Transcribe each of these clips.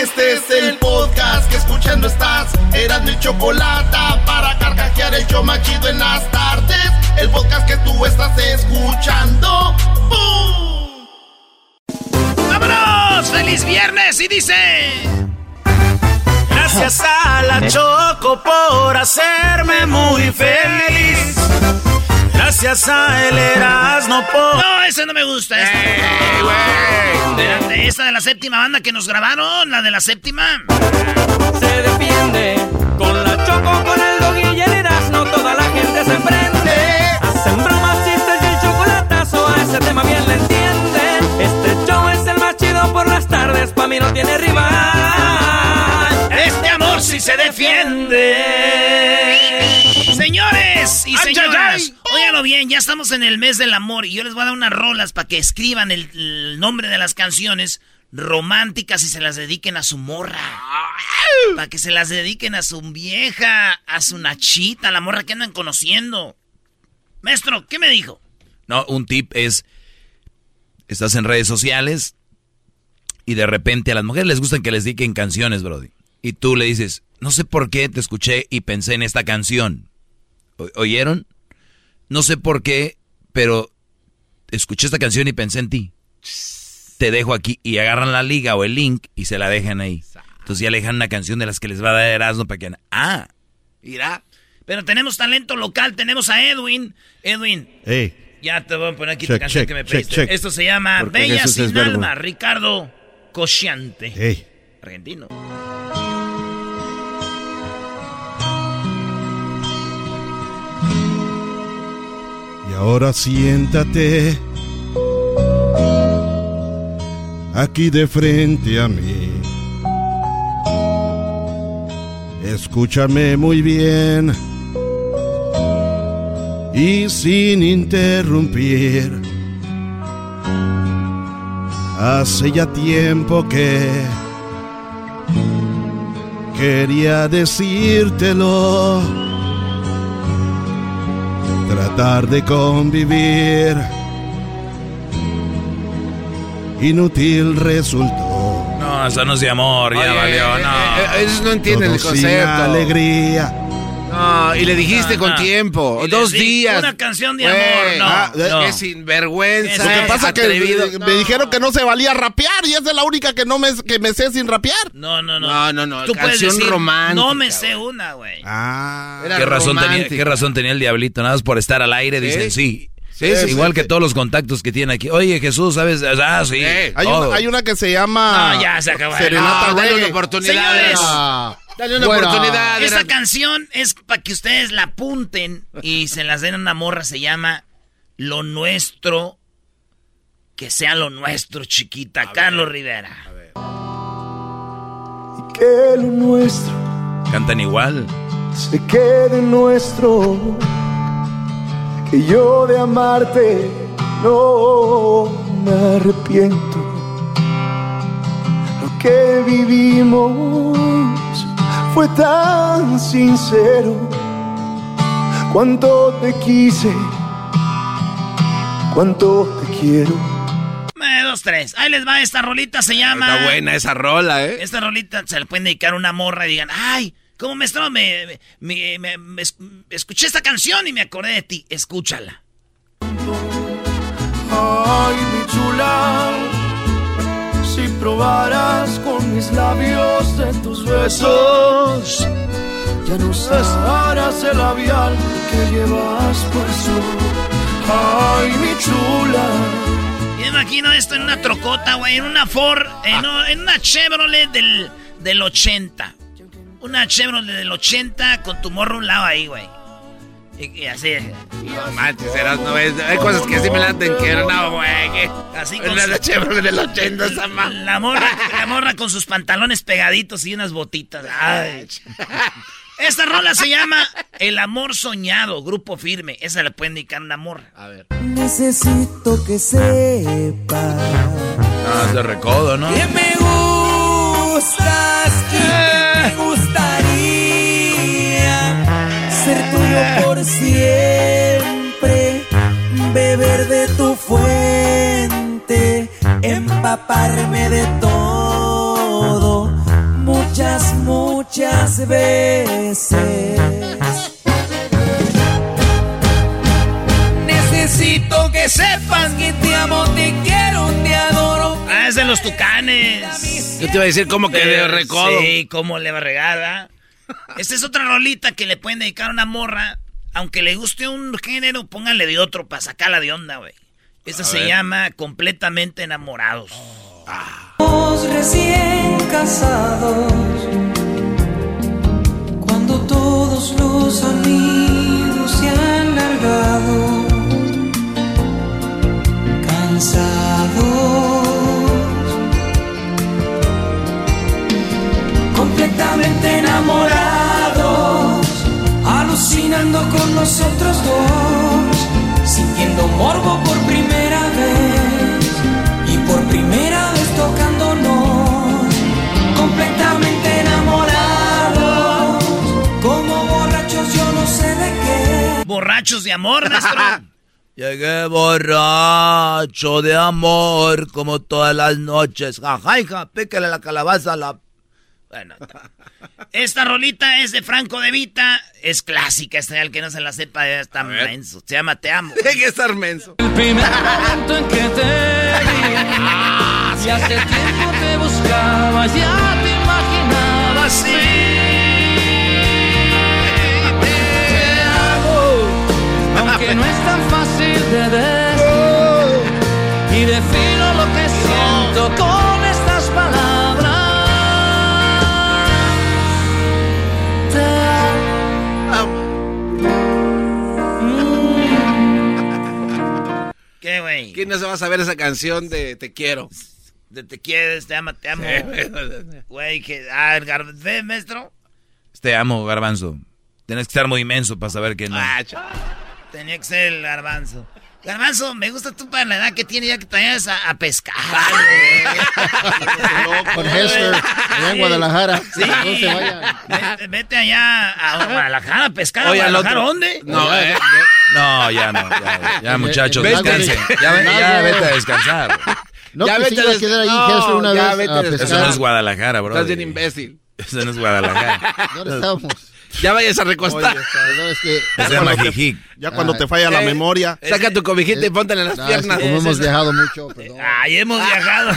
Este es el podcast que escuchando estás. Eran mi chocolate para carcajear el yo machido en las tardes. El podcast que tú estás escuchando. ¡Bum! ¡Vámonos! ¡Feliz viernes! Y dice. Gracias a la Choco por hacerme muy feliz. Gracias a el Erasmo por... No, ese no me gusta. Esta. ¡Ey, güey! Espérate, esta de la séptima banda que nos grabaron, la de la séptima. Se defiende con la choco, con el dog y el Erasmo, toda la gente se prende. Hacen bromas, chistes y el chocolatazo, a ese tema bien le entiende. Este show es el más chido por las tardes, pa' mí no tiene rival. Amor sí se defiende. Señores y señoras, óiganlo bien, ya estamos en el mes del amor y yo les voy a dar unas rolas para que escriban el, el nombre de las canciones románticas y se las dediquen a su morra. Para que se las dediquen a su vieja, a su nachita, a la morra que andan conociendo. Maestro, ¿qué me dijo? No, un tip es, estás en redes sociales y de repente a las mujeres les gustan que les dediquen canciones, Brody. Y tú le dices, no sé por qué te escuché y pensé en esta canción. ¿O- ¿Oyeron? No sé por qué, pero escuché esta canción y pensé en ti. Te dejo aquí y agarran la liga o el link y se la dejan ahí. Entonces ya le dejan una canción de las que les va a dar Erasmo para que... Ah, Mira. Pero tenemos talento local, tenemos a Edwin. Edwin, Ey, ya te voy a poner aquí Check, tu canción check, que me pediste. check. Esto se llama Porque Bella Jesús sin alma, Ricardo Cosciante. ey. Argentino. Ahora siéntate aquí de frente a mí. Escúchame muy bien y sin interrumpir. Hace ya tiempo que quería decírtelo tratar de convivir. Inútil resultó. no, eso no es de amor, ya Oye, valió, no. eh, eh, ellos no entienden Todo el sin concepto. alegría. No, y le dijiste No, con no. tiempo. Y les Dos di días. una canción de amor, no, ah, no. Qué sinvergüenza. Lo que pasa es que me dijeron que no se valía rapear y esa es la única que no me que me sé sin rapear. No, no, no. No, no, no, Tú canción decir, romántica, No me sé una, güey. Ah. Era ¿Qué razón, tenía. ¿Qué razón tenía el diablito? Nada más por estar al aire, Sí. dicen sí. Sí, sí, Igual sí, que sí. todos los contactos que tiene aquí. Oye, Jesús, ¿sabes? Ah, sí. Eh, Hay una, hay una que se llama No, ya se acabó. Serenata No, Reggae. una oportunidad. Señores. Dale una Fuera. oportunidad. Esta era- canción es para que ustedes la apunten y se las den a una morra. Se llama Lo Nuestro. Que sea lo nuestro, chiquita. Carlos Rivera. Que lo nuestro Cantan igual. se quede nuestro. Que yo de amarte no me arrepiento. Lo que vivimos fue tan sincero. Cuánto te quise, cuánto te quiero. Eh, dos, tres. Ahí les va esta rolita. Se llama. Está buena esa rola, ¿eh? Esta rolita se le pueden dedicar a una morra y digan, ay, ¿cómo me estaba? Me, me- me- me es- escuché esta canción y me acordé de ti. Escúchala. Ay, mi chula, si probaras con mis labios de tus besos. Ya no cesarás el labial que llevas puesto. Ay, mi chula. Yo imagino esto en una trocota, güey, en una Ford, en, o- en una Chevrolet del, del 80. Una Chevrolet del 80 con tu morro a un lado ahí, güey. Y, y así, No manches, eras, no ves. Hay cosas que sí me laten que no, güey. así con Una Chevrolet del 80, esa la morra, la morra con sus pantalones pegaditos y unas botitas. Ay. Esta rola se llama El amor soñado, grupo firme. Esa le pueden dedicar a una morra. A ver. Necesito que sepa Ah, de recodo, ¿no? que me gustas que me gustaría por siempre, beber de tu fuente, empaparme de todo, muchas, muchas veces. Necesito que sepas que te amo, te quiero, te adoro. Ah, es de los tucanes. Yo te iba a decir como que de recodo. Sí, cómo le va a regar, ¿verdad? Esta es otra rolita que le pueden dedicar a una morra. Aunque le guste un género, pónganle de otro para sacarla de onda, güey. Esta se ver. llama Completamente Enamorados. Somos recién casados cuando todos los amigos se han largado completamente enamorados alucinando con nosotros dos sintiendo morbo por primera vez y por primera vez tocándonos, completamente enamorados, como borrachos yo no sé de qué. Borrachos de amor, maestro. Llegué borracho de amor como todas las noches. Jaja, hija, pícale la calabaza a la... Bueno, esta rolita es de Franco De Vita. Es clásica, esta el que no se la sepa está menso. Se llama Te Amo. Tiene que estar menso. El primer momento en que te vi, y hace tiempo te buscaba, ya te imaginaba así. Te amo, aunque no es tan fácil de decir, y defino lo que siento con amo. ¿Quién no se va a saber esa canción de Te quiero? De Te quieres, te ama, te amo. Güey, que... Ah, el gar- ¿Ve, maestro? Te amo, garbanzo. Tienes que estar muy inmenso para saber que no. Ah, Tenía que ser el garbanzo. Garbanzo, me gusta tú para la edad que tiene ya que te vayas a, a pescar. Con Hessler, allá en Guadalajara. Sí. No se vayan. Vete, vete allá a Guadalajara a pescar. ¿A Oye, al Guadalajara dónde? No, eh. No, ya no, ya, ya, muchachos, descansen. Ya, ve- vete a descansar. No, Ya vete a quedar ahí una No, ya vez Eso no es Guadalajara, bro. Estás bien imbécil. Eso no es Guadalajara. ¿Dónde estamos? Ya vayas a recostar. Oye, es que... Ya cuando te falla la memoria. Saca tu cobijita y póntela en las No, es que piernas. como hemos viajado mucho, perdón. Ay, hemos viajado.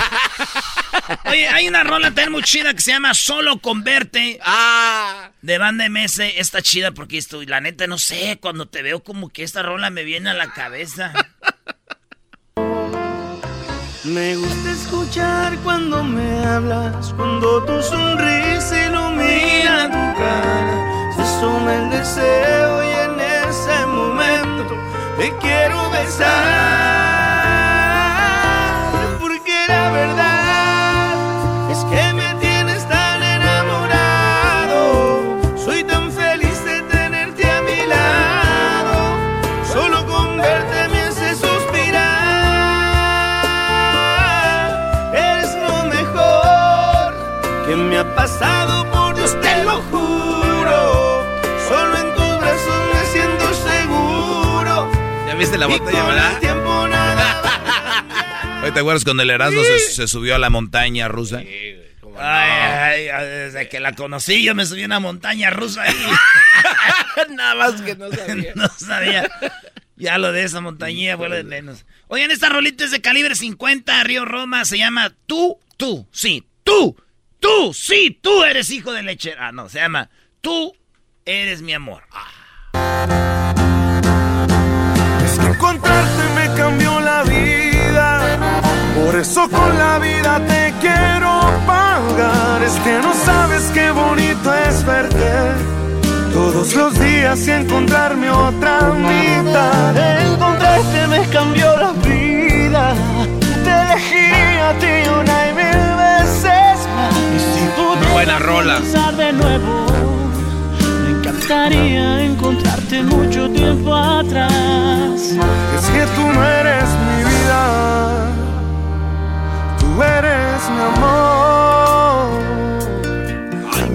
Oye, hay una rola también muy chida que se llama Solo Converte. Ah. De banda MS. Está chida porque esto, la neta, no sé, cuando te veo como que esta rola me viene a la cabeza. Me gusta escuchar cuando me hablas, cuando tu sonrisa ilumina tu cara. Suma el deseo y en ese momento te quiero besar. Porque la verdad es que me tienes tan enamorado. Soy tan feliz de tenerte a mi lado. Solo con verte me hace suspirar. Eres lo mejor que me ha pasado, viste la Y verdad? tiempo nada. ¿te acuerdas cuando el Erasmo se, se subió a la montaña rusa? Ay, ay, desde que la conocí yo me subí a una montaña rusa ahí. Nada más que no sabía. no sabía. Ya lo de esa montañía fue lo de menos. Oigan, esta rolita es de calibre 50, Río Roma, se llama Tú, tú, sí, tú, tú, sí, tú eres hijo de lechera. Ah, no, se llama Tú eres mi amor. Es eso con la vida te quiero pagar. Es que no sabes qué bonito es verte. Todos los días y encontrarme otra mitad. Encontrarte me cambió la vida. Te elegí a ti una y mil veces más. Y si tú te Buena rola. pensar de nuevo, me encantaría encontrarte mucho tiempo atrás. Es que tú no eres mi vida, eres mi amor.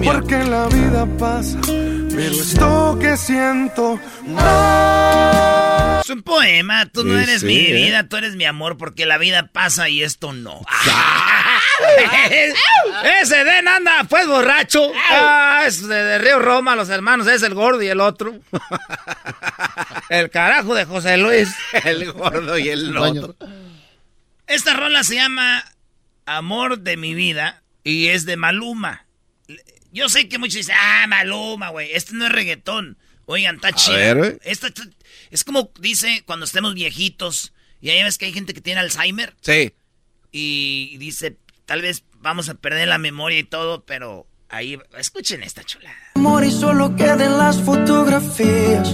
Porque la vida pasa, pero esto que siento no. Es un poema, tú no eres sí, mi ¿eh? vida, tú eres mi amor, porque la vida pasa y esto no. Ese Den anda, pues borracho. Ah, es de, de Río Roma, los hermanos, es el gordo y el otro. El carajo de José Luis. El gordo y el otro. Esta rola se llama Amor de mi vida y es de Maluma. Yo sé que muchos dicen, ah, Maluma, güey. Este no es reggaetón. Oigan, está chido. es como dice cuando estemos viejitos. Y ahí ves que hay gente que tiene Alzheimer. Sí. Y dice, tal vez vamos a perder la memoria y todo, pero ahí, escuchen esta chulada. amor y solo queden las fotografías.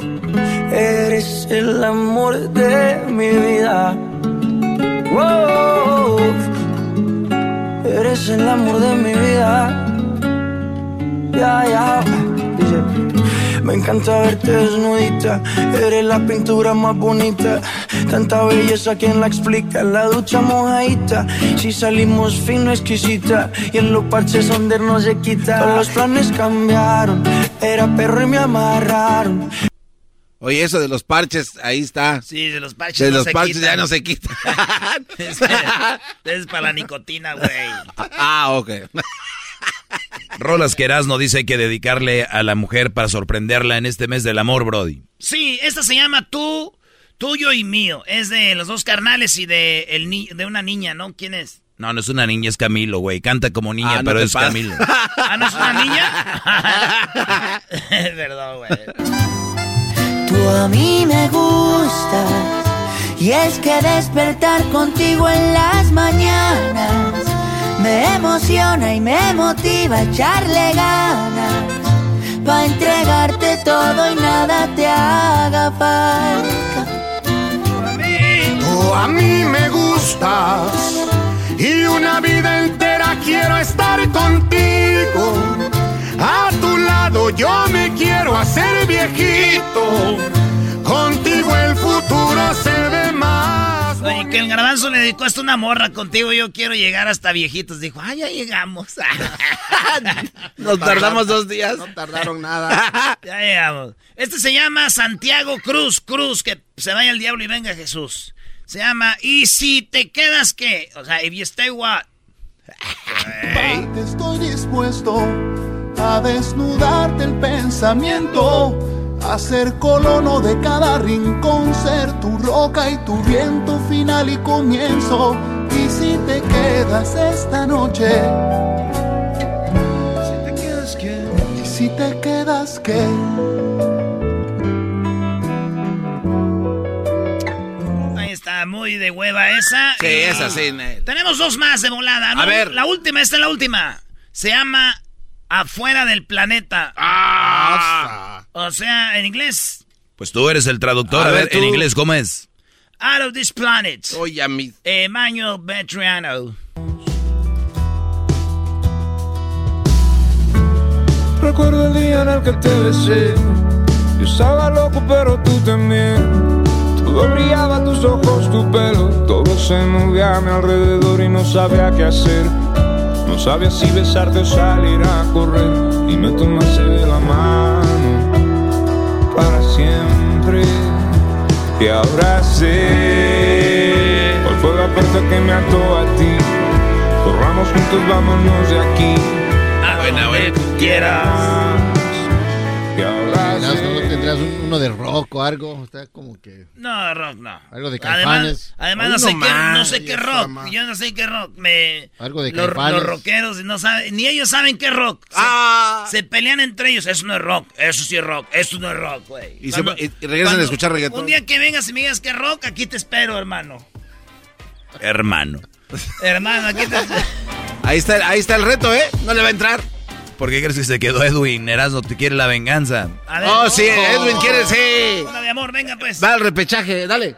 eres el amor de mi vida. Oh, eres el amor de mi vida. Ya, ya. Dice, Me encanta verte desnudita, eres la pintura más bonita. Tanta belleza, ¿quién la explica? La ducha mojadita, si salimos fino, exquisita. Y en los parches donde no se quita. Todos los planes cambiaron, era perro y me amarraron. Oye, eso de los parches, ahí está. Sí, de los parches. De no los se parches quitan. ya no se quita. es, es para la nicotina, güey. ah, ok. Rolas que Erasmo dice hay que dedicarle a la mujer para sorprenderla en este mes del amor, Brody. Sí, esta se llama Tú, Tuyo y Mío. Es de los dos carnales y de, el ni- de una niña, ¿no? ¿Quién es? No, no es una niña, es Camilo, güey. Canta como niña, Ah, no pero es. Camilo. ¿Ah, no es una niña? Perdón, güey. Tú a mí me gustas y es que despertar contigo en las mañanas me emociona y me motiva a echarle ganas para entregarte todo y nada te haga falta. Tú a mí me gustas y una vida entera quiero estar contigo. A tu lado yo me quiero hacer viejito. Contigo el futuro se ve más. Oye, que el garbanzo le dedicó hasta una morra contigo. Yo quiero llegar hasta viejitos. Dijo, ah, ya llegamos. Nos tardamos dos días. No tardaron nada. ya llegamos. Este se llama Santiago Cruz. Cruz, que se vaya el diablo y venga Jesús. Se llama ¿Y si te quedas qué? O sea, if you stay what? Estoy dispuesto a desnudarte el pensamiento, a ser colono de cada rincón, ser tu roca y tu viento final y comienzo. Y si te quedas esta noche, si te quedas qué, y si te quedas qué. Ahí está, muy de hueva esa. Sí, esa sí. ne- Tenemos dos más de volada. ¿no? A ver. La última, esta es la última. Se llama Afuera del planeta. Ah. O sea, en inglés, Pues tú eres el traductor. A A, ver, ver, en inglés, ¿cómo es? Out of this planet. Oye, a mí. Emmanuel Betriano. Recuerdo el día en el que te besé. Yo estaba loco, pero tú también. Todo brillaba, tus ojos, tu pelo. Todo se movía a mi alrededor y no sabía qué hacer. No sabía si besarte o salir a correr y me tomaste de la mano siempre. Y ahora sé cuál fue la puerta que me ató a ti. Corramos juntos, vámonos de aquí. A buena, tú quieras. ¿No un- uno de rock o algo? Está como que... No, rock no. Algo de Además, Caifanes. además no Uno sé qué, no sé qué rock. más. Yo no sé qué rock. Me, Algo de los, Caifanes. los rockeros no saben, ni ellos saben qué rock. Se, Ah. se pelean entre ellos. Eso no es rock. Eso sí es rock. Eso no es rock, güey. Y se- y- regresan cuando- a escuchar reggaetón. Un día que vengas y me digas que rock, aquí te espero, hermano. Hermano. Hermano, aquí te Ahí está, ahí está el reto, ¿eh? No le va a entrar. ¿Por qué crees que se quedó Edwin? Erasmo te quiere la venganza. Ver, Oh, sí, Edwin quiere, sí. Hola, mi amor, venga pues. Va al repechaje, dale.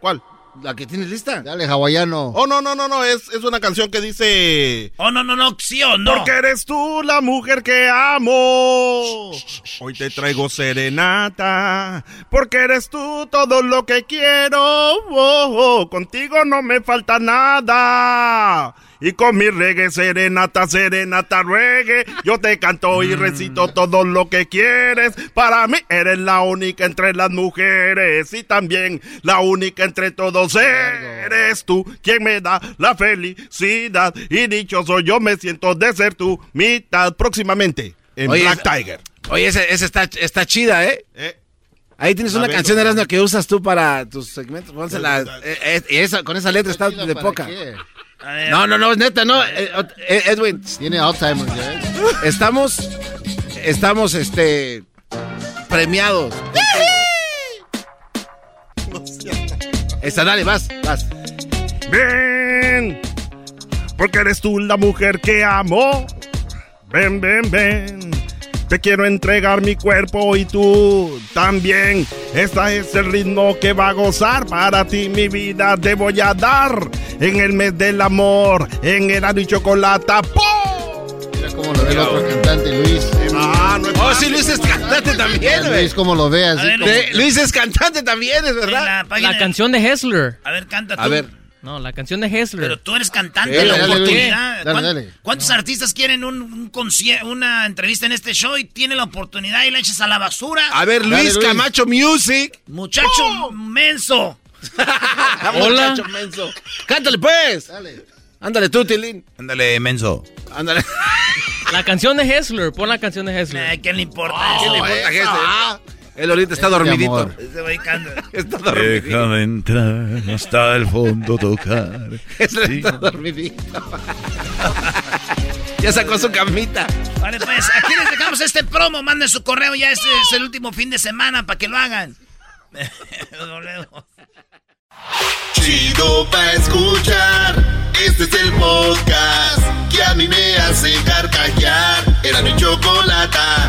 ¿Cuál? ¿La que tienes lista? Dale, hawaiano. Oh, no, no, no, no. Es, es una canción que dice. Oh, no, no, no, sí o no. Porque eres tú la mujer que amo. Hoy te traigo serenata. Porque eres tú todo lo que quiero. Oh, oh, contigo no me falta nada. Y con mi reggae, serenata, serenata, reggae, yo te canto y recito todo lo que quieres. Para mí eres la única entre las mujeres y también la única entre todos. Eres tú quien me da la felicidad y dichoso yo me siento de ser tu mitad próximamente en Oye, Black Tiger. Oye, esa, esa está, está chida, ¿eh? Eh, Ahí tienes una canción, Erasmo, que usas tú para tus segmentos. Pónsela. Eh, eh, esa, con esa letra está de poca. qué? No, no, no, es neta, no. eh, eh, Edwin, Tiene Alzheimer, ¿ya ves? estamos, estamos, este, premiados. Esta, dale, vas, vas. Ven, porque eres tú la mujer que amo. Ven, ven, ven. Te quiero entregar mi cuerpo y tú también. Este es el ritmo que va a gozar. Para ti mi vida te voy a dar. En el mes del amor, en el y chocolate. ¡Pum! Mira cómo lo ve el otro cantante, Luis. Ah, no es Oh, sí, Luis es cantante también, güey. Luis, cómo lo ve, así A ver, como- De- Luis es cantante también, es verdad. La canción de Hessler. A ver, canta tú. A ver. No, la canción de Hessler. Pero tú eres cantante, Dale, la oportunidad. dale, ¿Cuán- dale. ¿Cuántos artistas quieren un, un concie- una entrevista en este show y tienen la oportunidad y la echas a la basura? A ver, Dale, Luis Luis. Camacho Music. Muchacho menso. Hola. Muchacho menso. Cántale, pues. Dale. Ándale tú, Tilín. Ándale, menso. Ándale. La canción de Hessler. Pon la canción de Hessler. Ay, ¿Qué le importa? ¿Qué le eso? importa, gente? Él ahorita está Es de dormidito. Está dormidito. Déjame entrar hasta el fondo tocar. Está dormidito. ya sacó su camita. Vale, pues aquí les dejamos este promo. Manden su correo. Ya este es el último fin de semana para que lo hagan. Chido pa' escuchar. Este es el podcast que a mí me hace carcajear. Era mi chocolata.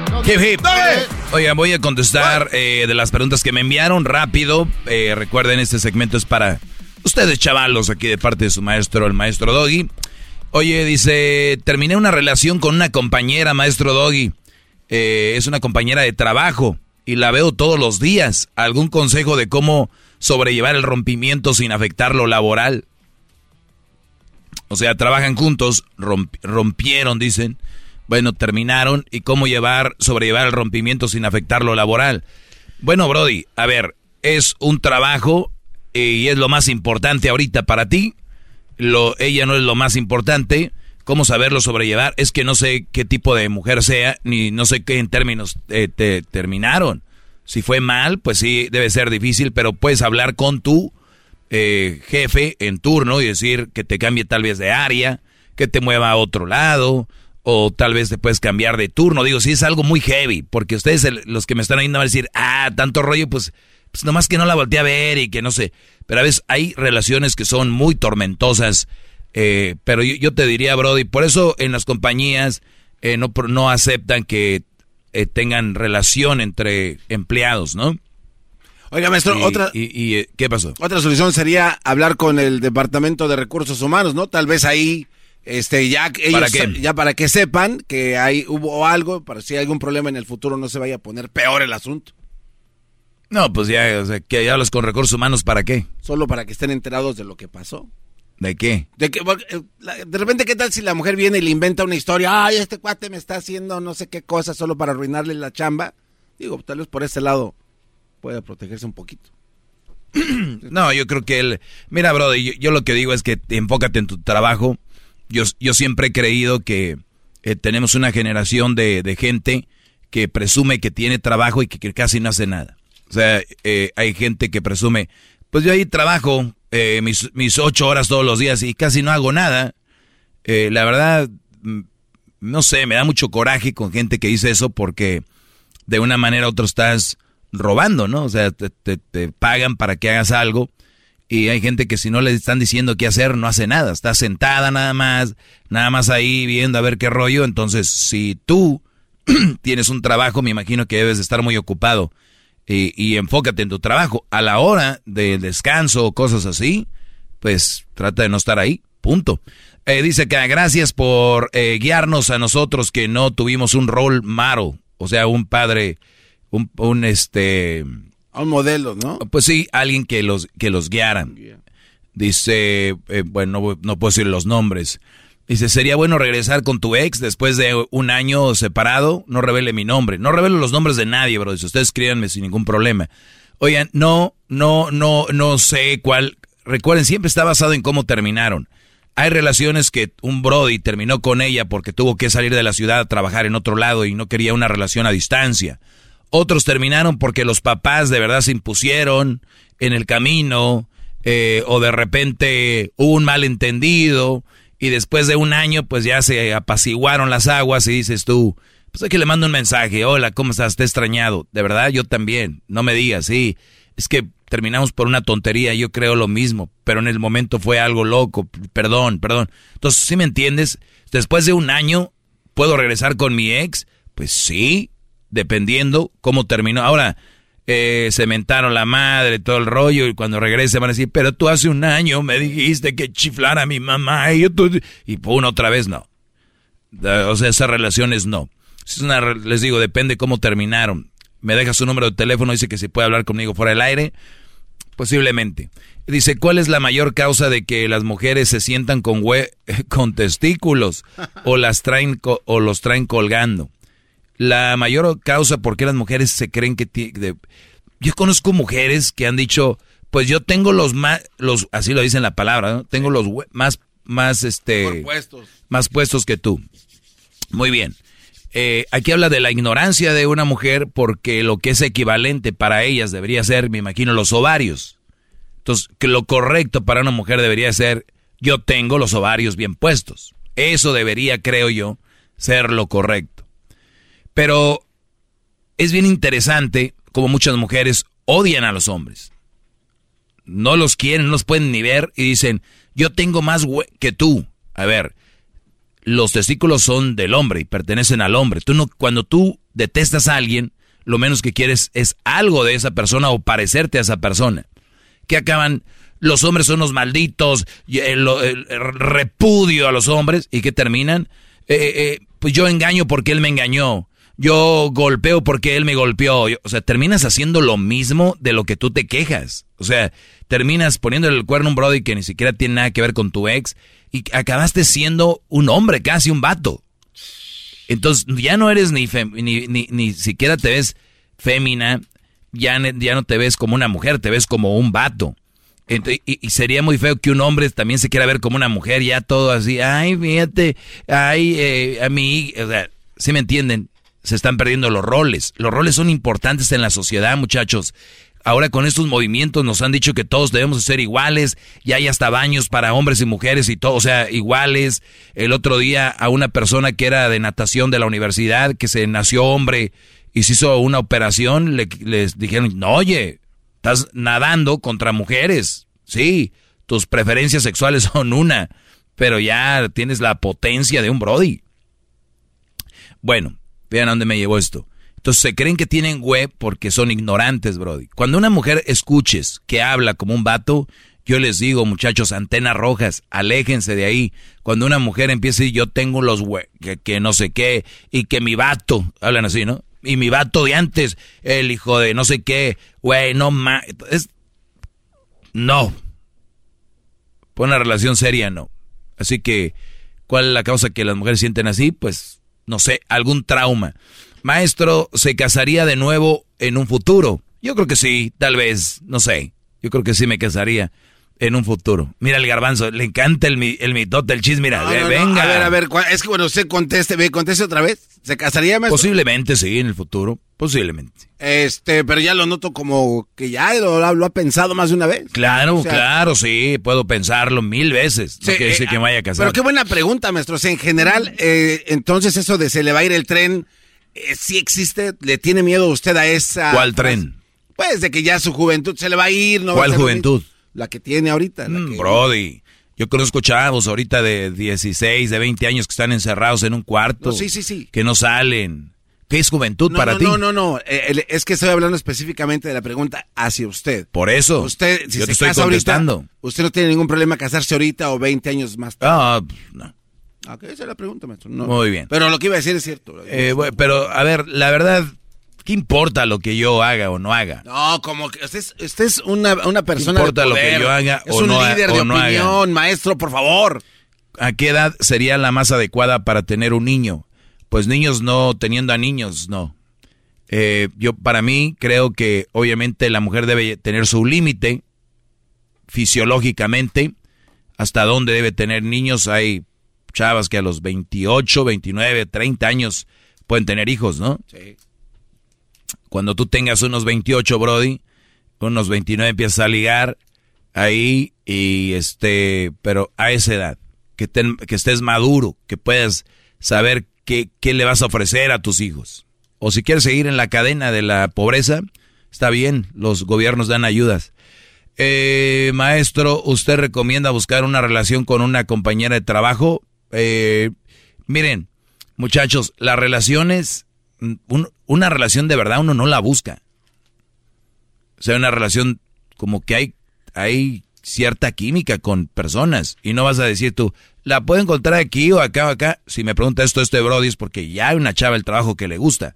Hip hip. Oigan, voy a contestar eh, de las preguntas que me enviaron rápido. Eh, recuerden, este segmento es para ustedes, chavalos, aquí de parte de su maestro, el maestro Doggy. Oye, dice, terminé una relación con una compañera, maestro Doggy. Eh, es una compañera de trabajo y la veo todos los días. ¿Algún consejo de cómo sobrellevar el rompimiento sin afectar lo laboral? O sea, trabajan juntos, romp- rompieron, dicen. Bueno, terminaron. ¿Y cómo llevar, sobrellevar el rompimiento sin afectar lo laboral? Bueno, Brody, a ver, es un trabajo eh, y es lo más importante ahorita para ti. Lo, ella no es lo más importante. ¿Cómo saberlo sobrellevar? Es que no sé qué tipo de mujer sea, ni no sé qué en términos eh, te terminaron. Si fue mal, pues sí, debe ser difícil, pero puedes hablar con tu eh, jefe en turno y decir que te cambie tal vez de área, que te mueva a otro lado, o tal vez te puedes cambiar de turno. Digo, si es algo muy heavy, porque ustedes, el- los que me están oyendo, van a decir, ah, tanto rollo, pues, pues nomás que no la volteé a ver y que no sé. Pero a veces hay relaciones que son muy tormentosas Eh, pero yo, yo te diría, Brody, por eso en las compañías eh, no, no aceptan que eh, tengan relación entre empleados, ¿no? Oiga, maestro, Y- otra, Y, y, eh, ¿Qué pasó? otra solución sería hablar con el Departamento de Recursos Humanos, ¿no? Tal vez ahí, este, ya ellos, ya para que sepan que hay hubo algo, para si hay algún problema en el futuro no se vaya a poner peor el asunto. No, pues ya, o sea, que hablas con recursos humanos, ¿para qué? Solo para que estén enterados de lo que pasó. ¿De qué? De, que, eh, de repente, ¿qué tal si la mujer viene y le inventa una historia? Ay, este cuate me está haciendo no sé qué cosa solo para arruinarle la chamba. Digo, tal vez por ese lado pueda protegerse un poquito. No, yo creo que él... Mira, Brody, yo, yo lo que digo es que te enfócate en tu trabajo. Yo, yo siempre he creído que eh, tenemos una generación de, de gente que presume que tiene trabajo y que, casi no hace nada. O sea, eh, hay gente que presume, pues yo ahí trabajo eh, mis, mis ocho horas todos los días y casi no hago nada. Eh, la verdad, mm, no sé, me da mucho coraje con gente que dice eso porque de una manera u otra estás robando, ¿no? O sea, te, te- te pagan para que hagas algo y hay gente que si no le están diciendo qué hacer, no hace nada. Está sentada nada más, nada más ahí viendo a ver qué rollo. Entonces, si tú tienes un trabajo, me imagino que debes de estar muy ocupado y, y enfócate en tu trabajo. A la hora del descanso o cosas así, pues trata de no estar ahí, punto. Eh, dice que gracias por eh, guiarnos a nosotros que no tuvimos un rol malo, o sea, un padre, un este... Un modelo, ¿no? Pues sí, alguien que los, que los guiara. Dice, eh, bueno, no, no puedo decir los nombres. Dice, sería bueno regresar con tu ex después de un año separado. No revele mi nombre. No revelo los nombres de nadie, bro. Dice, ustedes escríbanme sin ningún problema. Oigan, no, no, no, no sé cuál. Recuerden, siempre está basado en cómo terminaron. Hay relaciones que un Brody terminó con ella porque tuvo que salir de la ciudad a trabajar en otro lado y no quería una relación a distancia. Otros terminaron porque los papás de verdad se impusieron en el camino eh, o de repente hubo un malentendido y después de un año pues ya se apaciguaron las aguas y dices tú, pues hay que le mando un mensaje, hola, ¿cómo estás? Te he extrañado. De verdad, yo también, no me digas, sí, es que terminamos por una tontería, yo creo lo mismo, pero en el momento fue algo loco, perdón, perdón. Entonces, ¿sí me entiendes? Después de un año, ¿puedo regresar con mi ex? Pues sí, dependiendo cómo terminó. Ahora, eh, cementaron la madre, todo el rollo, y cuando regrese van a decir, pero tú hace un año me dijiste que chiflara a mi mamá, y yo tú... Y pum, otra vez no. O sea, esas relaciones no. Les digo, depende cómo terminaron. Me deja su número de teléfono, dice que se puede hablar conmigo fuera del aire. Posiblemente. Dice, ¿cuál es la mayor causa de que las mujeres se sientan con, con testículos o, las traen co- o los traen colgando? La mayor causa por qué las mujeres se creen que... de- Yo conozco mujeres que han dicho, pues yo tengo los más, los, así lo dicen la palabra, ¿no? Tengo los más, más, este... puestos. Más puestos que tú. Muy bien. Eh, aquí habla de la ignorancia de una mujer porque lo que es equivalente para ellas debería ser, me imagino, los ovarios. Entonces, que lo correcto para una mujer debería ser, yo tengo los ovarios bien puestos. Eso debería, creo yo, ser lo correcto. Pero es bien interesante como muchas mujeres odian a los hombres. No los quieren, no los pueden ni ver y dicen, yo tengo más que tú. A ver, los testículos son del hombre y pertenecen al hombre. Tú no, cuando tú detestas a alguien, lo menos que quieres es algo de esa persona o parecerte a esa persona. Que acaban, los hombres son los malditos, el- el repudio a los hombres y que terminan, eh, eh, pues yo engaño porque él me engañó. Yo golpeo porque él me golpeó. O sea, terminas haciendo lo mismo de lo que tú te quejas. O sea, terminas poniéndole el cuerno a un brody que ni siquiera tiene nada que ver con tu ex y acabaste siendo un hombre, casi un vato. Entonces ya no eres ni, fem- ni, siquiera te ves fémina, ya, no te ves como una mujer, te ves como un vato. Y sería muy feo que un hombre también se quiera ver como una mujer, ya todo así, ay, fíjate, ay, eh, a mí, o sea, ¿sí me entienden? Se están perdiendo los roles. Los roles son importantes en la sociedad, muchachos. Ahora con estos movimientos nos han dicho que todos debemos ser iguales, y hay hasta baños para hombres y mujeres y todo, o sea, iguales. El otro día a una persona que era de natación de la universidad, que se nació hombre y se hizo una operación, le, les dijeron, no, oye, estás nadando contra mujeres, sí, tus preferencias sexuales son una, pero ya tienes la potencia de un Brody. Bueno, vean a dónde me llevó esto. Entonces se creen que tienen web porque son ignorantes, Brody. Cuando una mujer escuches que habla como un vato, yo les digo, muchachos, antenas rojas, aléjense de ahí. Cuando una mujer empieza a yo tengo los web, que, no sé qué, y que mi vato, hablan así, ¿no? Y mi vato de antes, el hijo de no sé qué, güey, no más. No. Por una relación seria, no. Así que, ¿cuál es la causa que las mujeres sienten así? Pues, no sé, algún trauma. Maestro, ¿se casaría de nuevo en un futuro? Yo creo que sí, tal vez, no sé. Yo creo que sí me casaría en un futuro. Mira el garbanzo, le encanta el, mi- el mitote, el chisme, mira, No, ve- no, no. venga. A ver, a ver, ¿cuál- es que bueno, usted conteste, ve, conteste otra vez. ¿Se casaría, maestro? Posiblemente sí, en el futuro, posiblemente. Este, pero ya lo noto como que ya lo, lo ha pensado más de una vez. Claro, O sea, claro, sí, puedo pensarlo mil veces. No Sí, quiere decir eh, que me vaya a casar. Pero qué buena pregunta, maestro. O sea, en general, eh, entonces eso de se le va a ir el tren, eh, ¿sí existe? ¿Le tiene miedo usted a esa... ¿Cuál tren? Pues de que ya su juventud se le va a ir, ¿no? ¿Cuál juventud? La que tiene ahorita. la Mm, que- Brody, yo conozco chavos ahorita de 16, de 20 años que están encerrados en un cuarto. No, sí, sí, sí. Que no salen. ¿Qué es juventud No, para no, ti? no, no, no. Eh, es que estoy hablando específicamente de la pregunta hacia usted. Por eso. Usted, si yo se te estoy casa contestando. ahorita, usted no tiene ningún problema casarse ahorita o 20 años más tarde. Ah, no. Ok, esa es la pregunta, maestro. No. Muy bien. Pero lo que iba a decir es cierto. Eh, bueno, pero, a ver, la verdad, ¿qué importa lo que yo haga o no haga? No, como que usted es, usted es una, una persona importa de lo que poder. yo haga Es o un no ha- líder o de no haga? opinión, maestro, por favor. ¿A qué edad sería la más adecuada para tener un niño? Pues niños no, teniendo a niños, no. Eh, yo, para mí, creo que obviamente la mujer debe tener su límite fisiológicamente. Hasta dónde debe tener niños. Hay chavas que a los 28, 29, 30 años pueden tener hijos, ¿no? Sí. Cuando tú tengas unos 28, Brody, unos 29 empiezas a ligar ahí y este, pero a esa edad, que, ten- que estés maduro, que puedas saber qué, le vas a ofrecer a tus hijos. O si quieres seguir en la cadena de la pobreza, está bien, los gobiernos dan ayudas. Eh, maestro, ¿usted recomienda buscar una relación con una compañera de trabajo? Eh, miren, muchachos, las relaciones, un- una relación de verdad uno no la busca. O sea, una relación como que hay, hay cierta química con personas y no vas a decir tú, la puedo encontrar aquí o acá o acá. Si me pregunta esto este Brody es porque ya hay una chava el trabajo que le gusta.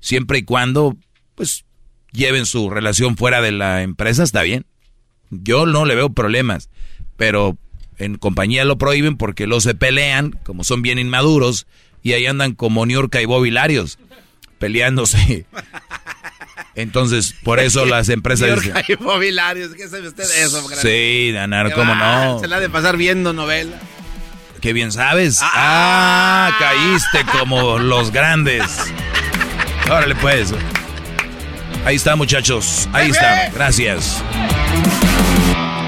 Siempre y cuando, pues, lleven su relación fuera de la empresa, está bien. Yo no le veo problemas, pero en compañía lo prohíben porque los se pelean, como son bien inmaduros, y ahí andan como Niurka y Bobby Larios, peleándose. Entonces, por eso las empresas dicen, y Bobby Larios, ¿qué sabe usted de eso? sí, Danar, ¿cómo va, no? Se la ha de pasar viendo novela. Qué bien sabes. Ah, caíste como los grandes. Órale pues. Ahí está, muchachos. Ahí está. Gracias.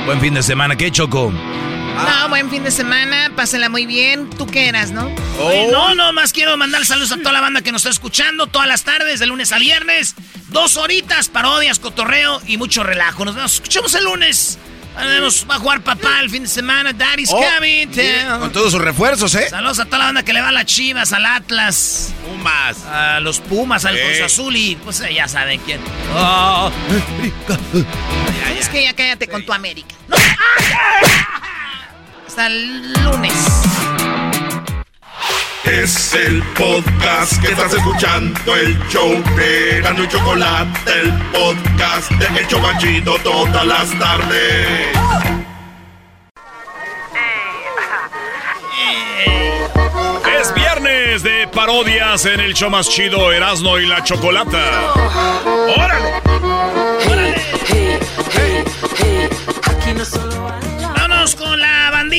Buen fin de semana. ¿Qué, Choco? No, buen fin de semana, pásela muy bien. ¿Tú qué eras, no? Oye, no, no, más quiero mandar saludos a toda la banda que nos está escuchando todas las tardes, de lunes a viernes. Dos horitas, parodias, cotorreo y mucho relajo. Nos vemos, escuchamos el lunes. Nos vemos, va a jugar papá el fin de semana. Daddy's Oh, coming. con todos sus refuerzos, ¿eh? Saludos a toda la banda que le va a las Chivas, al Atlas. Pumas. A los Pumas, al. Cruz Azul y pues ya saben quién. Oh, Es que ya cállate con tu América. No. Hasta el lunes. Es el podcast que estás escuchando, el show de Gano y Chocolate, el podcast de El Chobachito todas las tardes. Es viernes de parodias en el show más chido Erasmo y la Chocolata. ¡Órale! Vamos con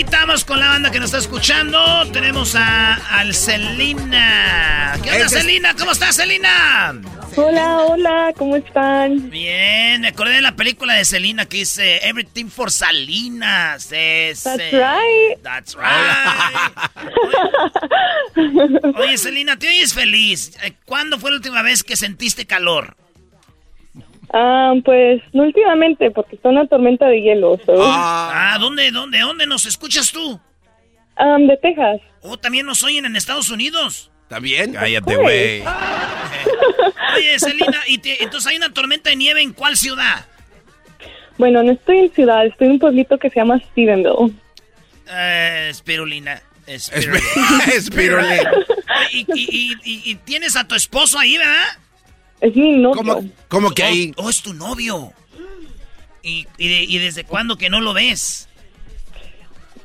vamos con la banda que nos está escuchando. Tenemos a al Celina. ¿Qué onda, Celina? ¿Cómo estás, Celina? Hola, hola, ¿cómo están? Bien, me acordé de la película de Celina que dice Everything for Salinas. That's right. That's right. Oye, Celina, te oyes feliz. Eh, ¿Cuándo fue la última vez que sentiste calor? Ah, pues no últimamente, porque está una tormenta de hielo. so- Ah, ¿dónde, dónde, dónde nos escuchas tú? Um, de Texas. Oh, también nos oyen en Estados Unidos. ¿También? Cállate, güey. Oye, Selena, ¿y te- entonces hay una tormenta de nieve en cuál ciudad? Bueno, no estoy en ciudad, estoy en un pueblito que se llama Stephenville. Eh, espirulina. Espirulina. Espirulina. ¿Y, y, y, y- y tienes a tu esposo ahí, ¿verdad? Es mi novio. ¿Cómo, cómo que ahí? Oh, es tu novio. ¿Y, y, de- y desde cuándo que no lo ves?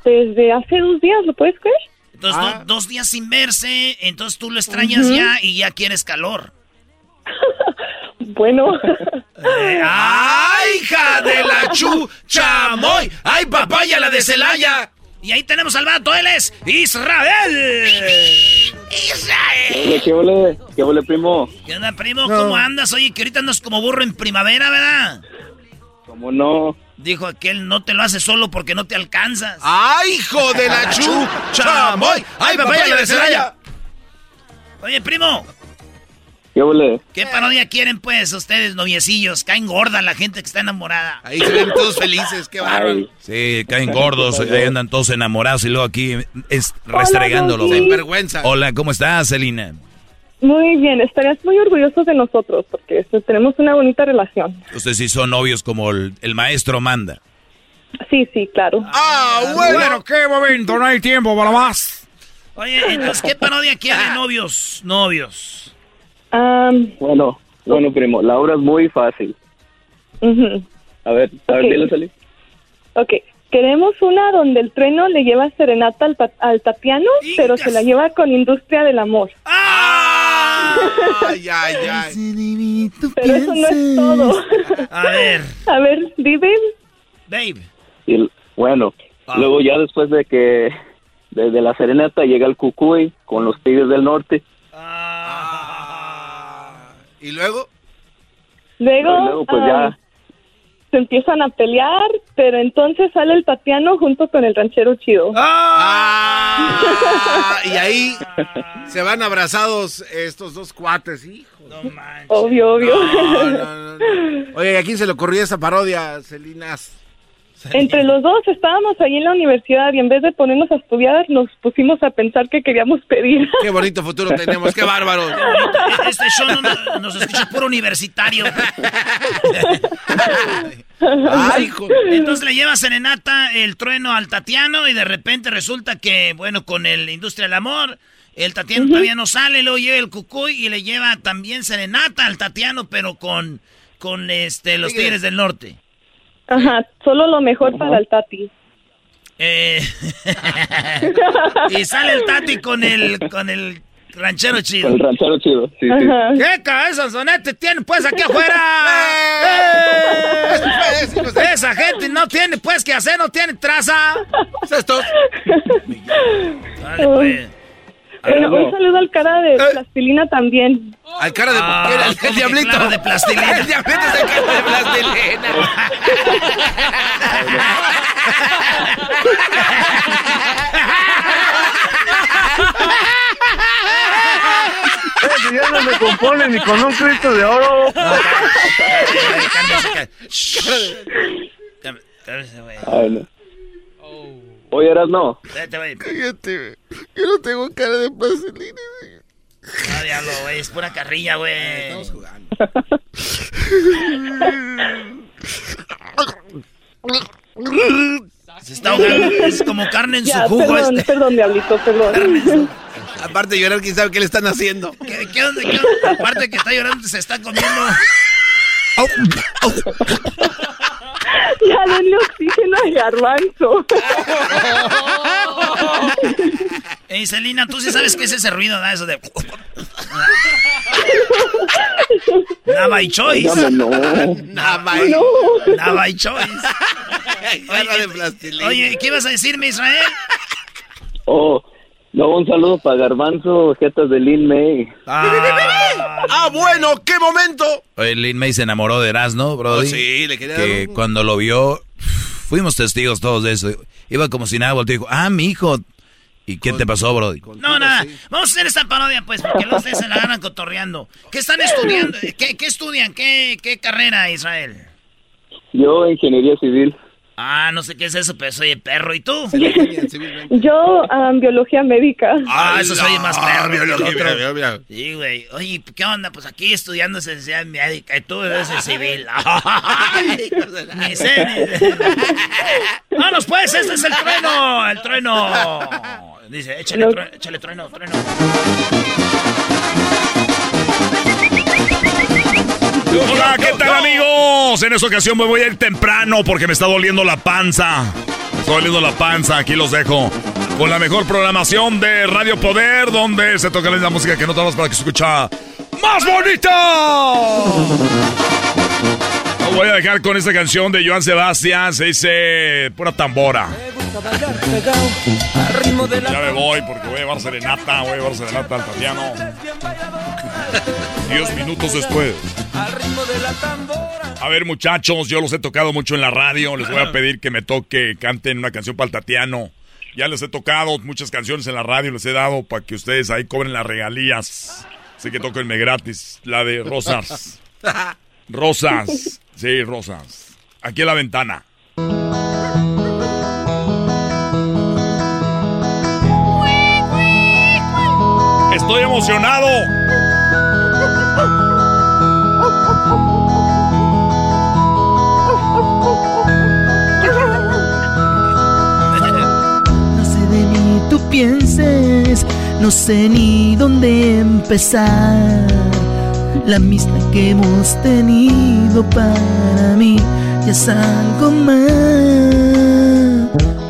Desde hace dos días, ¿lo puedes creer? Entonces, Ah. do- dos días sin verse, entonces tú lo extrañas ya y ya quieres calor. Bueno. ¡Ay, hija de la chuchamoy! ¡Ay, papaya, la de Celaya! Y ahí tenemos al vato, él es Israel. ¡Israel! ¿Qué ole? ¿Qué ole, primo? ¿Qué onda, primo? ¿Cómo andas? Oye, que ahorita andas como burro en primavera, ¿verdad? ¿Cómo no? Dijo aquel, no te lo haces solo porque no te alcanzas. ¡Ay, hijo de la chuchamoy! ¡Ay, papaya, la de Celaya! Oye, primo, ¿Qué parodia quieren, pues, ustedes, noviecillos? Caen gorda la gente que está enamorada. Ahí se ven todos felices, qué bárbaro. Sí, caen gordos, ahí andan todos enamorados y luego aquí es restregándolo. Doggy. Sinvergüenza. Hola, ¿cómo estás, Celina? Muy bien, estarías muy orgullosos de nosotros porque este, tenemos una bonita relación. Ustedes sí son novios como el, el maestro manda. Sí, sí, claro. ¡Ah, bueno! qué momento, no hay tiempo para más. Oye, entonces, ¿qué parodia quieren, novios? Novios. Bueno, bueno, primo, la obra es muy fácil. A ver, a ver, Ok. dile, Sali. Ok, queremos una donde el trueno le lleva serenata al, al Tatiano, pero se la lleva con Industria del Amor. ¡Ay, ay, ay! Pero eso no es todo. A ver, A ver, dime. babe. Y bueno, Ah. luego ya después de que desde la serenata llega el cucuy con los tigres del norte. ¿Y luego? Luego, pues ya. se empiezan a pelear, pero entonces sale el Tatiano junto con el ranchero chido. Ah, y ahí se van abrazados estos dos cuates, hijo. Obvio, obvio. No, no, no, no. Oye, ¿a quién se le ocurrió esa parodia, Celinas? Entre los dos estábamos ahí en la universidad y en vez de ponernos a estudiar, nos pusimos a pensar que queríamos pedir. Qué bonito futuro tenemos, qué bárbaro. Este show no, no- nos escucha puro universitario. Ay, hijo. Entonces le lleva serenata el trueno al Tatiano y de repente resulta que, bueno, con el Industria del Amor, el Tatiano todavía no sale, luego llega el Cucuy y le lleva también serenata al Tatiano, pero con, con este, los Tigres del Norte. Ajá, solo lo mejor para el Tati. Eh, y sale el Tati con el, con el ranchero chido. Con el ranchero chido, sí, sí. ¿Qué cabeza sonete tiene pues aquí afuera? ¡Eh! Esa gente no tiene pues que hacer, no tiene traza. Estos. Dale, pues. Bueno, un saludo al cara de plastilina también. Al cara de Ah, ¿qué era? el, ¿cómo que diablito. cara de plastilina? El diablito es el cara de plastilina. ya no me compone ni con un Cristo de oro. Cálmese, güey. Ay, no. Oye, eras no. Vete, güey. Cállate, yo no tengo cara de plastilina. No, diablo, güey. Es pura carrilla, güey. Estamos jugando. Se está ahogando. Es como carne en su jugo perdón, este. perdón, diablito, perdón. Aparte de llorar, quién sabe qué le están haciendo. ¿Qué, qué onda? ¿Qué onda? Aparte que está llorando, se está comiendo. Ya denle oxígeno al garbanzo. Ey, Celina, tú sí sabes qué es ese ruido, ¿da? Eso de. Nava y choice. Óigame, no. Nada No. Nava y choice. Plastilina. Oye, ¿qué ibas a decirme, Israel? Oh, no, un saludo para Garbanzo, jetas de Lin May. Ah, bueno, qué momento. Oye, Lin May se enamoró de Erasmo, Brody. Oh, sí, le quería dar Que un- cuando lo vio, fuimos testigos todos de eso. Iba como si nada, volteó y dijo, ah, mi hijo. ¿Y qué te pasó, Brody? No, nada. Vamos a hacer esta parodia, pues, porque luego ustedes se la ganan cotorreando. ¿Qué están estudiando? ¿Qué, qué estudian? ¿Qué, ¿Qué carrera, Israel? Yo, ingeniería civil. Ah, no sé qué es eso, pero soy el perro. ¿Y tú? Yo, um, biología médica. Ah, eso soy más perro. que el biología, biología. Sí, güey. Oye, ¿qué onda? Pues aquí estudiando ciencia médica y tú eres el civil. Ni sé, ni. Vámonos pues, este es el trueno, el trueno. Dice, échale, trueno, échale trueno, trueno. Hola, ¿qué tal amigos? En esta ocasión me voy a ir temprano porque me está doliendo la panza. Me está doliendo la panza, aquí los dejo. Con la mejor programación de Radio Poder, donde se toca la música que no tenemos para que se escucha más bonita. Voy a dejar con esta canción de Joan Sebastián, se dice pura tambora. Ya me voy porque voy a llevar serenata, voy a llevar serenata al Tatiano. Diez minutos después. A ver, muchachos, yo los he tocado mucho en la radio. Les voy a pedir que me toque, canten una canción para el Tatiano. Ya les he tocado muchas canciones en la radio, les he dado para que ustedes ahí cobren las regalías. Así que tóquenme gratis, la de Rosas. Rosas. Sí, Rosas. Aquí en la ventana. Estoy emocionado. No sé ni dónde empezar. La amistad que hemos tenido para mí ya es más.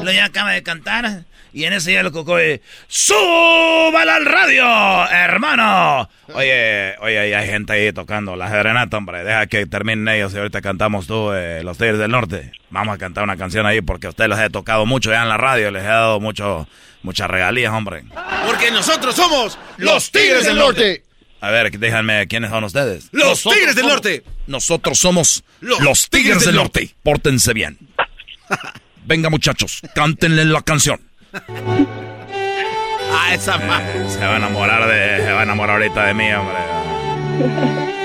Lo ya acaba de cantar. Y en ese ya lo cocó de ¡Súbala al radio, hermano! Oye, oye, hay gente ahí tocando la serenata, hombre. Deja que terminen ellos y ahorita cantamos tú, eh, los Tigres del Norte. Vamos a cantar una canción ahí porque a ustedes les he tocado mucho ya en la radio. Les he dado mucho, muchas regalías, hombre. Porque nosotros somos los Tigres del Norte. A ver, déjenme, ¿quiénes son ustedes? Los Tigres del Norte. Nosotros somos los, Tigres, del Norte. Pórtense bien. Venga, muchachos, cántenle la canción. Ah, esa Eh, se va a enamorar de. Se va a enamorar ahorita de mí, hombre.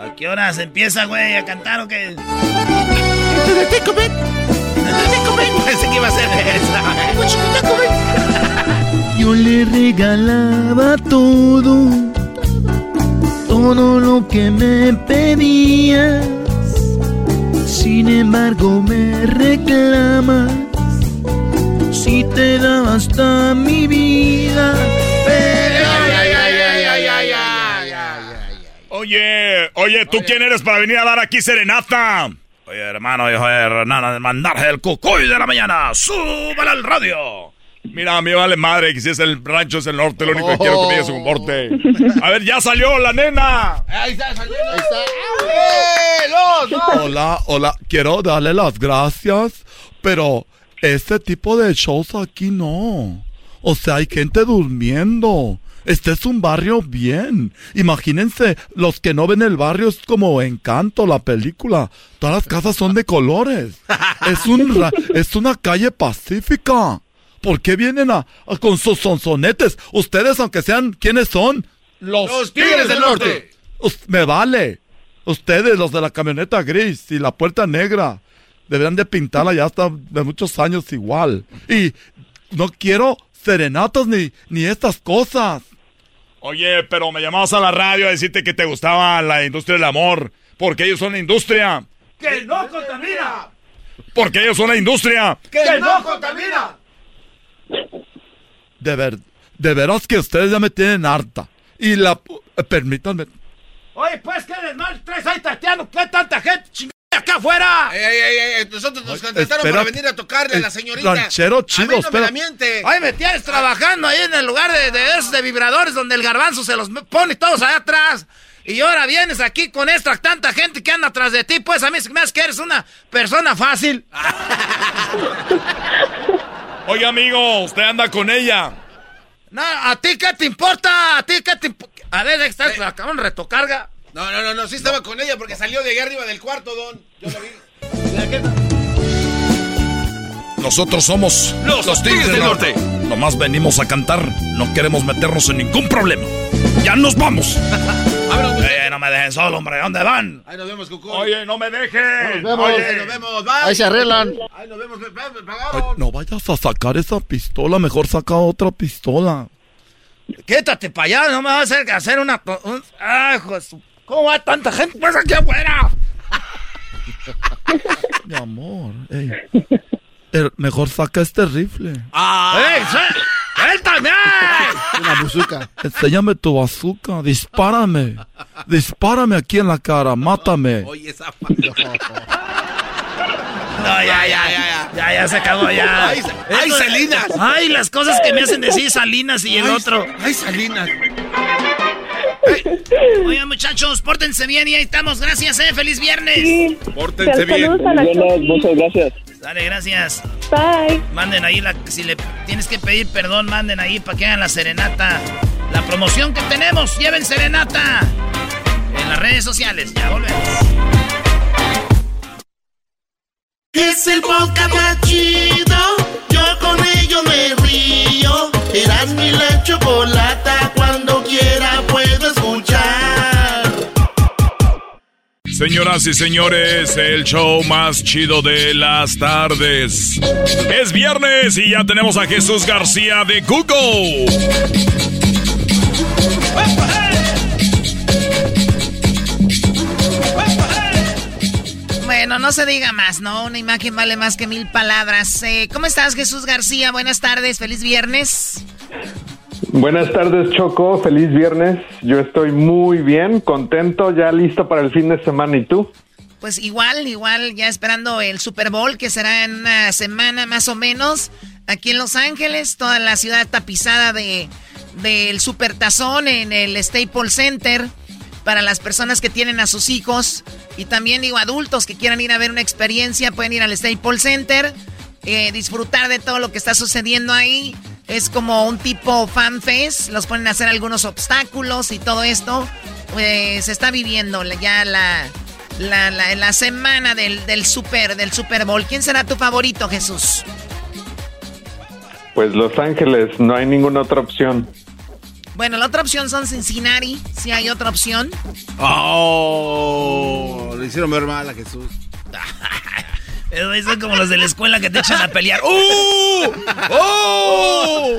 ¿A qué horas empieza, güey, a cantar o qué? Pensé que iba a ser esa. Yo le regalaba todo, todo lo que me pedías. Sin embargo me reclamas si te daba hasta mi vida. Oye, oye, ¿tú quién eres para venir a dar aquí serenata? Oye, hermano, hijo de Hernán, mandarse el cucuy de la mañana. ¡Súbala al radio! Mira, a mí vale madre que si es el rancho es el norte, lo único que quiero que me su comporte. A ver, ya salió la nena. Ahí está, salió. Ahí ¡Eh, Hola, hola. Quiero darle las gracias, pero este tipo de shows aquí no. O sea, hay gente durmiendo. Este es un barrio bien. Imagínense, los que no ven el barrio es como Encanto, la película. Todas las casas son de colores. Es, un ra- es una calle pacífica. ¿Por qué vienen a, a- con sus sonsonetes? Ustedes, aunque sean, ¿quiénes son? Los Tigres del Norte. Us- me vale. Ustedes, los de la camioneta gris y la puerta negra, deberían de pintarla ya hasta de muchos años igual. Y no quiero serenatas ni, ni estas cosas. Oye, pero me llamabas a la radio a decirte que te gustaba la industria del amor. Porque ellos son la industria. ¡Que no contamina! Porque ellos son la industria. ¡Que no contamina! De ver, de veras que ustedes ya me tienen harta. Y la, eh, permítanme, Oye, pues, ¿qué desmal traes ahí, Tatiano? ¿Qué tanta gente chingada acá afuera? Ey, ey, ey, ey, nosotros nos contrataron espera. para venir a tocarle a la señorita. ranchero chido, a mí no me la miente. Oye, me tienes trabajando ahí en el lugar de, de esos de vibradores donde el garbanzo se los pone todos allá atrás. Y ahora vienes aquí con esta tanta gente que anda atrás de ti, pues a mí me hace que eres una persona fácil. Oye, amigo, usted anda con ella. No, ¿a ti qué te importa? ¿A ti qué te importa? A ver, está acabamos de retocarga. No, no, no, no, sí estaba con ella porque salió de allá arriba del cuarto, don. Yo la vi. Nosotros somos los, Tigres del Norte. Nomás venimos a cantar. No queremos meternos en ningún problema. Ya nos vamos. Eh, no me dejen solo, hombre. ¿Dónde van? Ahí nos vemos, Cucú. Oye, no me dejen. Nos vemos. Oye. Ahí nos vemos, bye. Ahí se arreglan. Ahí nos vemos, me, me Ay, pagaron. no vayas a sacar esa pistola, mejor saca otra pistola. Quítate para allá, no me vas a hacer hacer una. un- ¡Ay, hijo de su- ¿Cómo va tanta gente? Pues aquí afuera. Mi amor, ey. El- mejor saca este rifle. ¡Ey, suel- suéltame! Una buzuca. Enséñame tu bazooka, dispárame. Dispárame aquí en la cara, mátame. Oye, esa No, ya, ya, ya, ya. Ya, ya se acabó, ya. Ay, Salinas. Ay, las cosas que me hacen decir Salinas y el Ay, otro. Ay, Salinas. Oigan, muchachos, pórtense bien y ahí estamos. Gracias, eh. Feliz viernes. Sí. Pórtense bien. Saludos a la Chofi. muchas gracias. Dale, gracias. Bye. Manden ahí la. Si le tienes que pedir perdón, manden ahí para que hagan la serenata. La promoción que tenemos, lleven serenata. En las redes sociales. Ya volvemos. Es el podcast más chido. Yo con ello me río. Eras mi la chocolata. Cuando quiera Señoras y señores, el show más chido de las tardes. Es viernes y ya tenemos a Jesús García de Google. Bueno, no se diga más, ¿no? Una imagen vale más que mil palabras. Eh, ¿Cómo estás, Jesús García? Buenas tardes, feliz viernes. Buenas tardes, Choco. Feliz viernes. Yo estoy muy bien, contento, ya listo para el fin de semana. ¿Y tú? Pues igual, igual, ya esperando el Super Bowl, que será en una semana más o menos. Aquí en Los Ángeles, toda la ciudad tapizada de del Super Tazón en el Staples Center. Para las personas que tienen a sus hijos y también digo adultos que quieran ir a ver una experiencia, pueden ir al Staples Center, eh, disfrutar de todo lo que está sucediendo ahí. Es como un tipo fan fest, los ponen a hacer algunos obstáculos y todo esto. Pues se está viviendo la- ya la, la, la- la semana del, del Super, del Super Bowl. ¿Quién será tu favorito, Jesús? Pues Los Ángeles, no hay ninguna otra opción. Bueno, la otra opción son Cincinnati, si hay otra opción. Oh, le hicieron ver mal a Jesús. Pero son como los de la escuela que te echan a pelear. ¡Uh! ¡Oh!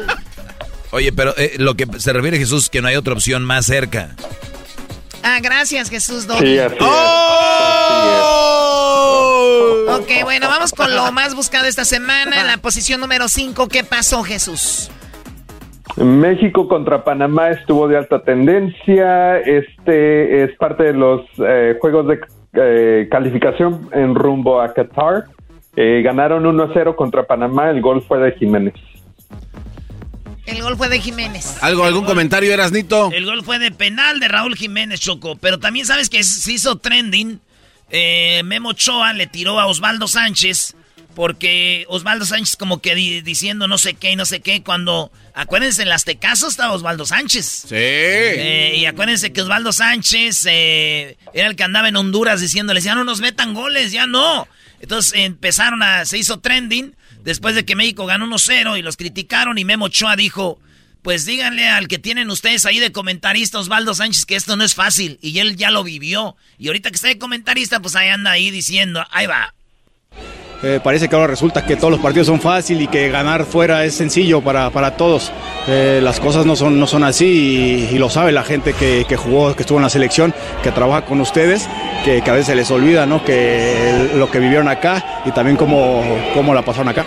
Oye, pero eh, lo que se refiere Jesús que no hay otra opción más cerca. Ah, gracias, Jesús. Sí, así es. Ok, bueno, vamos con lo más buscado esta semana. La posición número 5. ¿Qué pasó, Jesús? México contra Panamá estuvo de alta tendencia. Este es parte de los eh, juegos de eh, calificación en rumbo a Qatar. Eh, ganaron 1-0 contra Panamá. El gol fue de Jiménez. El gol fue de Jiménez. ¿Algo, algún comentario, Erasnito? El gol fue de penal de Raúl Jiménez, Choco. Pero también sabes que se hizo trending. Eh, Memo Ochoa le tiró a Osvaldo Sánchez. Porque Osvaldo Sánchez como que di- diciendo no sé qué y no sé qué. Cuando, acuérdense, en las Tecasos estaba Osvaldo Sánchez. Sí. Eh, y acuérdense que Osvaldo Sánchez eh, era el que andaba en Honduras diciéndoles, ya no nos metan goles, ya no. Entonces empezaron a, se hizo trending después de que México ganó 1-0 y los criticaron y Memo Ochoa dijo, pues díganle al que tienen ustedes ahí de comentarista Osvaldo Sánchez que esto no es fácil y él ya lo vivió. Y ahorita que está de comentarista, pues ahí anda ahí diciendo, ahí va. Eh, parece que ahora resulta que todos los partidos son fácil y que ganar fuera es sencillo para, para todos. Eh, las cosas no son, no son así y, y lo sabe la gente que, que jugó, que estuvo en la selección, que trabaja con ustedes, que, que a veces se les olvida ¿no? que lo que vivieron acá y también cómo, cómo la pasaron acá.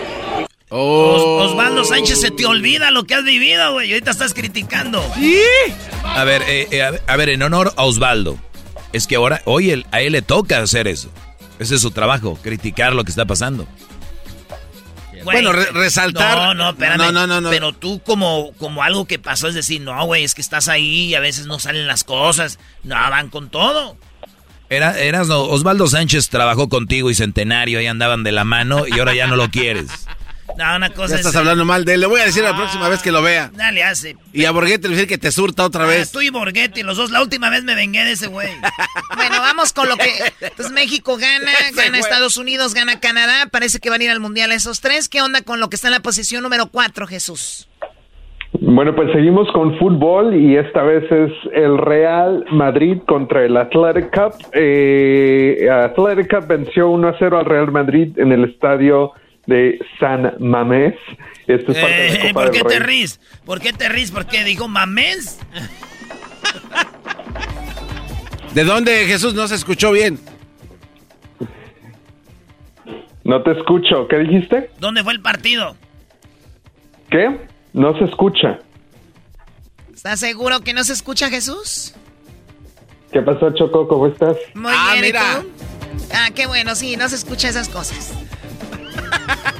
Os- Osvaldo Sánchez, se te olvida lo que has vivido, güey. y Ahorita estás criticando. A ver, eh, eh, a ver, a ver, en honor a Osvaldo, es que ahora, hoy él- a él le toca hacer eso. Ese es su trabajo, criticar lo que está pasando. Güey, Bueno, re- resaltar- No, no, espérame. No, no, no, no. Pero tú como, como algo que pasó es decir, no, güey, es que estás ahí y a veces no salen las cosas. No, van con todo. Era, eras, no, Osvaldo Sánchez trabajó contigo y Centenario, ahí andaban de la mano y ahora ya no lo quieres. No, una cosa Ya es- estás hablando mal de él. Le voy a decir la próxima vez que lo vea. Dale, hace. Y a Borghetti le voy a decir que te surta otra Ah, vez. tú y Borghetti, los dos. La última vez me vengué de ese güey. bueno, vamos con lo que... Entonces México gana, gana Estados Unidos, gana Canadá. Parece que van a ir al Mundial esos tres. ¿Qué onda con lo que está en la posición número cuatro, Jesús? Bueno, pues seguimos con fútbol y esta vez es el Real Madrid contra el Athletic Cup. Eh, Athletic Cup venció 1 a 0 al Real Madrid en el estadio de San Mamés. Esto es parte de la Eh, Copa ¿Por del qué te Rey. ríes? ¿Por qué te ríes? ¿Por qué dijo mamés? ¿De dónde, Jesús? No se escuchó bien. No te escucho. ¿Qué dijiste? ¿Dónde fue el partido? ¿Qué? No se escucha. ¿Estás seguro que no se escucha, Jesús? ¿Qué pasó, Choco? ¿Cómo estás? Muy bien, ¿y tú? Ah, qué bueno, sí, no se escucha esas cosas.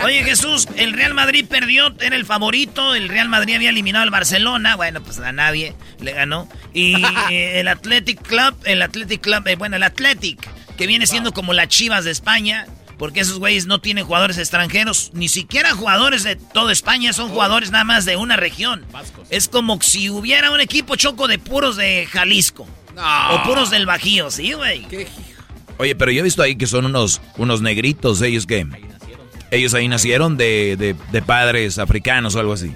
Oye, Jesús, el Real Madrid perdió, era el favorito. El Real Madrid había eliminado al Barcelona. Bueno, pues a nadie le ganó. Y eh, el Athletic Club, el Athletic Club, eh, bueno, el Athletic, que viene siendo como las chivas de España. Porque esos güeyes no tienen jugadores extranjeros, ni siquiera jugadores de toda España, son jugadores nada más de una región. Es como si hubiera un equipo choco de puros de Jalisco. O puros del Bajío, sí, güey. Oye, pero yo he visto ahí que son unos, unos negritos, ellos que... Ellos ahí nacieron de, de- de padres africanos o algo así.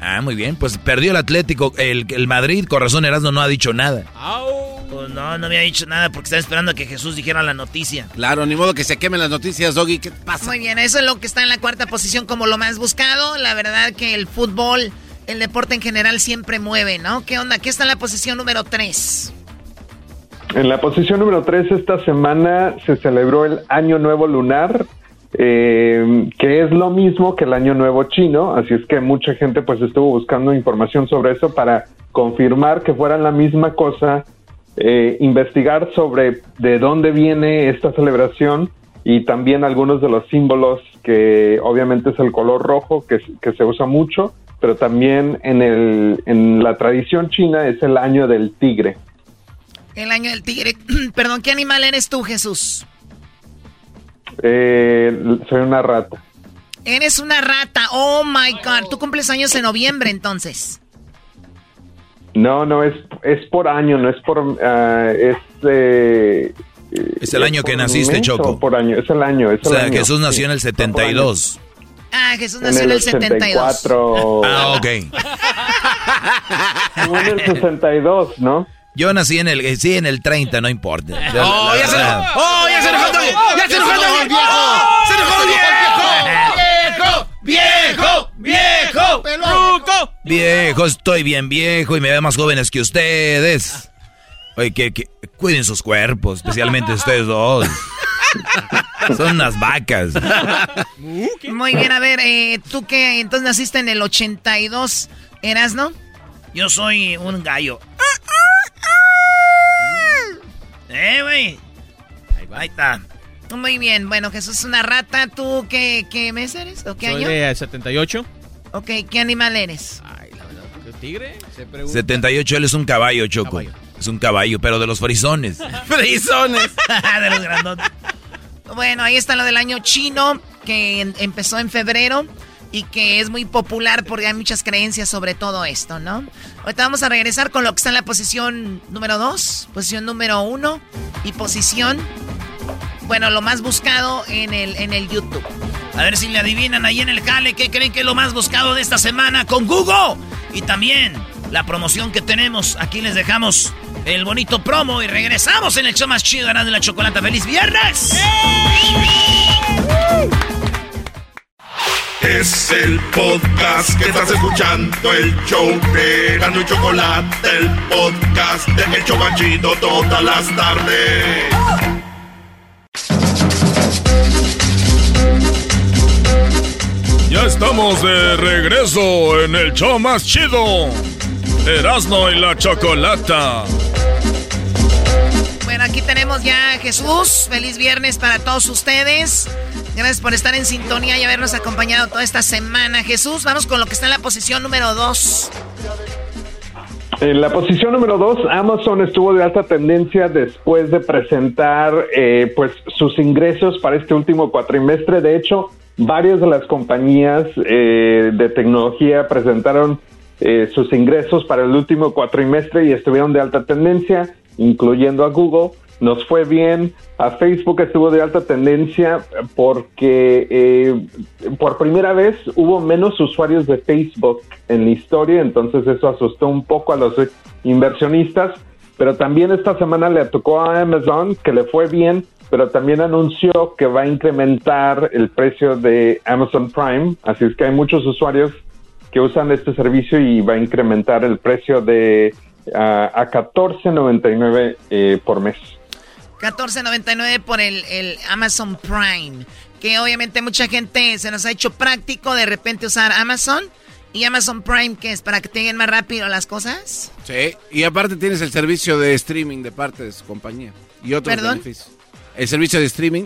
Ah, muy bien, pues perdió el Atlético, el, el Madrid, con razón Erasmo no ha dicho nada. Pues no, no había dicho nada porque estaba esperando a que Jesús dijera la noticia. Claro, ni modo que se quemen las noticias, Doggy. ¿Qué pasa? Muy bien, eso es lo que está en la cuarta posición como lo más buscado. La verdad que el fútbol, el deporte en general siempre mueve, ¿no? ¿Qué onda? ¿Qué está en la posición número 3? En la posición número 3 esta semana se celebró el Año Nuevo Lunar, eh, que es lo mismo que el Año Nuevo Chino, así es que mucha gente pues estuvo buscando información sobre eso para confirmar que fueran la misma cosa, eh, investigar sobre de dónde viene esta celebración y también algunos de los símbolos que obviamente es el color rojo que, que se usa mucho, pero también en, el, en la tradición china es el año del tigre. El año del tigre. Perdón, ¿qué animal eres tú, Jesús? Eh, soy una rata. Eres una rata. Oh my God. Tú cumples años en noviembre entonces. No, no, es, es por año, no es por... ah, es, eh, Es el año que naciste, Choco. por año, es el año, es O sea, año. Jesús nació Sí, en el está por año. 72. Ah, Jesús En nació en el el 72. 84. Ah, ok. En el 62, ¿no? Yo nací en el, eh, sí, en el 30, no importa. ¡Oh, ya se enojó! ¡Oh, ya se enojó! Doggy! ¡Ya se enojó el viejo! ¡Se enojó el ¡Viejo! viejo! ¡Viejo! ¡Ruco! Viejo, estoy bien viejo y me veo más jóvenes que ustedes. Oye, que, que cuiden sus cuerpos, especialmente ustedes dos. Son unas vacas. Muy bien, a ver, eh, tú que entonces naciste en el 82, ¿eras, no? Yo soy un gallo. Eh, güey. Ahí está. Muy bien, bueno, Jesús es una rata. ¿Tú qué, qué mes eres? ¿O qué Soy año? de 78. Ok, ¿qué animal eres? ¿De tigre? Se pregunta. 78, él es un caballo, Choco. Es un caballo, pero de los frisones. ¡Frisones! de los grandotes. Bueno, ahí está lo del año chino, que en- empezó en febrero y que es muy popular porque hay muchas creencias sobre todo esto, ¿no? Ahorita vamos a regresar con lo que está en la posición número 2, posición número 1 y posición, bueno, lo más buscado en el, en el YouTube. A ver si le adivinan ahí en el jale qué creen que es lo más buscado de esta semana con Google. Y también la promoción que tenemos. Aquí les dejamos el bonito promo y regresamos en el show más chido ganando la chocolata. ¡Feliz viernes! Es el podcast que estás escuchando, el show de Gano y Chocolate, el podcast de El Chobachito todas las tardes. Ya estamos de regreso en el show más chido. Erasmo y la Chocolata. Bueno, aquí tenemos ya a Jesús. Feliz viernes para todos ustedes. Gracias por estar en sintonía y habernos acompañado toda esta semana. Jesús, vamos con lo que está en la posición número 2. En la posición número 2, Amazon estuvo de alta tendencia después de presentar eh, pues sus ingresos para este último cuatrimestre. De hecho, varias de las compañías eh, de tecnología presentaron eh, sus ingresos para el último cuatrimestre y estuvieron de alta tendencia, incluyendo a Google. Nos fue bien, a Facebook estuvo de alta tendencia porque eh, por primera vez hubo menos usuarios de Facebook en la historia, entonces eso asustó un poco a los inversionistas, pero también esta semana le tocó a Amazon que le fue bien, pero también anunció que va a incrementar el precio de Amazon Prime, así es que hay muchos usuarios que usan este servicio y va a incrementar el precio de ah, a 14.99 eh, por mes. 14.99 por el, el Amazon Prime. Que obviamente mucha gente se nos ha hecho práctico de repente usar Amazon. ¿Y Amazon Prime qué es? ¿Para que te lleguen más rápido las cosas? Sí, y aparte tienes el servicio de streaming de parte de su compañía. Y otros ¿Perdón? beneficios. El servicio de streaming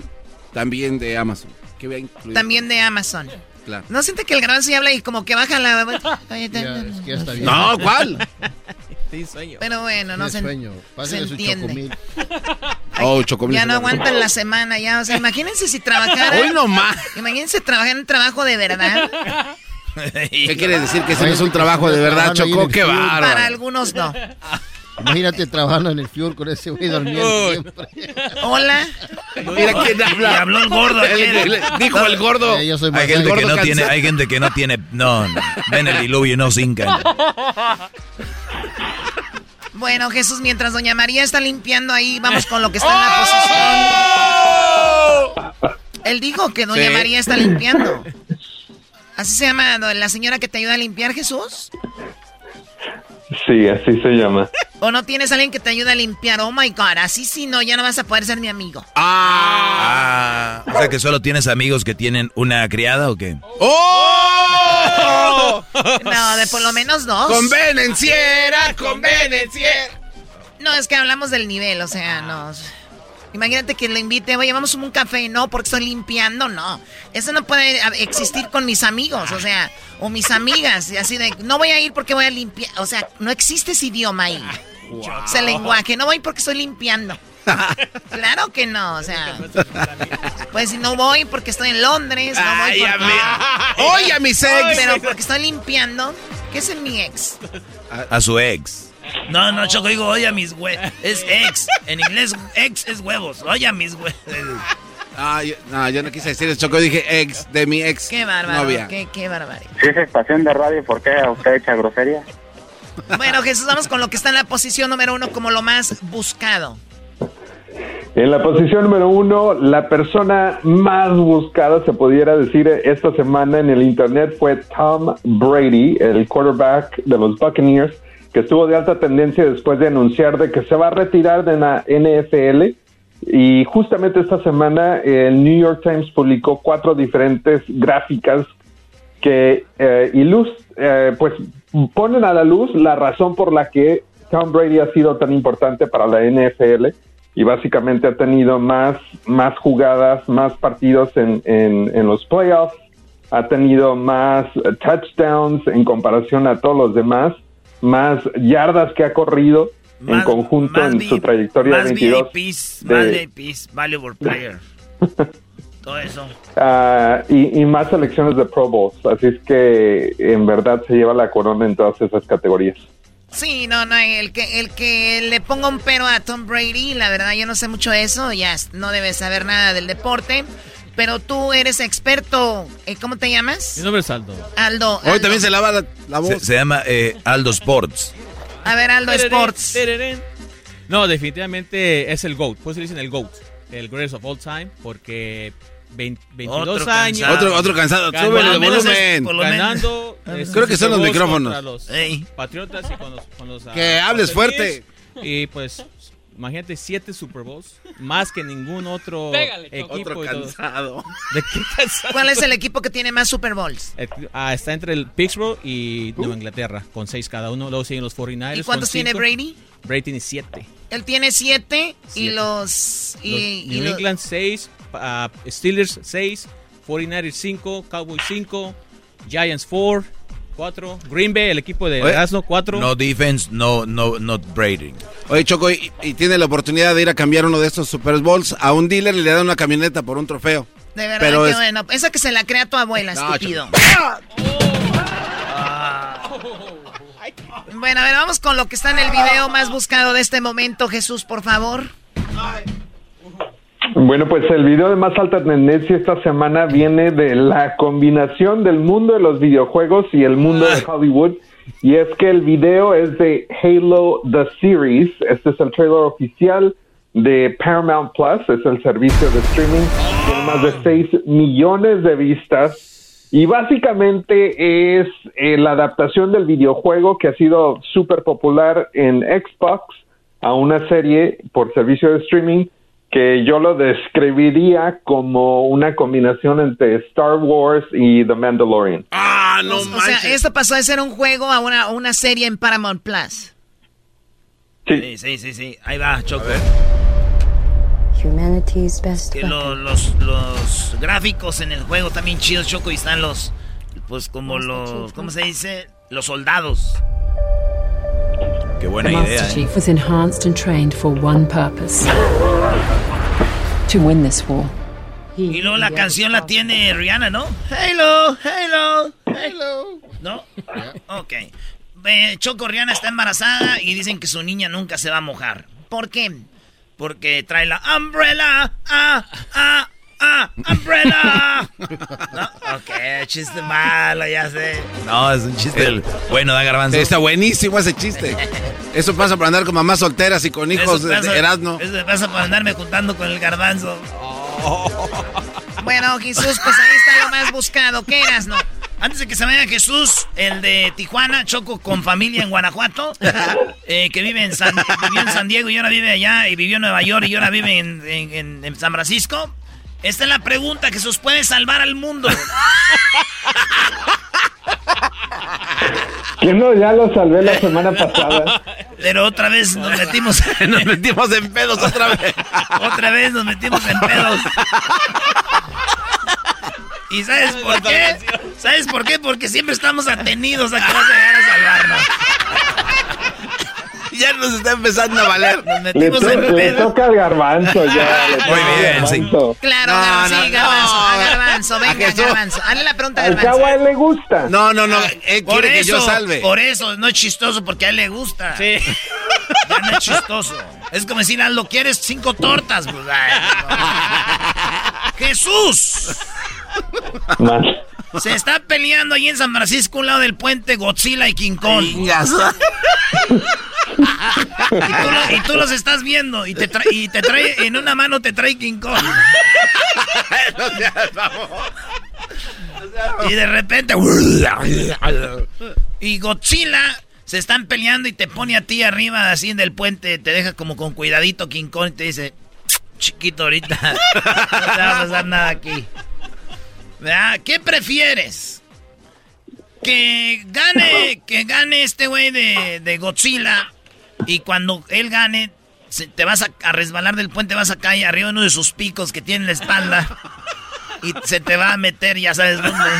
también de Amazon. Que voy a incluir. También de Amazon. Claro. ¿No siente que el gran se habla y como que baja la... No, ¿cuál? Sí, sueño. Pero bueno, no se, sueño. se Pásale su entiende. Oh, chocomil. Ya no aguantan la semana, ya. O sea, imagínense si trabajaran... Hoy no más. Imagínense trabajar en un trabajo de verdad. ¿Qué quiere decir? Que ese no es un trabajo de verdad, Chocó. Qué Para bárbaro. algunos no. Imagínate trabajando en el Fiur con ese güey durmiendo siempre. Hola. Mira quién habla. Y habló el gordo El- dijo el gordo. Eh, yo soy más Hay gente, que no gordo tiene, hay gente que no tiene, no, no. ven el diluvio y no cincan. Bueno, Jesús, mientras Doña María está limpiando ahí, vamos con lo que está en la posición. Él dijo que Doña Sí. María está limpiando. ¿Así se llama la señora que te ayuda a limpiar, Jesús? Sí, así se llama. ¿O no tienes a alguien que te ayude a limpiar? Oh my God, así sí no, ya no vas a poder ser mi amigo. Ah, o sea que solo tienes amigos que tienen una criada o qué? ¡Oh! No, de por lo menos dos. Convenenciera, convenenciera. No, es que hablamos del nivel, o sea, no. Imagínate que le invite, oye, vamos a un café, no, porque estoy limpiando, no. Eso no puede existir con mis amigos, o sea, o mis amigas, y así de, no voy a ir porque voy a limpiar, o sea, no existe ese idioma ahí. Ese lenguaje, no voy porque estoy limpiando. claro que no, o sea, pues no voy porque estoy en Londres, no voy Ay, a porque... mi- Oye, a mis ex. Pero porque estoy limpiando, ¿qué es en mi ex? A su ex. No, no, Choco, digo, oye, a mis huevos. Es ex. En inglés, ex es huevos. Oye, a mis huevos. Ah, yo, no, yo no quise decir eso, Chocó. Dije ex, de mi ex Qué bárbaro. novia. Qué, qué barbaridad. Si es estación de radio, ¿por qué usted echa grosería? Bueno, Jesús, vamos con lo que está en la posición número uno como lo más buscado. En la posición número uno, la persona más buscada, se pudiera decir, esta semana en el internet fue Tom Brady, el quarterback de los Buccaneers, estuvo de alta tendencia después de anunciar de que se va a retirar de la NFL. Y justamente esta semana el New York Times publicó cuatro diferentes gráficas que eh, ilus- eh, pues ponen a la luz la razón por la que Tom Brady ha sido tan importante para la NFL y básicamente ha tenido más, más jugadas, más partidos en, en, en los playoffs, ha tenido más touchdowns en comparación a todos los demás, más yardas que ha corrido en conjunto en su trayectoria Más 22 VIPs, de- más VIPs, valuable player. Todo eso. Ah, y, y más selecciones de Pro Bowls. Así es que en verdad se lleva la corona en todas esas categorías. Sí, no, no, el que, el que le ponga un pero a Tom Brady, la verdad yo no sé mucho de eso, ya no debes saber nada del deporte, pero tú eres experto, eh, ¿cómo te llamas? Mi nombre es Aldo. Aldo. Hoy también se lava la, la voz. Se, se llama eh, Aldo Sports. A ver, Aldo Sports. No, definitivamente es el GOAT. Pues se le dicen el GOAT. El greatest of all time. Porque 20 22 Otro años. cansado. Otro- otro cansado. Súbele de volumen. Ganando. Creo que son los micrófonos. los Patriotas y con los. con los, ah, Que hables Buccaneers. fuerte. Y pues. Imagínate, siete Super Bowls, más que ningún otro Pégale, equipo. Otro y cansado. ¿De qué cansado? ¿Cuál es el equipo que tiene más Super Bowls? Eh, ah, está entre el Pittsburgh y Nueva Inglaterra, con seis cada uno. Luego siguen los 49ers. ¿Y cuántos tiene cinco. Brady? Brady tiene siete. Él tiene siete, y Siete. los... Y, Los y New los- England 6, Steelers 6, 49ers 5, Cowboys 5, Giants 4, 4, Green Bay, el equipo de Erasmo 4. No defense, no, no, not Brady. Oye, Choco, y, y tiene la oportunidad de ir a cambiar uno de estos Super Bowls a un dealer y le da una camioneta por un trofeo. De verdad, Pero qué es- bueno. Esa que se la crea tu abuela, No, estúpido. Bueno, a ver, vamos con lo que está en el video más buscado de este momento, Jesús, por favor. Bueno, pues el video de más alta tendencia esta semana viene de la combinación del mundo de los videojuegos y el mundo de Hollywood. Y es que el video es de Halo The Series. Este es el trailer oficial de Paramount Plus. Es el servicio de streaming. Tiene más de 6 millones de vistas. Y básicamente es eh, la adaptación del videojuego que ha sido súper popular en Xbox a una serie por servicio de streaming que yo lo describiría como una combinación entre Star Wars y The Mandalorian. Ah, no o, o sea, esto pasó de ser un juego a una, una serie en Paramount Plus. Sí, sí, sí, sí. Ahí va, Choco. Humanity's best Que lo- los, los gráficos en el juego también chidos, Choco, y están los, pues como los, ¿cómo se dice? Los soldados. Qué the buena Master idea, ¿eh? Chief was enhanced and trained for one purpose. To win this war. Y luego la canción la tiene Rihanna, ¿no? Halo, Halo, Halo. ¿No? Ok. Eh, Choco Rihanna está embarazada y dicen que su niña nunca se va a mojar. ¿Por qué? Porque trae la umbrella. Ah, ah, ah, umbrella. ¿No? Ok, chiste malo, ya sé. No, es un chiste del- bueno, da garbanzo. Está buenísimo ese chiste. Eso pasa por andar con mamás solteras y con hijos Eso de, pasa- de Erasmo. Eso pasa por andarme juntando con el garbanzo. Bueno, Jesús, pues ahí está lo más buscado. ¿Qué eras, no? Antes de que se vaya Jesús, el de Tijuana, Choco con familia en Guanajuato, eh, que vive en San, vivió en San Diego y ahora vive allá, y vivió en Nueva York y ahora vive en, en- en- en San Francisco. Esta es la pregunta, Jesús, ¿puede salvar al mundo? Que no, ya lo salvé la semana pasada. Pero otra vez nos metimos... Nos metimos en pedos otra vez. Otra vez nos metimos en pedos. ¿Y sabes por qué? ¿Sabes por qué? Porque siempre estamos atenidos a que vas a llegar a salvarnos. Ya nos está empezando a valer. Nos Le, metimos to- en le toca al garbanzo ya. le toca Muy bien, sí. Claro, No, no, sí, garbanzo, no. a garbanzo, venga, garbanzo. Hazle la pregunta Al garbanzo. a él le gusta. No, no, no. Él Por quiere que yo eso, salve. por eso, no es chistoso porque a él le gusta. Sí. Ya no es chistoso. Es como decir, Aldo, ¿quieres cinco tortas? Pues, ay. ¡Jesús! Más. Se está peleando ahí en San Francisco, un lado del puente, Godzilla y King Kong. Y tú, lo- y tú los estás viendo y te, y te trae, en una mano te trae King Kong. Y de repente... Y Godzilla se están peleando y te pone a ti arriba así en el puente, te deja como con cuidadito King Kong y te dice, chiquito ahorita, no te va a pasar nada aquí. ¿Verdad? ¿Qué prefieres? Que gane, que gane este güey de, de Godzilla y cuando él gane te vas a, a resbalar del puente, vas a caer arriba de uno de sus picos que tiene en la espalda y se te va a meter ya sabes dónde.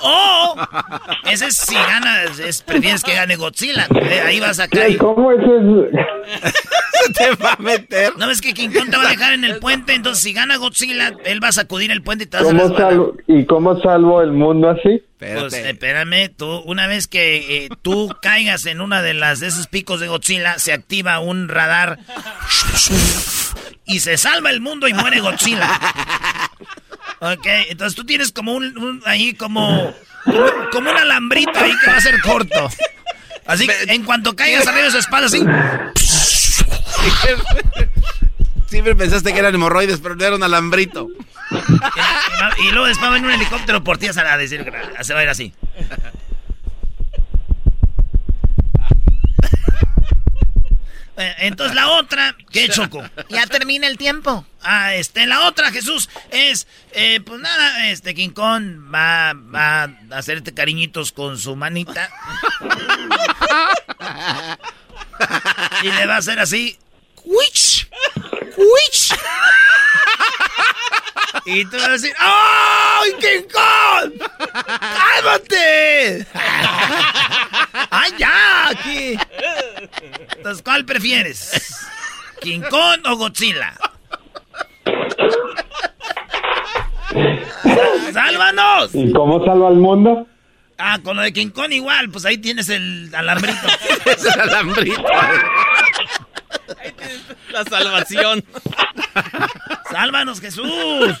O ese es si ganas, es, prefieres que gane Godzilla, eh, ahí vas a caer. ¿Cómo es eso? Se te va a meter. No ves que King Kong te va a dejar en el puente, entonces si gana Godzilla, él va a sacudir el puente y te vas a ¿Cómo resbalar. salvo, ¿Y cómo salvo el mundo así? Pues espérame, tú, una vez que eh, tú caigas en una de las de esos picos de Godzilla, se activa un radar y se salva el mundo y muere Godzilla. Ok, entonces tú tienes como un, un- ahí como como un alambrito ahí que va a ser corto. Así que en cuanto caigas arriba de su espalda, así. Siempre pensaste que eran hemorroides, pero no era un alambrito. Y luego después va venir un helicóptero por ti a decir, se va a ir así. Entonces la otra, ¿qué choco? Ya termina el tiempo. Ah, este, la otra, Jesús, es, eh, pues nada, este King Kong va, va a hacerte cariñitos con su manita. y le va a hacer así, ¡Wich! ¡Wich! Y tú vas a decir, ¡Ay, King Kong! ¡Cálmate! ¡Ay, ya! Aquí. Entonces, ¿cuál prefieres? ¿King Kong o Godzilla? ¡Sálvanos! ¿Y cómo salva al mundo? Ah, con lo de King Kong igual, pues ahí tienes el alambrito. es el alambrito. La salvación. ¡Sálvanos, Jesús!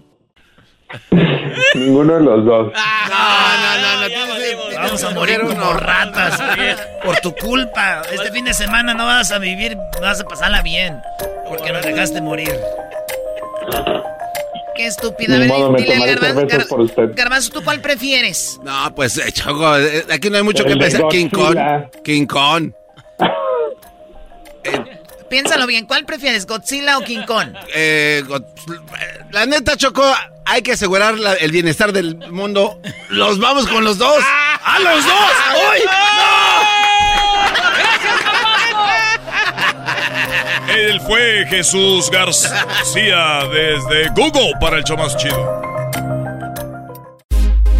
Ninguno de los dos. No, no, no, Vamos a morir como ratas por tu culpa. Este fin de semana no vas a vivir, vas a pasarla bien porque nos dejaste morir. Qué estúpida. Ver, modo, me dile al Garbanzo, por usted. Garbanzo, ¿tú cuál prefieres? No, pues, eh, Choco, eh, aquí no hay mucho que El pensar. King Kong. King Kong. Piénsalo bien, ¿cuál prefieres, Godzilla o King Kong? Eh, God- la neta, Choco, hay que asegurar la- el bienestar del mundo. Los vamos con los dos. ¡A los dos! ¡Uy! Él fue Jesús García desde Google para el show más chido.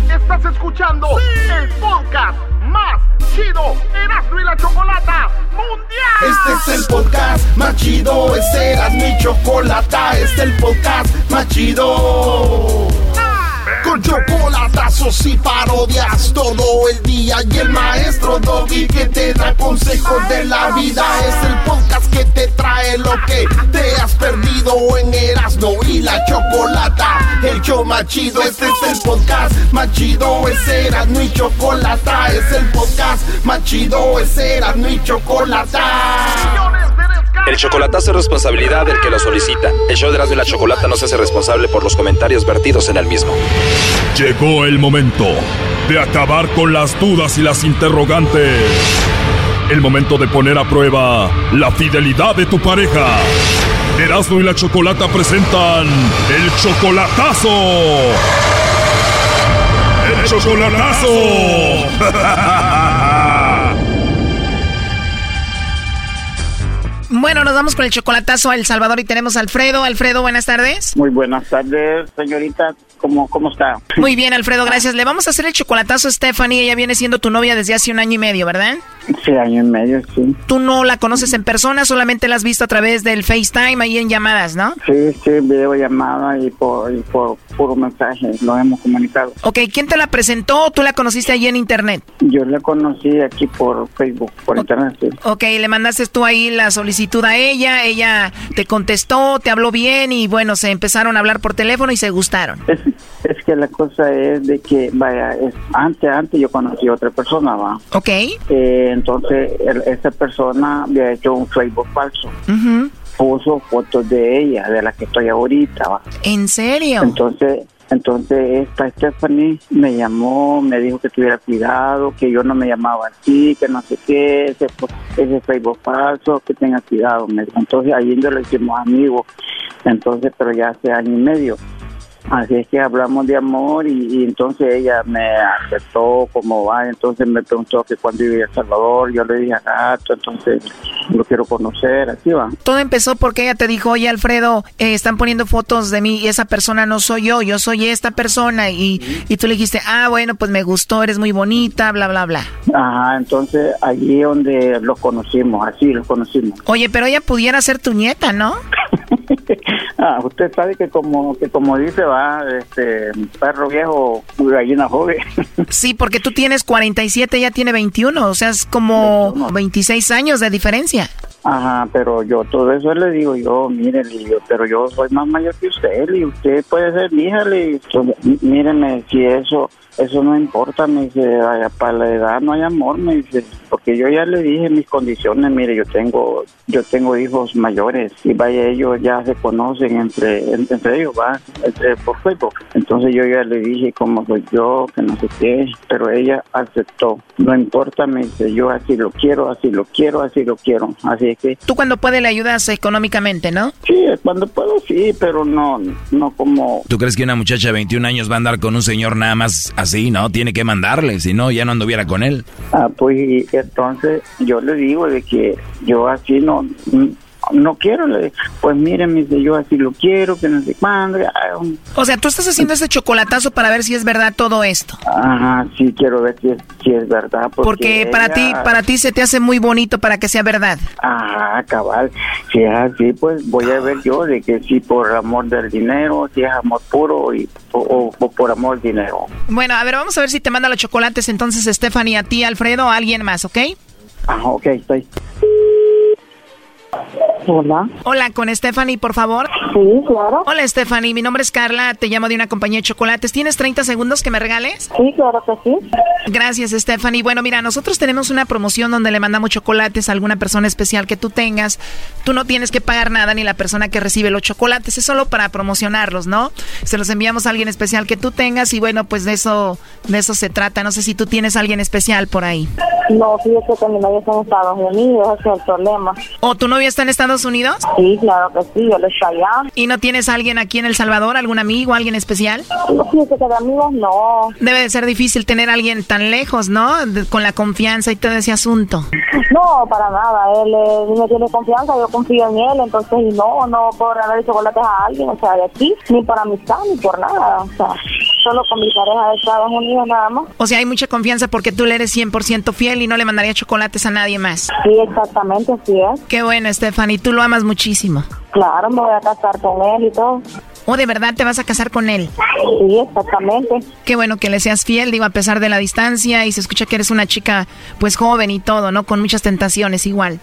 Estás escuchando el podcast más chido Erasmo y la Chocolata Mundial. Este es el podcast más chido, este era mi chocolata, este es el podcast más chido. Con chocolatazos y parodias todo el día y el maestro Doggy que te da consejos de la vida es el podcast que te trae lo que te has perdido en Erasmo y la Chocolata, el show más chido, este es el podcast más chido, ese era mi chocolata, es el podcast más chido, ese era mi chocolata. El chocolatazo es responsabilidad del que lo solicita. El show de Erasmo y la Chocolata no se hace responsable por los comentarios vertidos en el mismo. Llegó el momento de acabar con las dudas y las interrogantes. El momento de poner a prueba la fidelidad de tu pareja. Erasmo y la Chocolata presentan el chocolatazo. El chocolatazo. Bueno, nos vamos con el chocolatazo a El Salvador y tenemos a Alfredo. Alfredo, buenas tardes. Muy buenas tardes, señorita. ¿Cómo, cómo está? Muy bien, Alfredo, gracias. Le vamos a hacer el chocolatazo a Stephanie. Ella viene siendo tu novia desde hace un año y medio, ¿verdad? Sí, año y medio, sí. Tú no la conoces en persona, solamente la has visto a través del FaceTime ahí en llamadas, ¿no? Sí, sí, videollamada y por, y por puro mensaje lo hemos comunicado. Ok, ¿quién te la presentó o tú la conociste allí en internet? Yo la conocí aquí por Facebook, por internet, sí. Ok, le mandaste tú ahí la solicitud a ella, ella te contestó, te habló bien y bueno, se empezaron a hablar por teléfono y se gustaron. Es, es que la cosa es de que, vaya, es, antes, antes yo conocí a otra persona, va. Ok. Eh, entonces, el- esa persona había hecho un Facebook falso. Puso fotos de ella, de la que estoy ahorita, va. ¿En serio? Entonces, entonces esta Stephanie me llamó, me dijo que tuviera cuidado, que yo no me llamaba así, que no sé qué, ese, ese Facebook falso, que tenga cuidado. Entonces ahí yo lo hicimos amigos, entonces, pero ya hace año y medio. Así es que hablamos de amor y, y entonces ella me aceptó como va, entonces me preguntó que cuando iba a El Salvador, yo le dije a Gato, entonces lo quiero conocer, así va. Todo empezó porque ella te dijo, oye Alfredo, eh, están poniendo fotos de mí y esa persona no soy yo, yo soy esta persona y, y tú le dijiste, ah, bueno, pues me gustó, eres muy bonita, bla, bla, bla. Ajá, entonces allí donde los conocimos, así los conocimos. Oye, pero ella pudiera ser tu nieta, ¿no? Ah, usted sabe que como que como dice va, este perro viejo, gallina joven. Sí, porque tú tienes 47, ella tiene 21, o sea, es como 26 años de diferencia. Ajá, pero yo todo eso le digo yo, mire, digo, pero yo soy más mayor que usted y usted puede ser mi hija, le digo, "M- míreme, si eso eso no importa, me dice, "Ay, para la edad no hay amor, me dice, porque yo ya le dije mis condiciones, mire, yo tengo yo tengo hijos mayores y vaya, ellos ya se conocen entre en- entre ellos, va, entre, por Facebook. Entonces yo ya le dije como soy yo, que no sé qué, pero ella aceptó. No importa, me dice, yo así lo quiero, así lo quiero, así lo quiero. Así Tú cuando puedes le ayudas económicamente, ¿no? Sí, cuando puedo sí, pero no, no como... ¿Tú crees que una muchacha de 21 años va a andar con un señor nada más así, no? Tiene que mandarle, si no, ya no anduviera con él. Ah, pues y entonces yo le digo de que yo así no... No quiero, le pues mire, me dice, yo así lo quiero, que no sé cuándo. ah, O sea, tú estás haciendo ese chocolatazo para ver si es verdad todo esto. Ajá, sí quiero ver si es, si es verdad. Porque, Porque para ella- ti, para ti se te hace muy bonito para que sea verdad. Ajá, cabal. Si es así, pues voy a ver yo de que si por amor del dinero, si es amor puro y, o, o- o por amor del dinero. Bueno, a ver, vamos a ver si te manda los chocolates entonces Stephanie a ti, Alfredo, o a alguien más, ¿ok? Ajá, ok, estoy. Hola. Hola, con Stephanie, por favor. Sí, claro. Hola, Stephanie. Mi nombre es Carla. Te llamo de una compañía de chocolates. ¿Tienes 30 segundos que me regales? Sí, claro que sí. Gracias, Stephanie. Bueno, mira, nosotros tenemos una promoción donde le mandamos chocolates a alguna persona especial que tú tengas. Tú no tienes que pagar nada ni la persona que recibe los chocolates. Es solo para promocionarlos, ¿no? Se los enviamos a alguien especial que tú tengas y bueno, pues de eso, de eso se trata. No sé si tú tienes a alguien especial por ahí. No, fíjate que mi novio está en Estados Unidos, ese es el problema. ¿O tu novia está en Estados Unidos? Sí, claro que sí, yo lo estoy allá. ¿Y no tienes a alguien aquí en El Salvador, algún amigo, alguien especial? Fíjate que de amigos no. Debe de ser difícil tener a alguien tan lejos, ¿no? De- con la confianza y todo ese asunto. No, para nada. Él eh, me tiene confianza, yo confío en él, entonces y no, no por regalar chocolates a alguien, o sea, de aquí, ni por amistad, ni por nada. O sea, solo con mi pareja de Estados Unidos nada más. O sea, hay mucha confianza porque tú le eres 100% fiel y no le mandaría chocolates a nadie más. Sí, exactamente, así es. Qué bueno, Stephanie, tú lo amas muchísimo. Claro, me voy a casar con él y todo. ¿O de verdad te vas a casar con él? Sí, exactamente. Qué bueno que le seas fiel, digo, a pesar de la distancia y se escucha que eres una chica pues joven y todo, ¿no? Con muchas tentaciones igual.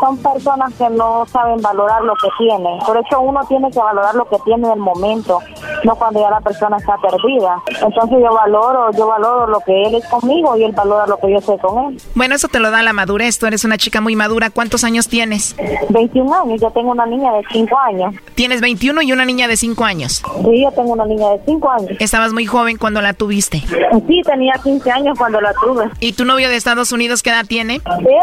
Son personas que no saben valorar lo que tienen. Por eso uno tiene que valorar lo que tiene en el momento, no cuando ya la persona está perdida. Entonces yo valoro, yo valoro lo que él es conmigo y él valora lo que yo soy con él. Bueno, eso te lo da la madurez, tú eres una chica muy madura. ¿Cuántos años tienes? 21 años, yo tengo una niña de 5 años. Tienes 21 y una niña de 5 años. Sí, yo tengo una niña de 5 años. Estabas muy joven cuando la tuviste. Sí, tenía 15 años cuando la tuve. ¿Y tu novio de Estados Unidos qué edad tiene?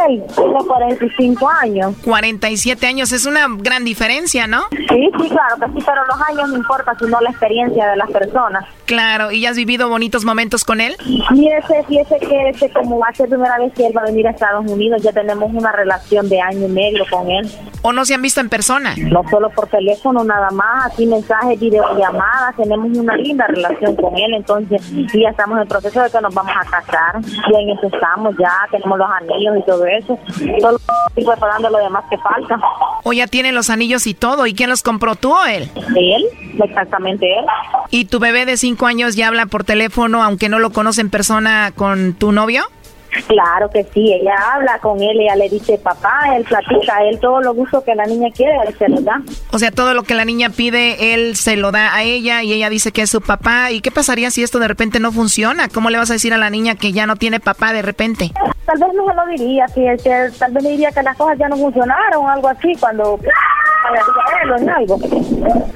Él tiene 45 años. 47 años, es una gran diferencia, ¿no? Sí, sí, claro que sí, pero los años no importa, sino la experiencia de las personas. Claro, ¿y ya has vivido bonitos momentos con él? Mire, fíjese que como va a ser primera vez que él va a venir a Estados Unidos, ya tenemos una relación de año y medio con él. ¿O no se han visto en persona? No solo por teléfono, nada más, aquí mensajes, videollamadas, tenemos una linda relación con él, entonces y ya estamos en el proceso de que nos vamos a casar, y en eso estamos ya, tenemos los anillos y todo eso, solo estoy preparando lo demás que falta. ¿O ya tienen los anillos y todo? ¿Y quién los compró, tú o él? Él, exactamente él. ¿Y tu bebé de 5 años ya habla por teléfono, aunque no lo conoce en persona, con tu novio? Claro que sí, ella habla con él, ella le dice papá, él platica, él todo lo gusto que la niña quiere, él se lo da. O sea, todo lo que la niña pide, él se lo da a ella y ella dice que es su papá. ¿Y qué pasaría si esto de repente no funciona? ¿Cómo le vas a decir a la niña que ya no tiene papá de repente? Tal vez no se lo diría, que tal vez le diría que las cosas ya no funcionaron o algo así, cuando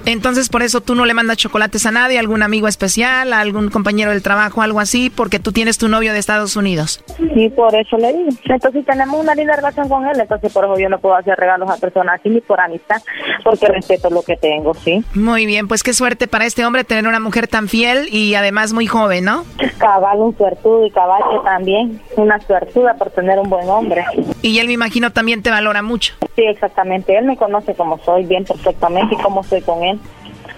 Entonces, por eso tú no le mandas chocolates a nadie, algún amigo especial, a algún compañero del trabajo, algo así, porque tú tienes tu novio de Estados Unidos. Sí, por eso le digo. Entonces tenemos una linda relación con él, entonces por eso yo no puedo hacer regalos a personas así ni por amistad, porque respeto lo que tengo, sí. Muy bien, pues qué suerte para este hombre tener una mujer tan fiel y además muy joven, ¿no? Cabal, un suertudo y cabal que también, una suertuda por tener un buen hombre. Y él me imagino también te valora mucho. Sí, exactamente. Él me conoce como soy bien perfectamente y cómo soy con él.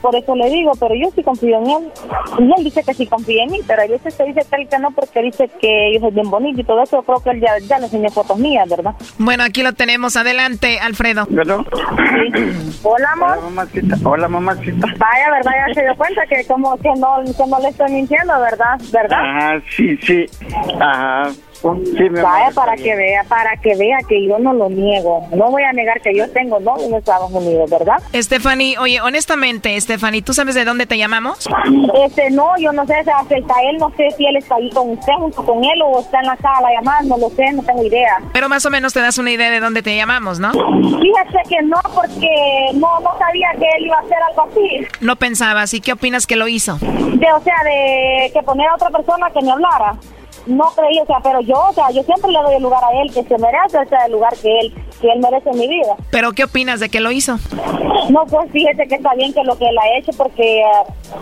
por eso le digo, pero yo sí confío en él. Y él dice que sí confía en mí, pero hay veces que dice tal que no porque dice que yo soy bien bonito y todo eso, yo creo que él ya, ya le enseñó fotos mías, ¿verdad? Bueno, aquí lo tenemos. Adelante, Alfredo. Hola, amor. Hola, mamacita. Hola, mamacita. Vaya, ¿verdad? Ya se dio cuenta que como que no, que no le estoy mintiendo, ¿verdad? ¿Verdad? Ajá, sí, sí. Ajá. Sí, mi Vaya para que vea, para que vea que yo no lo niego. No voy a negar que yo tengo novio en Estados Unidos, ¿verdad? Stephanie, oye, honestamente, Stephanie, ¿tú sabes de dónde te llamamos? Este, no, yo no sé, está él, no sé si él está ahí con usted, junto con él, o está en la sala llamando, no lo sé, no tengo idea. Pero más o menos te das una idea de dónde te llamamos, ¿no? Fíjese que no, porque no, no sabía que él iba a hacer algo así. No pensabas. ¿Y qué opinas que lo hizo? De, o sea, de que poner a otra persona que me hablara. No creí, o sea, pero yo, o sea, yo siempre le doy el lugar a él, que se merece, o sea, el lugar que él, que él merece en mi vida. ¿Pero qué opinas de que lo hizo? No, pues fíjese que está bien que lo que él ha hecho, porque eh,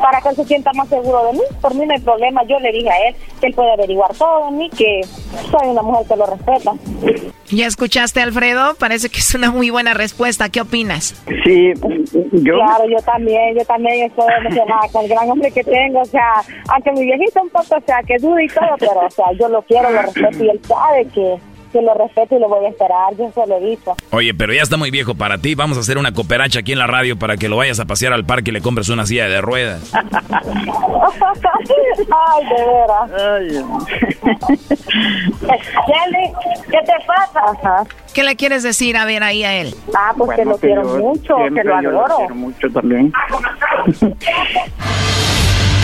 para que él se sienta más seguro de mí, por mí no hay problema. Yo le dije a él que él puede averiguar todo de mí, que soy una mujer que lo respeta. ¿Ya escuchaste, Alfredo? Parece que es una muy buena respuesta. ¿Qué opinas? Sí, yo. Claro, yo también, yo también estoy emocionada con el gran hombre que tengo, o sea, aunque mi viejito un poco, o sea, que duda y todo, pero, o sea, yo lo quiero, lo respeto y él sabe que, que lo respeto y lo voy a esperar, yo se lo he dicho. Oye, pero ya está muy viejo para ti. Vamos a hacer una cooperacha aquí en la radio para que lo vayas a pasear al parque y le compres una silla de ruedas. Ay, de veras. Kelly, ¿qué te pasa? ¿Qué le quieres decir a ver ahí a él? Ah, pues que lo quiero mucho, que lo yo adoro. quiero mucho también.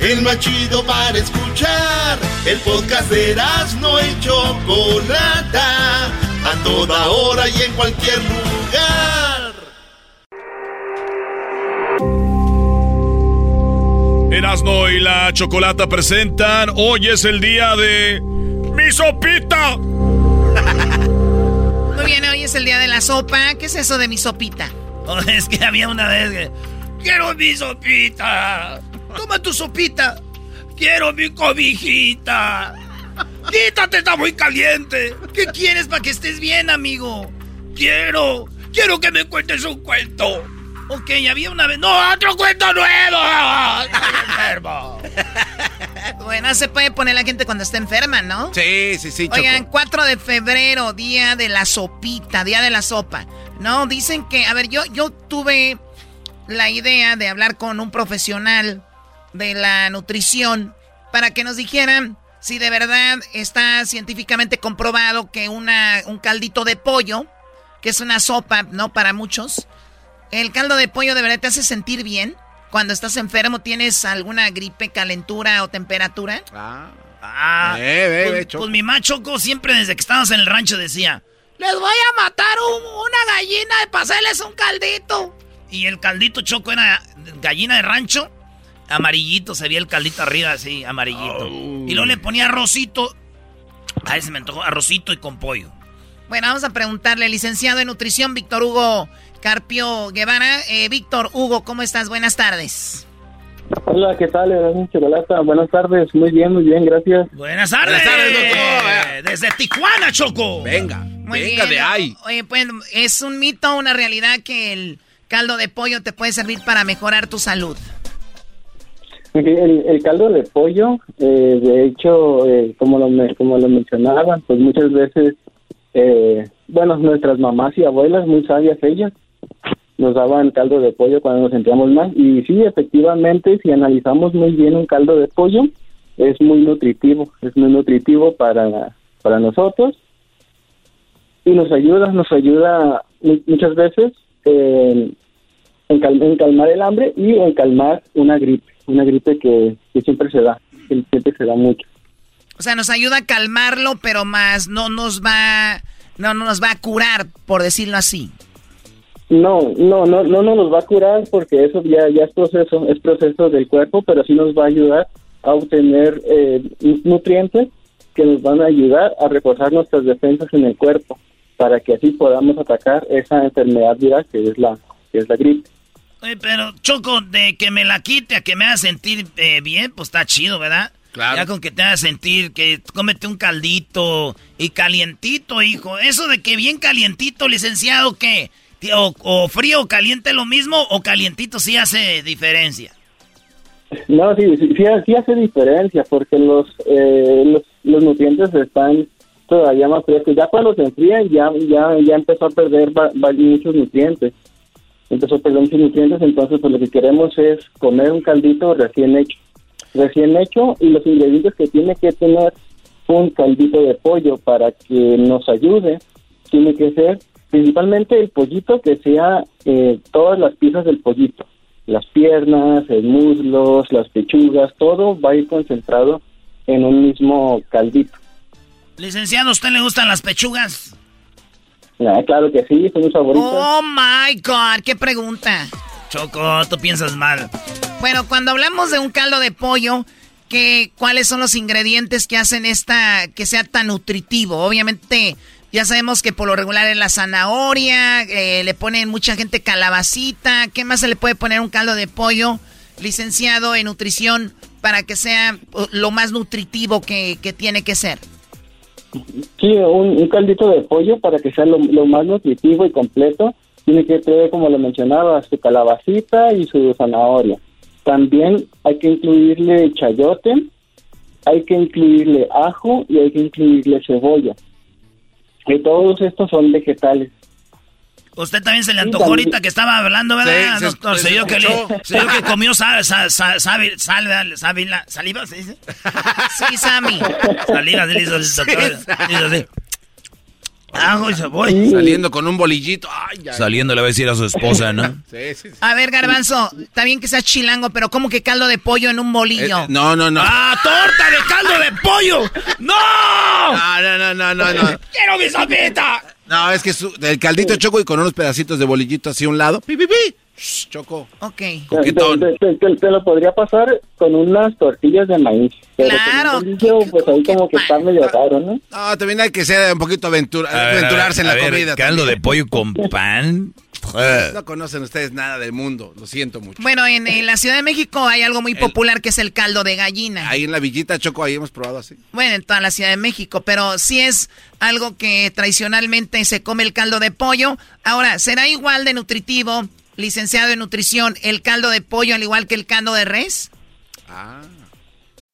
El más chido para escuchar. El podcast de Erasmo y Chocolata. A toda hora y en cualquier lugar. Erasno y la chocolata presentan. Hoy es el día de. ¡Mi sopita! Muy bien, hoy es el día de la sopa. ¿Qué es eso de mi sopita? Oh, es que había una vez que... ¡Quiero mi sopita! ¡Toma tu sopita! ¡Quiero mi cobijita! ¡Quítate, está muy caliente! ¿Qué quieres para que estés bien, amigo? Quiero... ¡Quiero que me cuentes un cuento! Ok, había una vez... ¡No, otro cuento nuevo! ¡Estoy enfermo! Bueno, se puede poner la gente cuando está enferma, ¿no? Sí, sí, sí, Choco. Oigan, 4 de febrero, día de la sopita, día de la sopa. No, dicen que, a ver, yo, yo tuve la idea de hablar con un profesional de la nutrición para que nos dijeran si de verdad está científicamente comprobado que una, un caldito de pollo, que es una sopa, ¿no? Para muchos, el caldo de pollo de verdad te hace sentir bien. Cuando estás enfermo, tienes alguna gripe, calentura o temperatura. Ah. Ah, Ve, ve, pues, Choco. pues mi machoco siempre desde que estábamos en el rancho decía, les voy a matar un- una gallina de pasarles un caldito. Y el caldito choco era gallina de rancho, amarillito, se veía el caldito arriba así, amarillito. Y luego le ponía arrocito, a ese me antojó, arrocito y con pollo. Bueno, vamos a preguntarle, licenciado en nutrición, Víctor Hugo Carpio Guevara. Eh, Víctor Hugo, ¿cómo estás? Buenas tardes. Hola, ¿qué tal? Chocolata. Buenas tardes. Muy bien, muy bien, gracias. Buenas tardes. doctor. Desde Tijuana, Choco. Venga, Muy venga bien. de ahí. Oye, pues, ¿es un mito o una realidad que el caldo de pollo te puede servir para mejorar tu salud? El, el caldo de pollo, eh, de hecho, eh, como, lo, como lo mencionaban, pues muchas veces, eh, bueno, nuestras mamás y abuelas, muy sabias ellas, nos daban caldo de pollo cuando nos sentíamos mal. Y sí, efectivamente, si analizamos muy bien un caldo de pollo, es muy nutritivo, es muy nutritivo para, para nosotros y nos ayuda, nos ayuda mu- muchas veces en calmar el hambre y en calmar una gripe, una gripe que, que siempre se da, que siempre se da mucho. O sea, nos ayuda a calmarlo, pero más no nos va, no, no nos va a curar, por decirlo así. No, no, no, no nos va a curar porque eso ya, ya es proceso, es proceso del cuerpo, pero sí nos va a ayudar a obtener eh, nu- nutrientes que nos van a ayudar a reforzar nuestras defensas en el cuerpo para que así podamos atacar esa enfermedad viral que es la que es la gripe. Oye, pero Choco, de que me la quite a que me haga sentir eh, bien, pues está chido, ¿verdad? Claro. Ya con que te haga sentir que cómete un caldito y calientito, hijo. Eso de que bien calientito, licenciado, ¿qué? O, o frío o caliente lo mismo o calientito sí hace diferencia. No, sí, sí, sí, sí hace diferencia porque los, eh, los, los nutrientes están todavía más frescos. Ya cuando se enfrían ya, ya, ya empezó a perder va- va- muchos nutrientes. Empezó a perder muchos nutrientes, entonces pues lo que queremos es comer un caldito recién hecho. Recién hecho y los ingredientes que tiene que tener un caldito de pollo para que nos ayude, tiene que ser principalmente el pollito que sea eh, todas las piezas del pollito las piernas, el muslos, las pechugas, todo va a ir concentrado en un mismo caldito. Licenciado, ¿a usted le gustan las pechugas? Ah, claro que sí, son mis favoritos. Oh my God, qué pregunta. Choco, tú piensas mal. Bueno, cuando hablamos de un caldo de pollo, ¿qué, ¿cuáles son los ingredientes que hacen esta que sea tan nutritivo? Obviamente, ya sabemos que por lo regular es la zanahoria, eh, le ponen mucha gente calabacita. ¿Qué más se le puede poner a un caldo de pollo, licenciado en nutrición, para que sea uh, lo más nutritivo que, que tiene que ser? Sí, un, caldito de pollo para que sea lo, lo más nutritivo y completo, tiene que tener, como lo mencionaba, su calabacita y su zanahoria. También hay que incluirle chayote, hay que incluirle ajo y hay que incluirle cebolla. Y todos estos son vegetales. Usted también se le antojó ahorita que estaba hablando, ¿verdad, Sí, se- doctor? se Se vio que, se comió sal, sal, sal, sal- sal- sal- saliva, ¿se dice? Sí, Sammy. Saliva, le hizo el doctor. Ajo y cebolla. Saliendo con un bolillito. Ay, ay. Saliendo le va a decir a su esposa, ¿no? Sí, sí, sí. A ver, Garbanzo, está bien que seas chilango, pero ¿cómo que caldo de pollo en un bolillo? Eh, no, no, no. ¡Ah, torta de caldo de pollo! ¡No! No, no, no, no, no, no. ¡Quiero mi sopita! No, es que su, el caldito choco y con unos pedacitos de bolillito así a un lado. ¡Pi, pi, pi! Shh, choco. Ok. Te, Coquetón. te- te- te- te lo podría pasar con unas tortillas de maíz. Pero Claro, con un bolillo, pues ahí como que está medio raro, ¿no? No, también hay que ser un poquito aventura- A ver, aventurarse en a la ver, comida. Caldo también. de pollo con pan. No conocen ustedes nada del mundo, lo siento mucho. Bueno, en, en la Ciudad de México hay algo muy popular que es el caldo de gallina. Ahí en la villita Choco, ahí hemos probado así. Bueno, en toda la Ciudad de México, pero sí es algo que tradicionalmente se come el caldo de pollo. Ahora, ¿será igual de nutritivo, licenciado en nutrición, el caldo de pollo al igual que el caldo de res?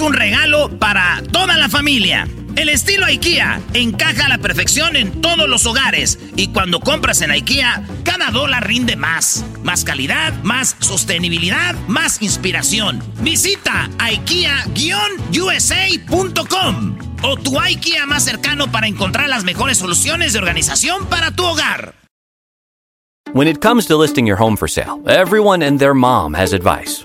un regalo para toda la familia. El estilo IKEA encaja a la perfección en todos los hogares y cuando compras en IKEA, cada dólar rinde más. Más calidad, más sostenibilidad, más inspiración. Visita IKEA-USA.com. o tu IKEA más cercano para encontrar las mejores soluciones de organización para tu hogar. When it comes to listing your home for sale, everyone and their mom has advice.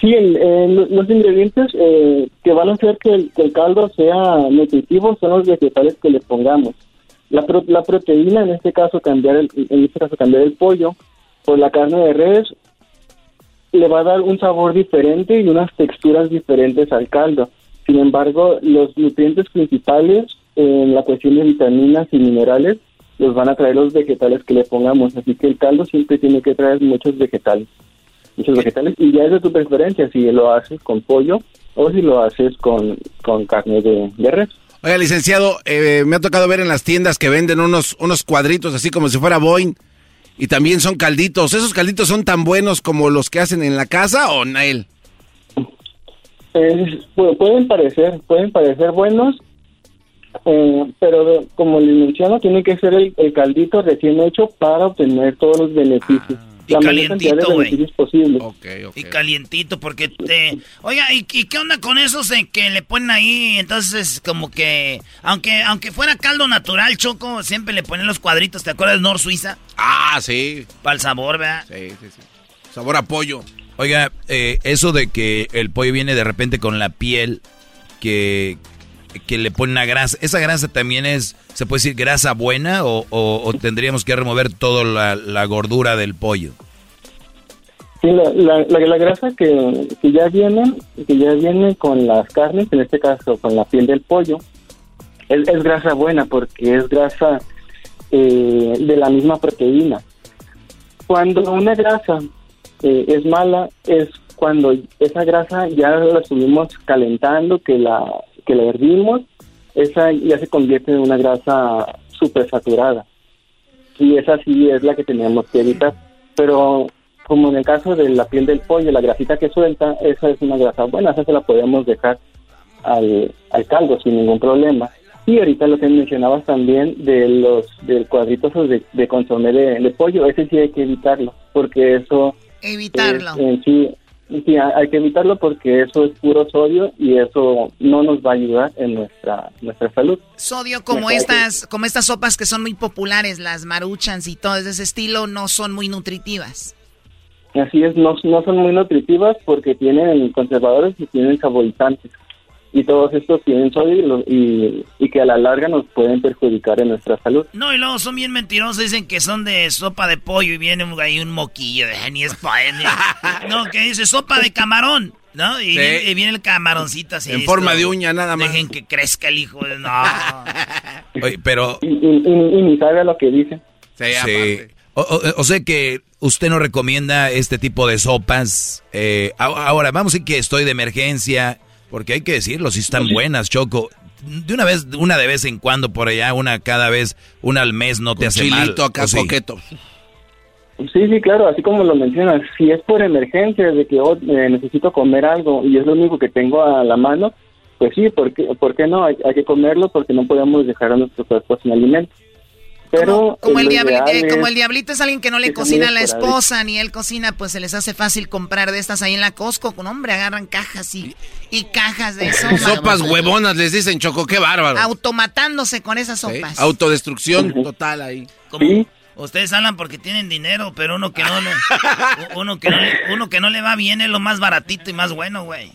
Sí, el- eh, lo- los ingredientes eh, que van a hacer que el, que el caldo sea nutritivo son los vegetales que le pongamos. La, pro- la proteína, en este caso cambiar el, en este caso cambiar el pollo por la carne de res, le va a dar un sabor diferente y unas texturas diferentes al caldo. Sin embargo, los nutrientes principales en la cuestión de vitaminas y minerales los van a traer los vegetales que le pongamos. Así que el caldo siempre tiene que traer muchos vegetales muchos vegetales y ya es de tu preferencia si lo haces con pollo o si lo haces con, con carne de, de res. Oiga, licenciado, eh, me ha tocado ver en las tiendas que venden unos, unos cuadritos así como si fuera Boeing y también son calditos. ¿Esos calditos son tan buenos como los que hacen en la casa o Nael? Pueden parecer, pueden parecer buenos, eh, pero como les menciono, tiene que ser el, el caldito recién hecho para obtener todos los beneficios. la de calientito, güey. Y calientito, porque te... Oiga, ¿y, y qué onda con esos que le ponen ahí? Entonces, como que... Aunque aunque fuera caldo natural, Choco, siempre le ponen los cuadritos. ¿Te acuerdas de Nor Suiza? Ah, sí. Para el sabor, ¿verdad? Sí, sí, sí. Sabor a pollo. Oiga, eh, eso de que el pollo viene de repente con la piel que, que le pone una grasa, ¿esa grasa también es, se puede decir, grasa buena o, o- tendríamos que remover toda la, la gordura del pollo? Sí, la, la, grasa que, que ya viene, que ya viene con las carnes, en este caso con la piel del pollo, es, es grasa buena porque es grasa eh, de la misma proteína. Cuando una grasa eh, es mala es cuando esa grasa ya la estuvimos calentando, que la que la hervimos, esa ya se convierte en una grasa súper saturada. Y esa sí es la que teníamos que evitar. Pero como en el caso de la piel del pollo, la grasita que suelta, esa es una grasa buena, esa se la podemos dejar al, al caldo sin ningún problema. Y ahorita lo que mencionabas también de los del cuadritos de, de consomé de, de pollo, ese sí hay que evitarlo, porque eso Evitarlo. es en sí, sí, hay que evitarlo porque eso es puro sodio y eso no nos va a ayudar en nuestra nuestra salud. Sodio como estas, como estas sopas que son muy populares, las maruchans y todo de ese estilo, no son muy nutritivas. Así es, no, no son muy nutritivas porque tienen conservadores y tienen saborizantes. Y todos estos tienen sodio y, lo- y, y que a la larga nos pueden perjudicar en nuestra salud. No, y luego son bien mentirosos, dicen que son de sopa de pollo y viene un- ahí un moquillo de ni es ni- No, que dice sopa de camarón, ¿no? Y, Sí. viene, y viene el camaroncito así. En forma de uña, nada más. Dejen que crezca el hijo de... No. Oye, pero... Y, ni sabe a lo que dicen. Sí. O, o- o sea que usted no recomienda este tipo de sopas. Eh, ahora, vamos a decir que estoy de emergencia, porque hay que decirlo, si están buenas, Choco. De una vez, una de vez en cuando por allá, una cada vez, una al mes no te hace mal. acá, ¿o sí? coqueto. Sí, sí, claro, así como lo mencionas, si es por emergencia, de que oh, eh, necesito comer algo y es lo único que tengo a la mano, pues sí, ¿por qué, por qué no? Hay, hay que comerlo porque no podemos dejar a nuestro cuerpo sin alimento. Pero Como el, eh, como el diablito es alguien que no le que cocina a la ahí. esposa, ni él cocina, pues se les hace fácil comprar de estas ahí en la Costco. Con hombre, agarran cajas y, y cajas de sopa. Sopas huevonas les dicen, Choco, qué bárbaro. Automatándose con esas Sí, sopas. Autodestrucción total ahí. Ustedes hablan porque tienen dinero, pero uno que no le, uno que no le, uno que no le va bien es lo más baratito y más bueno, güey.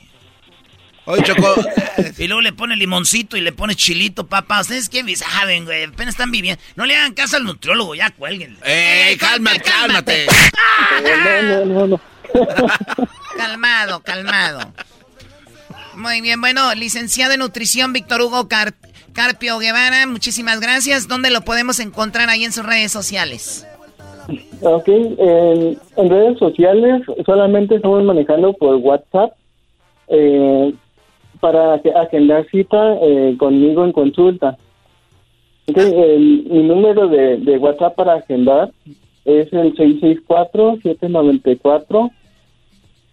Oye, Choco. y luego le pone limoncito y le pone chilito, papá. Ustedes qué saben, güey. Apenas están viviendo. No le hagan caso al nutriólogo, ya cuelguen. ¡Eh, cálmate, cálmate! No, no, no, no. Calmado, calmado. Muy bien, bueno, licenciado en nutrición Víctor Hugo Car- Carpio Guevara, muchísimas gracias. ¿Dónde lo podemos encontrar ahí en sus redes sociales? Ok, en, en redes sociales solamente estamos manejando por WhatsApp eh, para ag- agendar cita eh, conmigo en consulta. Ok, el- mi número de, de WhatsApp para agendar es el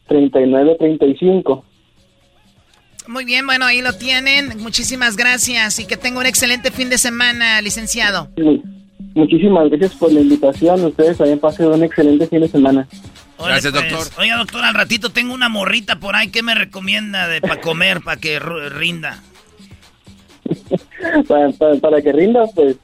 664-794-3935. Muy bien, bueno, ahí lo tienen. Muchísimas gracias y que tenga un excelente fin de semana, licenciado. Mu- Muchísimas gracias por la invitación. Ustedes también pasen un excelente fin de semana. Gracias, doctor. Oiga, doctor, al ratito tengo una morrita por ahí que me recomienda de para comer, para que rinda. para, para- para que rinda, pues,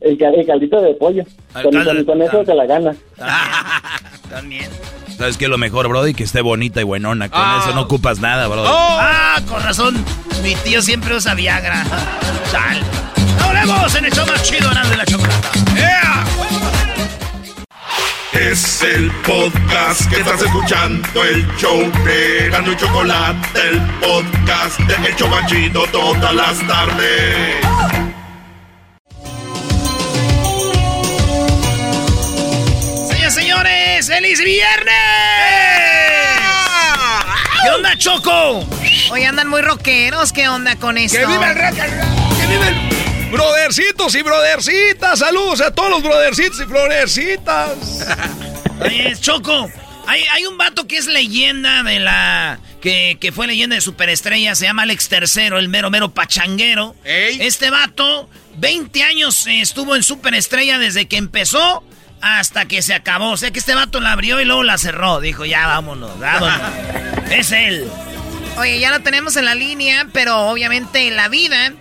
el, el caldito de pollo. Al Con, caldo con- de- con eso te la gana. También. ¿Sabes qué es lo mejor, Brody? Que esté bonita y buenona. Con Ah. eso no ocupas nada, Brody. Ah, con razón. Mi tío siempre usa Viagra. Sal. ¡Nos vemos en el show más chido, Erasmo Es el podcast que estás escuchando, el show de Erasmo y Chocolate, el podcast de El Chobachito todas las tardes. Señores, señores, ¡feliz viernes! ¿Qué onda, Choco? Hoy andan muy rockeros. ¿Qué onda con esto? ¡Que viva el rock and roll! ¡Que viva el... Brodercitos y brodercitas! ¡Saludos a todos los brodercitos y brodercitas! Oye, Choco, hay, hay un vato que es leyenda de la... Que, que fue leyenda de superestrella, se llama Alex Tercero, el mero mero pachanguero. Este vato, 20 años estuvo en superestrella desde que empezó hasta que se acabó. O sea que este vato la abrió y luego la cerró. Dijo, ya vámonos, vámonos. es él. Oye, ya lo tenemos en la línea, pero obviamente en la vida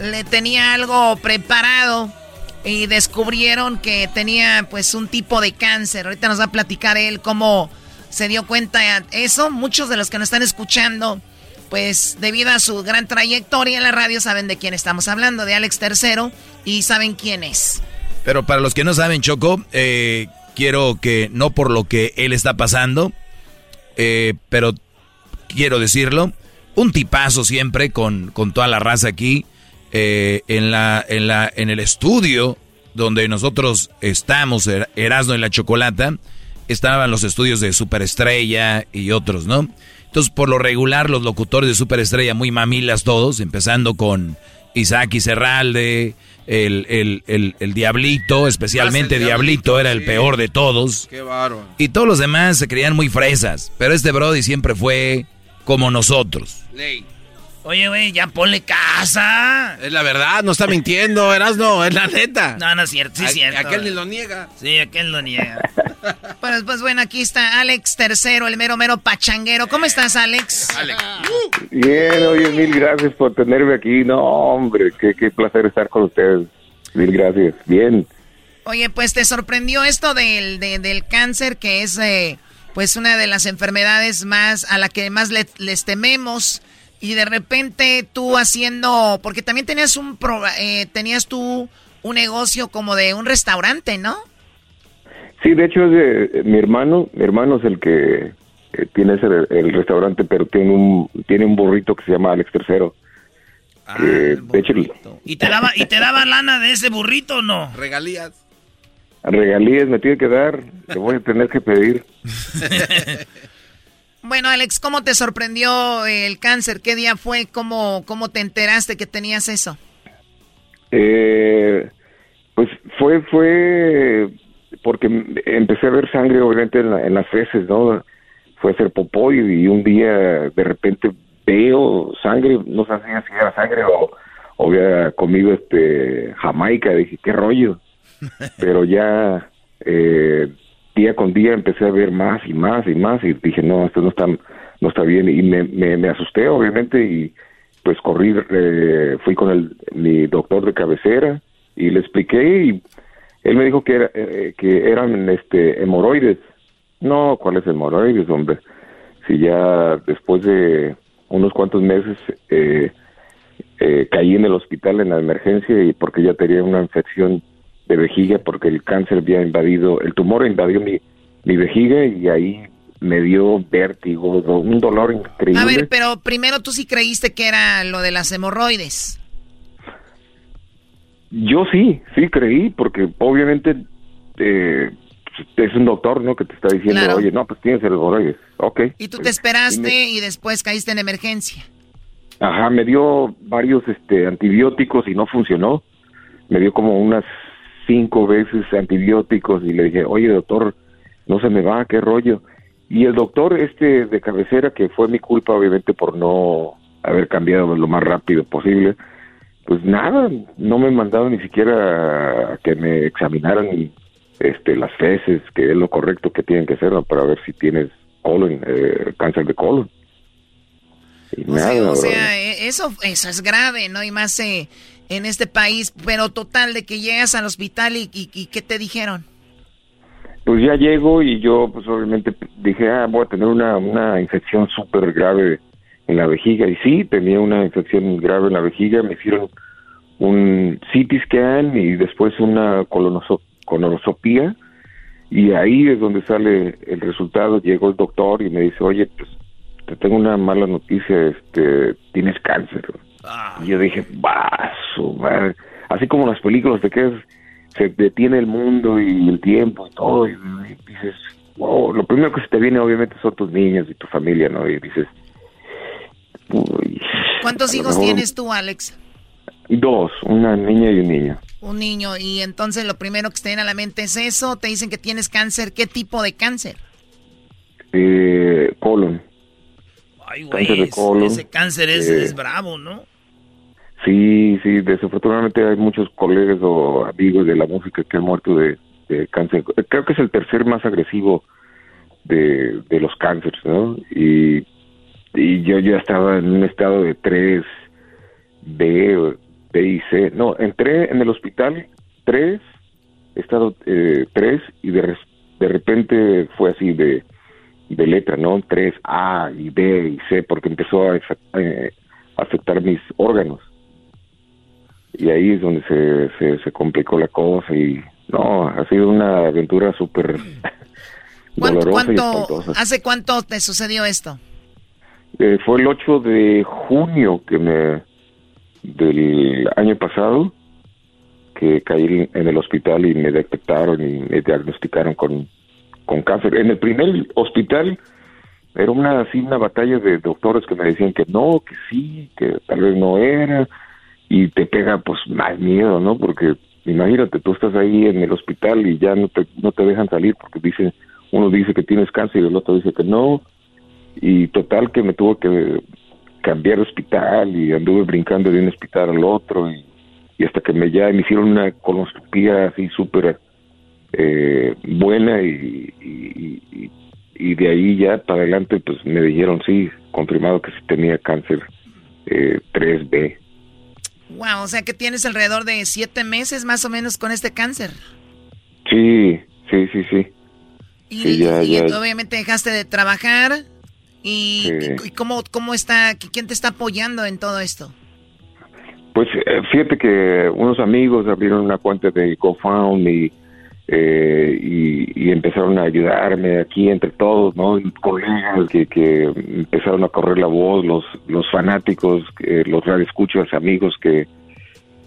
le tenía algo preparado y descubrieron que tenía pues un tipo de cáncer. Ahorita nos va a platicar él cómo se dio cuenta de eso. Muchos de los que nos están escuchando, pues debido a su gran trayectoria en la radio, saben de quién estamos hablando, de Alex Tercero, y saben quién es. Pero para los que no saben, Choco, eh, quiero que, no por lo que él está pasando, eh, pero quiero decirlo, un tipazo siempre con, con toda la raza aquí, eh, en, la, en, la, en el estudio donde nosotros estamos, Er- Erasmo y la Chocolata, estaban los estudios de Superestrella y otros, ¿no? Entonces, por lo regular, los locutores de Superestrella, muy mamilas todos, empezando con Isaac y Serralde, el, el, el, el Diablito, especialmente Diablito, Diablito, era el peor de todos. Qué. Y todos los demás se creían muy fresas, pero este Brody siempre fue como nosotros. Ley. Oye, güey, ya ponle casa. Es la verdad, no está mintiendo, Erasno, es la neta. No, no es cierto, sí es cierto. Aquel ni lo niega. Sí, aquel lo niega. Pues, pues bueno, aquí está Alex Tercero, el mero mero pachanguero. ¿Cómo estás, Alex? Bien, oye, mil gracias por tenerme aquí. No, hombre, qué, qué placer estar con ustedes. Mil gracias. Bien. Oye, pues te sorprendió esto del, de- del cáncer, que es eh, pues una de las enfermedades más a la que más le- les tememos. Y de repente tú haciendo, porque también tenías un pro- eh, tenías tú un negocio como de un restaurante, ¿no? Sí, de hecho es de mi hermano. Mi hermano es el que eh, tiene ese, el restaurante, pero tiene un tiene un burrito que se llama Alex Tercero. Ah, de hecho, ¿Y te daba, ¿Y te daba lana de ese burrito o no? Regalías. regalías me tiene que dar. Le voy a tener que pedir. Bueno, Alex, ¿cómo te sorprendió el cáncer? ¿Qué día fue? ¿Cómo, cómo te enteraste que tenías eso? Eh, pues fue fue porque empecé a ver sangre obviamente en, la- en las feces, ¿no? Fue a hacer popó y, y un día de repente veo sangre, no sabía si era sangre o, o había comido este Jamaica, dije, qué rollo. Pero ya eh, día con día empecé a ver más y más y más y dije, no, esto no está, no está bien y me, me, asusté obviamente y pues corrí, eh, fui con el, mi doctor de cabecera y le expliqué y él me dijo que, era, eh, que eran este, hemorroides. No, ¿cuál es hemorroides, hombre? Si ya después de unos cuantos meses eh, eh, caí en el hospital en la emergencia y porque ya tenía una infección de vejiga porque el cáncer había invadido, el tumor invadió mi, mi vejiga y ahí me dio vértigo, un dolor increíble. A ver, pero primero tú sí creíste que era lo de las hemorroides. Yo sí, sí creí, porque obviamente eh, es un doctor, ¿no? Que te está diciendo, Claro. oye, no, pues tienes hemorroides. Ok. Y tú te esperaste y y después caíste en emergencia. me- ajá, me dio varios este, antibióticos y no funcionó. me dio como unas cinco veces antibióticos y le dije, oye doctor, no se me va, qué rollo. Y el doctor este de cabecera, que fue mi culpa obviamente por no haber cambiado lo más rápido posible, pues nada, no me mandaron ni siquiera a que me examinaran este las feces, que es lo correcto que tienen que hacer ¿no? para ver si tienes colon, eh, cáncer de colon. Y o, sea, o sea, e, eso, eso es grave, ¿no? Y más eh, en este país, pero total, de que llegas al hospital y, ¿qué te dijeron? Pues ya llego y yo, pues obviamente dije, ah, voy a tener una, una infección súper grave en la vejiga. Y sí, tenía una infección grave en la vejiga, me hicieron un CT scan y después una colonoscopia y ahí es donde sale el resultado. Llegó el doctor y me dice, oye, pues te tengo una mala noticia, este, tienes cáncer. Ah. Y yo dije, vaso, así como las películas de que se detiene el mundo y el tiempo y todo, y, dices, wow, lo primero que se te viene obviamente son tus niños y tu familia, ¿no? Y dices, ¿Cuántos hijos tienes tú, Alex? Dos, una niña y un niño. Un niño, y entonces lo primero que te viene a la mente es eso, te dicen que tienes cáncer, ¿qué tipo de cáncer? Eh, colon. Ay, güey, ese cáncer es, es, bravo, ¿no? Sí, sí, desafortunadamente hay muchos colegas o amigos de la música que han muerto de, cáncer. Creo que es el tercer más agresivo de, los cánceres, ¿no? Y, y yo ya estaba en un estado de 3, B, B y C. No, entré en el hospital 3, estado eh, 3 y de, repente fue así de de letra, ¿no? Tres A y B y C, porque empezó a eh, afectar mis órganos. Y ahí es donde se, se, complicó la cosa y no, ha sido una aventura súper dolorosa y ¿Hace cuánto te sucedió esto? Eh, fue el 8 de junio que me del año pasado que caí en el hospital y me detectaron y me diagnosticaron con con cáncer. En el primer hospital era una así una batalla de doctores que me decían que no, que sí, que tal vez no era y te pega pues más miedo, ¿no? Porque imagínate, tú estás ahí en el hospital y ya no te no te dejan salir porque dice uno dice que tienes cáncer y el otro dice que no y total que me tuvo que cambiar de hospital y anduve brincando de un hospital al otro y, y hasta que me ya me hicieron una colonoscopia así súper eh, buena y, y, de ahí ya para adelante pues me dijeron sí, confirmado que sí tenía cáncer eh, 3B. Wow, o sea que tienes alrededor de siete meses más o menos con este cáncer. Sí, sí, sí, sí. Y, obviamente dejaste de trabajar. ¿Y, y cómo, cómo está, quién te está apoyando en todo esto? Pues eh, fíjate que unos amigos abrieron una cuenta de GoFundMe eh, y, empezaron a ayudarme aquí entre todos, ¿no? Colegas que, que empezaron a correr la voz, los, los fanáticos, eh, los radioescuchas, amigos que,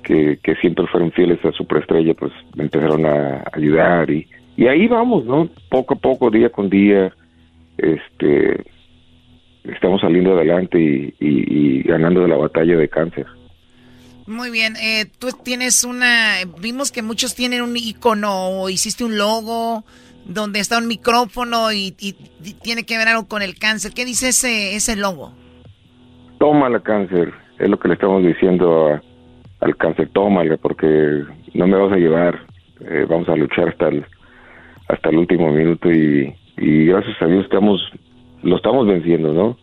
que, siempre fueron fieles a Superestrella, pues me empezaron a ayudar y, y ahí vamos, ¿no? Poco a poco, día con día, este, estamos saliendo adelante y, y ganando de la batalla de cáncer. Muy bien, eh, tú tienes una, vimos que muchos tienen un icono o hiciste un logo donde está un micrófono y, tiene que ver algo con el cáncer. ¿Qué dice ese, ese logo? Tómala cáncer, es lo que le estamos diciendo al cáncer, tómala porque no me vas a llevar, eh, vamos a luchar hasta el, hasta el último minuto y, y gracias a Dios estamos, lo estamos venciendo, ¿no?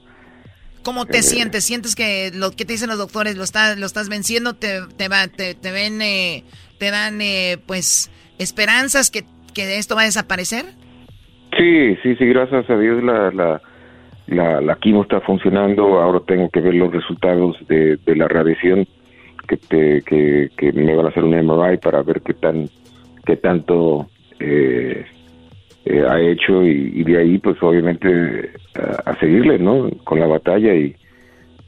¿Cómo te eh, sientes? ¿Sientes que lo que te dicen los doctores lo, estás lo estás venciendo? ¿Te, te, va, te, ven, eh, te dan, eh, pues, esperanzas que, que esto va a desaparecer? Sí, sí, sí, gracias a Dios la, la, la, la quimo está funcionando. Ahora tengo que ver los resultados de, de la radiación que, te, que, que me van a hacer un MRI para ver qué tan qué tanto eh, eh, ha hecho y, de ahí pues obviamente a, seguirle no con la batalla y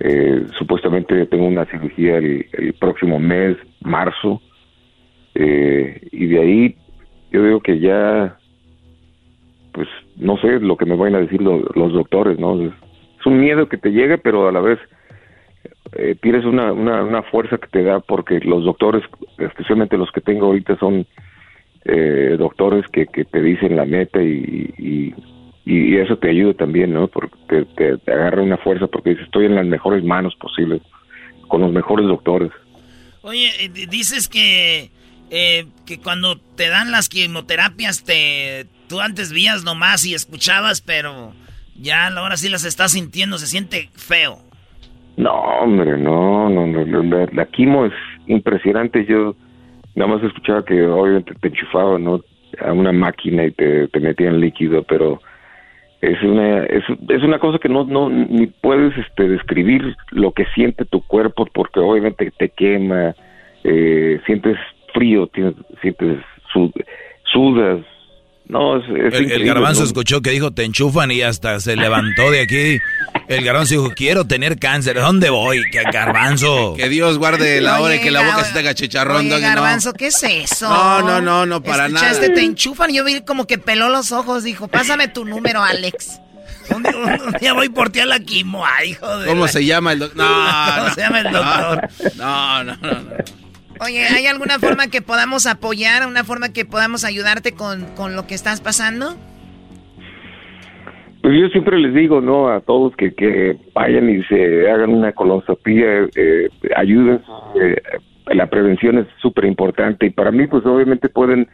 eh, supuestamente tengo una cirugía el, próximo mes marzo eh, y de ahí yo digo que ya pues no sé lo que me van a decir los doctores no es un miedo que te llega pero a la vez eh, tienes una, una, una fuerza que te da porque los doctores, especialmente los que tengo ahorita, son eh, doctores que, que te dicen la meta y, y, y eso te ayuda también, ¿no? Porque te, te- agarra una fuerza porque dices, estoy en las mejores manos posibles, con los mejores doctores. Oye, eh, di- dices que, eh, que cuando te dan las quimioterapias, te, tú antes vías nomás y escuchabas, pero ya ahora sí las estás sintiendo, se siente feo. No, hombre, no, no, no, la- la quimo es impresionante. Yo nada más escuchaba que obviamente te enchufaban, ¿no? A una máquina y te, te metían líquido, pero es una es, es una cosa que no no ni puedes este describir lo que siente tu cuerpo porque obviamente te quema, eh, sientes frío, tienes, sientes sud- sudas. No, es, es El, garbanzo ¿no? escuchó que dijo te enchufan y hasta se levantó de aquí. El garbanzo dijo, quiero tener cáncer. ¿A dónde voy? Que garbanzo. Que Dios guarde la hora y Oye, que la boca se te haga chicharrón. Oye, Doggy, no. Garbanzo, ¿qué es eso? No, no, no, no, para nada. Escuchaste, te enchufan. Yo vi como que peló los ojos. Dijo, pásame tu número, Alex. Un día, un día voy por ti a la quimo, hijo de ¿Cómo la- se llama el doctor? No, ¿Cómo no. se llama el doctor? No, no, no. Oye, ¿hay alguna forma que podamos apoyar? ¿Una forma que podamos ayudarte con, con lo que estás pasando? Pues yo siempre les digo, ¿no? A todos que, que vayan y se hagan una colonoscopía, eh, ayuden. eh, la prevención es súper importante y para mí, pues obviamente pueden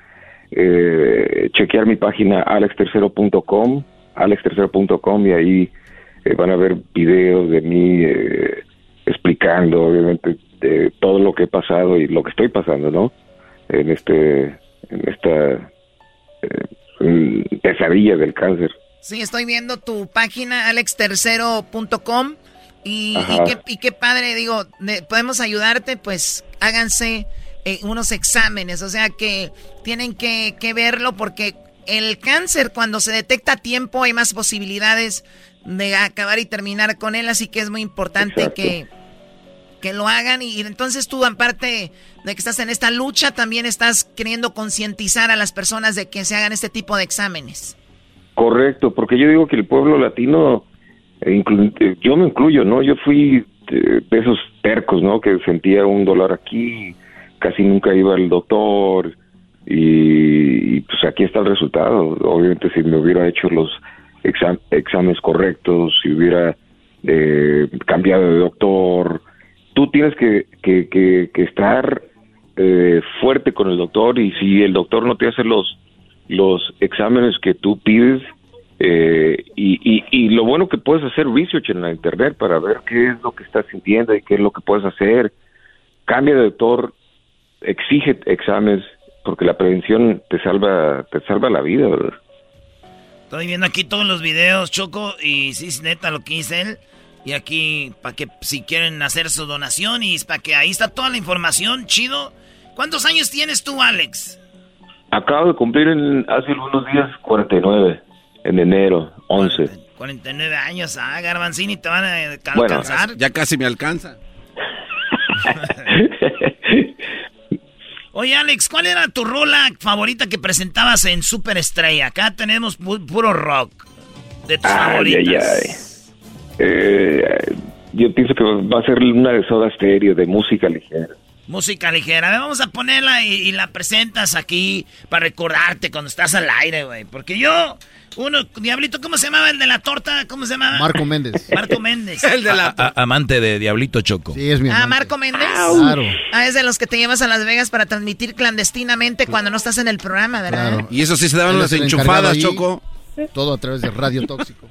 eh, chequear mi página alextercero.com, alextercero.com y ahí eh, van a ver videos de mí eh, explicando, obviamente, de todo lo que he pasado y lo que estoy pasando, ¿no? En este, en esta eh, pesadilla del cáncer. Sí, estoy viendo tu página, alextercero.com. Y, qué, y qué padre, digo, de- podemos ayudarte, pues háganse eh, unos exámenes, o sea que tienen que, que verlo porque el cáncer cuando se detecta a tiempo hay más posibilidades de acabar y terminar con él, así que es muy importante que, que lo hagan y, entonces tú aparte de que estás en esta lucha, también estás queriendo concientizar a las personas de que se hagan este tipo de exámenes. Correcto, porque yo digo que el pueblo latino, eh, eh, yo me incluyo, ¿no? Yo fui de, de tercos, ¿no? Que sentía un dolor aquí, casi nunca iba al doctor y, pues aquí está el resultado. Obviamente si me hubiera hecho los exámenes correctos, si hubiera eh, cambiado de doctor, tú tienes que, que, que, que estar eh, fuerte con el doctor y si el doctor no te hace los los exámenes que tú pides eh, y, y, lo bueno que puedes hacer research en la internet para ver qué es lo que estás sintiendo y qué es lo que puedes hacer. Cambia de doctor, exige exámenes porque la prevención te salva te salva la vida, ¿verdad? Estoy viendo aquí todos los videos, Choco, y sí, lo que dice él. Y aquí, para que si quieren hacer su donación y para que ahí está toda la información, chido. ¿Cuántos años tienes tú, Alex? Acabo de cumplir en, hace algunos días 49 en enero 11. 49 años, ah, Garbanzini, te van a ca- Bueno, alcanzar. Ya casi me alcanza. Oye, Alex, ¿cuál era tu rola favorita que presentabas en Superestrella? Acá tenemos pu- puro rock de tus Ay, ay, favoritas. ay. Eh, yo pienso que va a ser una de soda estéreo de música ligera. Música ligera. A ver, vamos a ponerla y, y la presentas aquí para recordarte cuando estás al aire, güey. Porque yo, uno, Diablito, ¿cómo se llamaba el de la torta? ¿Cómo se llamaba? Marco Méndez. Marco Méndez. A- a- amante de Diablito Choco. Sí, es mi Ah. Marco Méndez. Claro. Ah, es de los que te llevas a Las Vegas para transmitir clandestinamente cuando no estás en el programa, ¿verdad? Claro. Y eso sí se daban el encargado enchufadas, Choco. Todo a través de Radio Tóxico.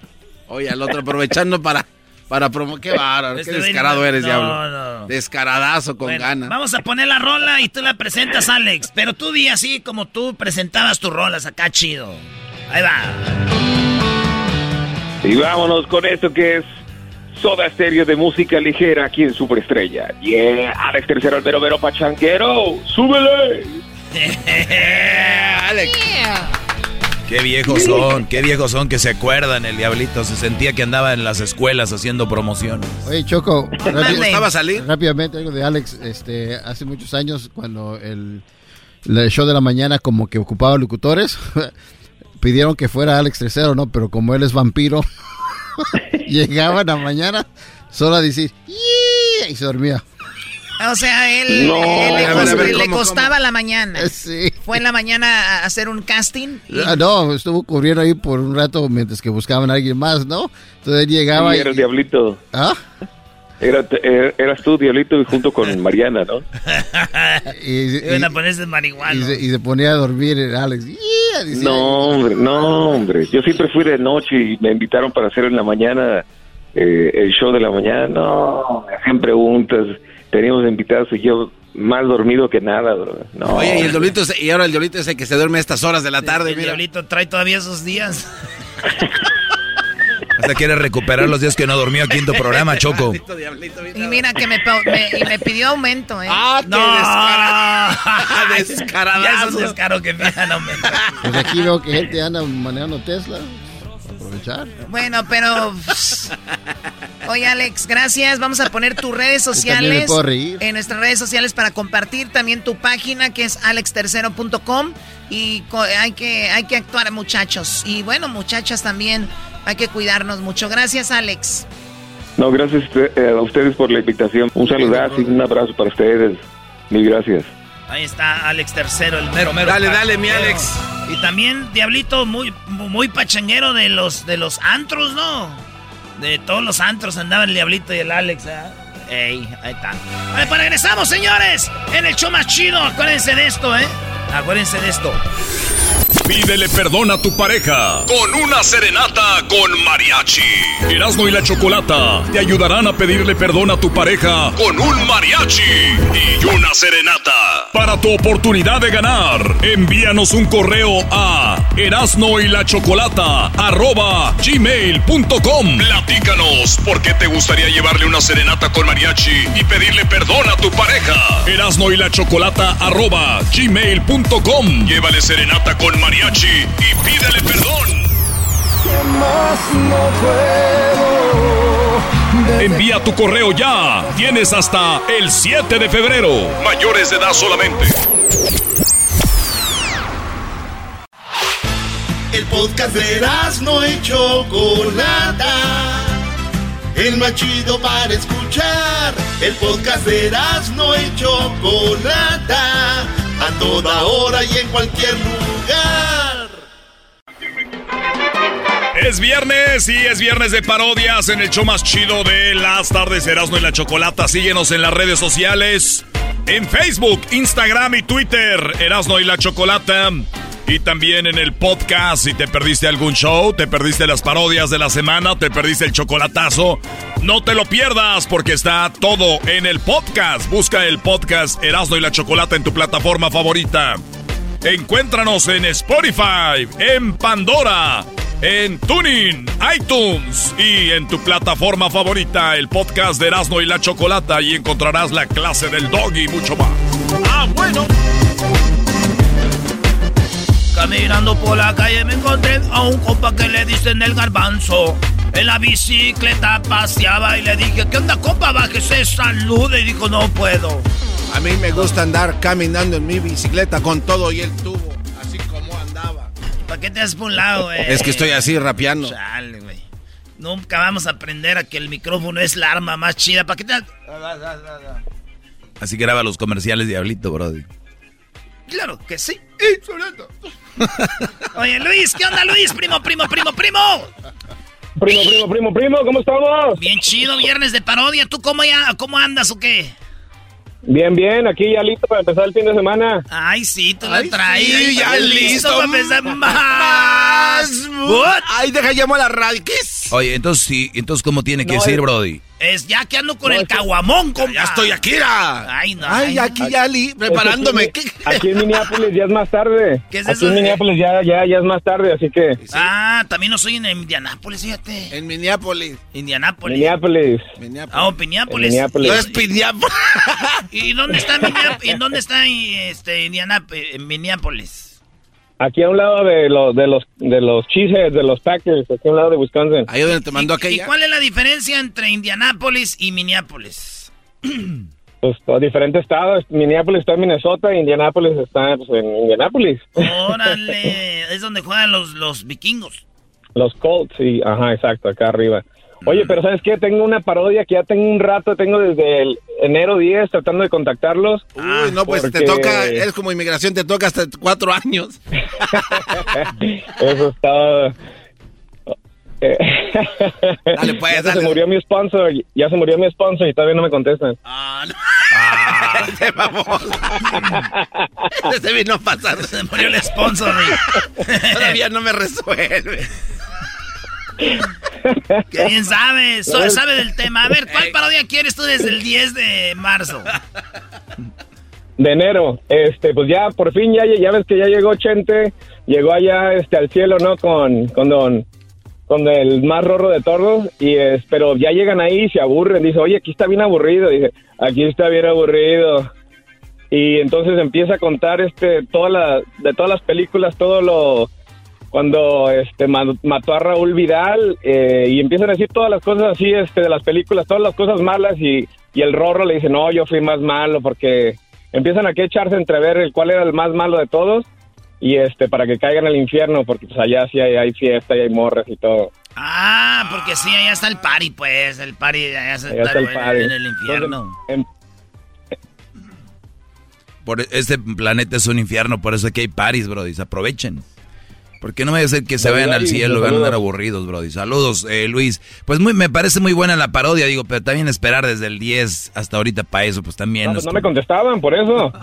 Oye, al otro aprovechando para, para promo. Qué bárbaro, qué Este descarado eres, no, diablo. no. Descaradazo con Bueno, ganas. Vamos a poner la rola y tú la presentas, Alex. Pero tú di así como tú presentabas tus rolas acá, chido. Ahí va. Y vámonos con esto que es Soda Estéreo de música ligera aquí en Superestrella. Yeah, Alex Tercero, el mero mero pachanguero. ¡Súbele! Alex. Qué viejos son, qué viejos son que se acuerdan el Diablito. Se sentía que andaba en las escuelas haciendo promociones. Oye, Choco, ¿Te rápido- gustaba salir? rápidamente algo de Alex. Este, hace muchos años, cuando el, el show de la mañana como que ocupaba locutores, pidieron que fuera Alex Tercero, ¿no? Pero como él es vampiro, llegaba en la mañana solo a decir, "Yeah", y se dormía. O sea, él, No. él le, A ver, a ver, le ¿cómo, costaba la mañana. Sí. Fue en la mañana a hacer un casting. y- Ah, no, estuvo corriendo ahí por un rato mientras que buscaban a alguien más, ¿no? Entonces él llegaba Sí, y... era el Diablito. ¿Ah? Era, er- eras tú, Diablito, y junto con Mariana, ¿no? Y, Iban a ponerse marihuana. y se, y se ponía a dormir el Alex. Yeah, decía- No, hombre, no, hombre. Yo siempre fui de noche y me invitaron para hacer en la mañana eh, el show de la mañana. No, me hacían preguntas. Teníamos invitados y yo más dormido que nada, bro. No. Oye, y el diablito, es- y ahora el diablito es el que se duerme a estas horas de la tarde, El mira. diablito trae todavía esos días. Hasta quiere recuperar los días que no durmió aquí en tu programa, Choco. Y mira que me, y me pidió aumento, ¿eh? Ah, no, descaradazo. Ya es un descaro que me dan aumento. Pues aquí veo que gente anda manejando Tesla. Bueno, pero... Oye, Alex, gracias. Vamos a poner tus redes sociales me puedo reír. en nuestras redes sociales para compartir también tu página que es alextercero.com y hay que, hay que actuar, muchachos. Y bueno, muchachas también, hay que cuidarnos mucho. Gracias, Alex. No, gracias eh, a ustedes por la invitación. Un saludazo y un abrazo para ustedes. Mil gracias. Ahí está Alex Tercero, el mero mero. Dale, dale, mi. Alex. Y también Diablito muy muy pachanguero de los de los antros, ¿no? De todos los antros andaban el Diablito y el Alex, ¿eh? Ey, ahí está. Vale, pues regresamos, señores, en el show más chido. Acuérdense de esto, ¿eh? Acuérdense de esto. Pídele perdón a tu pareja con una serenata con mariachi. Erasmo y la Chocolata te ayudarán a pedirle perdón a tu pareja con un mariachi y una serenata. Para tu oportunidad de ganar, envíanos un correo a erasno y la chocolata gmail.com. Platícanos por qué te gustaría llevarle una serenata con mariachi y pedirle perdón a tu pareja. Erasno y la chocolata arroba. Llévale serenata con mariachi y pídele perdón. Envía tu correo ya. Tienes hasta el 7 de febrero. Mayores de edad solamente. El podcast de no y Chocolata. El más chido para escuchar. El podcast de no y Chocolata. A toda hora y en cualquier lugar. Es viernes y es viernes de parodias en el show más chido de las tardes Erasmo y la Chocolata. Síguenos en las redes sociales. En Facebook, Instagram y Twitter, Erasmo y la Chocolata. Y también en el podcast, si te perdiste algún show, te perdiste las parodias de la semana, te perdiste el chocolatazo, no te lo pierdas porque está todo en el podcast. Busca el podcast Erasmo y la Chocolata en tu plataforma favorita. Encuéntranos en Spotify, en Pandora, en Tuning, iTunes y en tu plataforma favorita, el podcast de Erasmo y la Chocolata, y encontrarás la clase del dog y mucho más. Ah, bueno. Caminando por la calle me encontré a un compa que le dicen el garbanzo. En la bicicleta paseaba y le dije, ¿qué onda compa? Bájese, salude. Y dijo, no puedo. A mí me gusta andar caminando en mi bicicleta con todo y el tubo, así como andaba. ¿Para qué te das por un lado, güey? Es que estoy así rapeando. Chale, güey. Nunca vamos a aprender a que el micrófono es la arma más chida. ¿Para qué te? Así graba los comerciales Diablito, brody. Claro que sí. Oye, Luis, ¿qué onda, Luis? Primo, primo, primo, primo. Primo, primo, primo, primo, ¿cómo estamos? Bien chido, viernes de parodia. ¿Tú cómo ya, cómo andas o qué? Bien, bien, aquí ya listo para empezar el fin de semana. Ay, sí, tú la traes. sí, ya listo. para empezar más. What? Ay, deja llamo a la radio. ¿Qué es? Oye, entonces sí, entonces ¿cómo tiene que No, es- Brody? Es ya que ando con el caguamón, compa. Ya estoy aquí, ra. Ay, no. Ay, aquí ya li, preparándome. Aquí, aquí en Minneapolis ya es más tarde. ¿Qué es aquí eso en de- Minneapolis ya, ya, ya es más tarde, así que Ah, también no soy en Indianápolis, fíjate. En Minneapolis. Indianápolis. Minneapolis. Ah, oh, Minneapolis. En Minneapolis. No es Minneapolis. ¿Y dónde está Minneapolis? ¿En dónde está este, Indianápolis? En Minneapolis. Aquí a un lado de los de los de los Cheeseheads, de los Packers, aquí a un lado de Wisconsin. Ahí donde te mandó ¿Y cuál es la diferencia entre Indianápolis y Minneapolis? Pues todo diferente estado. Minneapolis está en Minnesota y Indianapolis está pues, en Indianapolis. Órale, es donde juegan los, los vikingos. Los Colts y ajá, exacto, acá arriba. Oye, pero ¿sabes qué? Tengo una parodia que ya tengo un rato, tengo desde el enero 10 tratando de contactarlos. Uy, no, pues te toca, es como inmigración, te toca hasta cuatro años. Eso está... Dale, pues, ya se murió mi sponsor, ya se murió mi sponsor y todavía no me contestan. Este vamos. Este vino a pasar. Se murió el sponsor. Todavía no me resuelve. Qué bien sabes, sabe del tema. A ver, ¿cuál parodia quieres tú desde el 10 de marzo? De enero, este, pues ya por fin ya, ya ves que ya llegó Chente, llegó allá este al cielo, ¿no? Con, con don, con el más rorro de todos, y es, pero ya llegan ahí y se aburren, dice, oye, aquí está bien aburrido, dice, aquí está bien aburrido. Y entonces empieza a contar este toda la, de todas las películas, todo lo cuando este ma- mató a Raúl Vidal eh, y empiezan a decir todas las cosas así este de las películas, todas las cosas malas y, y el rorro le dice, no, yo fui más malo porque empiezan a echarse entre ver el cuál era el más malo de todos y este para que caigan al infierno porque pues allá sí hay, hay fiesta y hay morras y todo. Ah, porque sí, allá está el party, pues. El party allá está, Allá está el en- party. en el infierno. Entonces, Por este planeta es un infierno, por eso aquí hay paris, Brody. Aprovechen. ¿Por qué no me a ser que se vayan al cielo y van a andar aburridos, Brody? Saludos, eh, Luis. Pues muy, me parece muy buena la parodia, digo, pero también esperar desde el 10 hasta ahorita para eso, pues también. no, pues es no me contestaban por eso.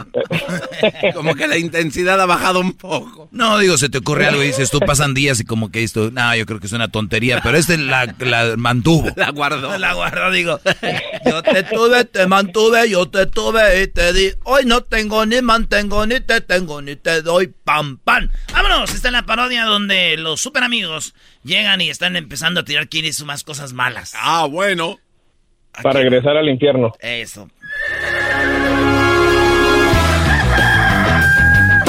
Como que la intensidad ha bajado un poco. No, digo, se te ocurre algo y dices, tú pasan días y como que esto, no, yo creo que es una tontería, pero este la, la mantuvo. La guardó. La guardo, digo. Yo te tuve, te mantuve, yo te tuve y te di. Hoy no tengo ni mantengo, ni te tengo, ni te doy pam, pam. Vámonos, está en la parodia donde los super amigos llegan y están empezando a tirar quiris y más cosas malas. Ah, bueno. Para regresar al infierno. Eso.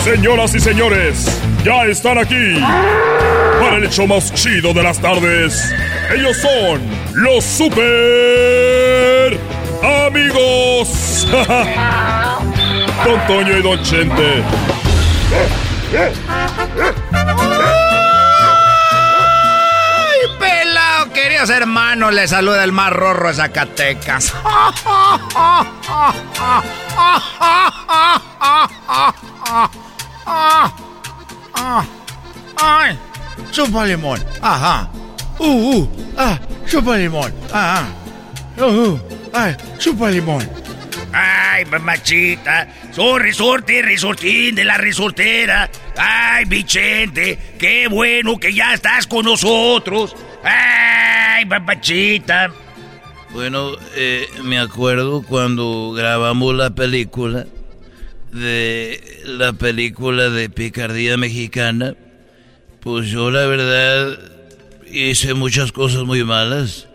Señoras y señores, ya están aquí para el hecho más chido de las tardes. Ellos son los super amigos. Don Toño y Don Chente. ¡Ay, pelao! Queridos hermanos, les saluda el más rorro de Zacatecas. ¡Ay! ¡Chupa limón! ¡Ajá! ¡Uh, uh! ¡Ah! ¡Chupa limón! ¡Ajá! ¡Uh, uh! ¡Ay! ¡Chupa limón! Ay, mamachita, soy resorte, resortín de la resortera. Ay, Vicente, qué bueno que ya estás con nosotros. Ay, mamachita. Bueno, eh, me acuerdo cuando grabamos la película de la película de picardía mexicana, pues yo la verdad hice muchas cosas muy malas.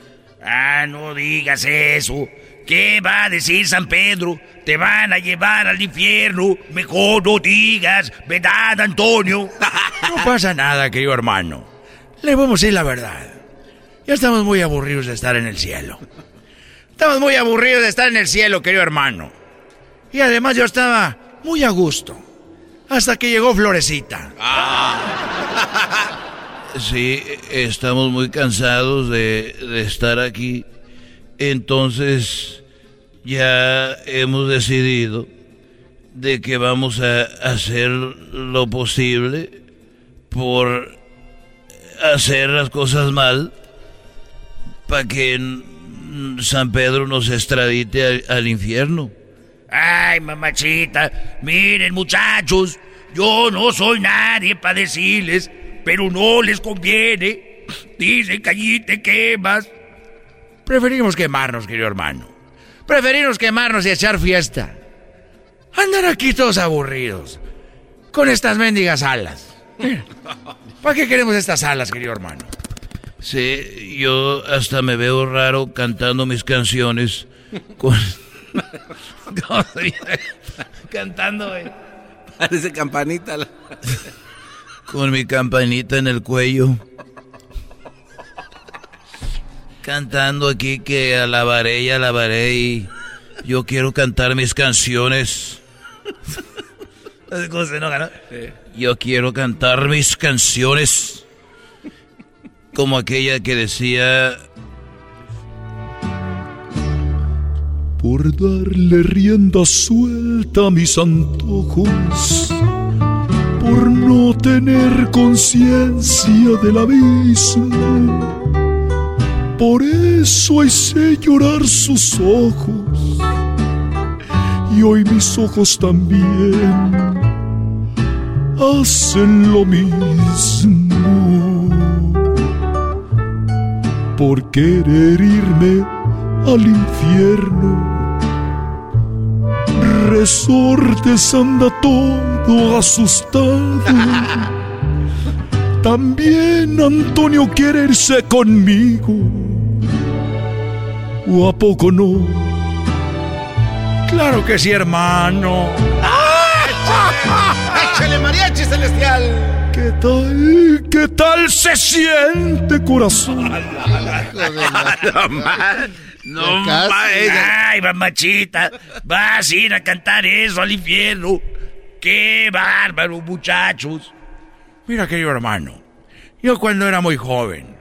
Ah, no digas eso. ¿Qué va a decir San Pedro? Te van a llevar al infierno. Mejor no digas, ¿verdad, Antonio? No pasa nada, querido hermano. Le vamos a decir la verdad. Ya estamos muy aburridos de estar en el cielo. Estamos muy aburridos de estar en el cielo, querido hermano. Y además yo estaba muy a gusto. Hasta que llegó Florecita. Sí, estamos muy cansados de, de estar aquí. Entonces, ya hemos decidido de que vamos a hacer lo posible por hacer las cosas mal para que San Pedro nos extradite al, al infierno. Ay, mamachita, miren muchachos, yo no soy nadie para decirles, pero no les conviene. Dicen que allí te quemas. Preferimos quemarnos, querido hermano. Preferimos quemarnos y echar fiesta. Andar aquí todos aburridos. Con estas mendigas alas. ¿Para qué queremos estas alas, querido hermano? Sí, yo hasta me veo raro cantando mis canciones con... Cantando, güey. Parece campanita. la- con mi campanita en el cuello cantando aquí que alabaré y alabaré y yo quiero cantar mis canciones. ¿Cómo se no? Yo quiero cantar mis canciones. Como aquella que decía. Por darle rienda suelta a mis antojos, por no tener conciencia del abismo por eso hice llorar sus ojos y hoy mis ojos también hacen lo mismo. Por querer irme al infierno. Resortes anda todo asustado. También Antonio quiere irse conmigo. ¿O a poco no? Claro que sí, hermano. ¡Échale mariachi celestial! ¿Qué tal? ¿Qué tal se siente, corazón? No más. Ay, mamachita. Vas a ir a cantar eso al infierno. Qué bárbaro, muchachos. Mira, querido hermano, yo cuando era muy joven,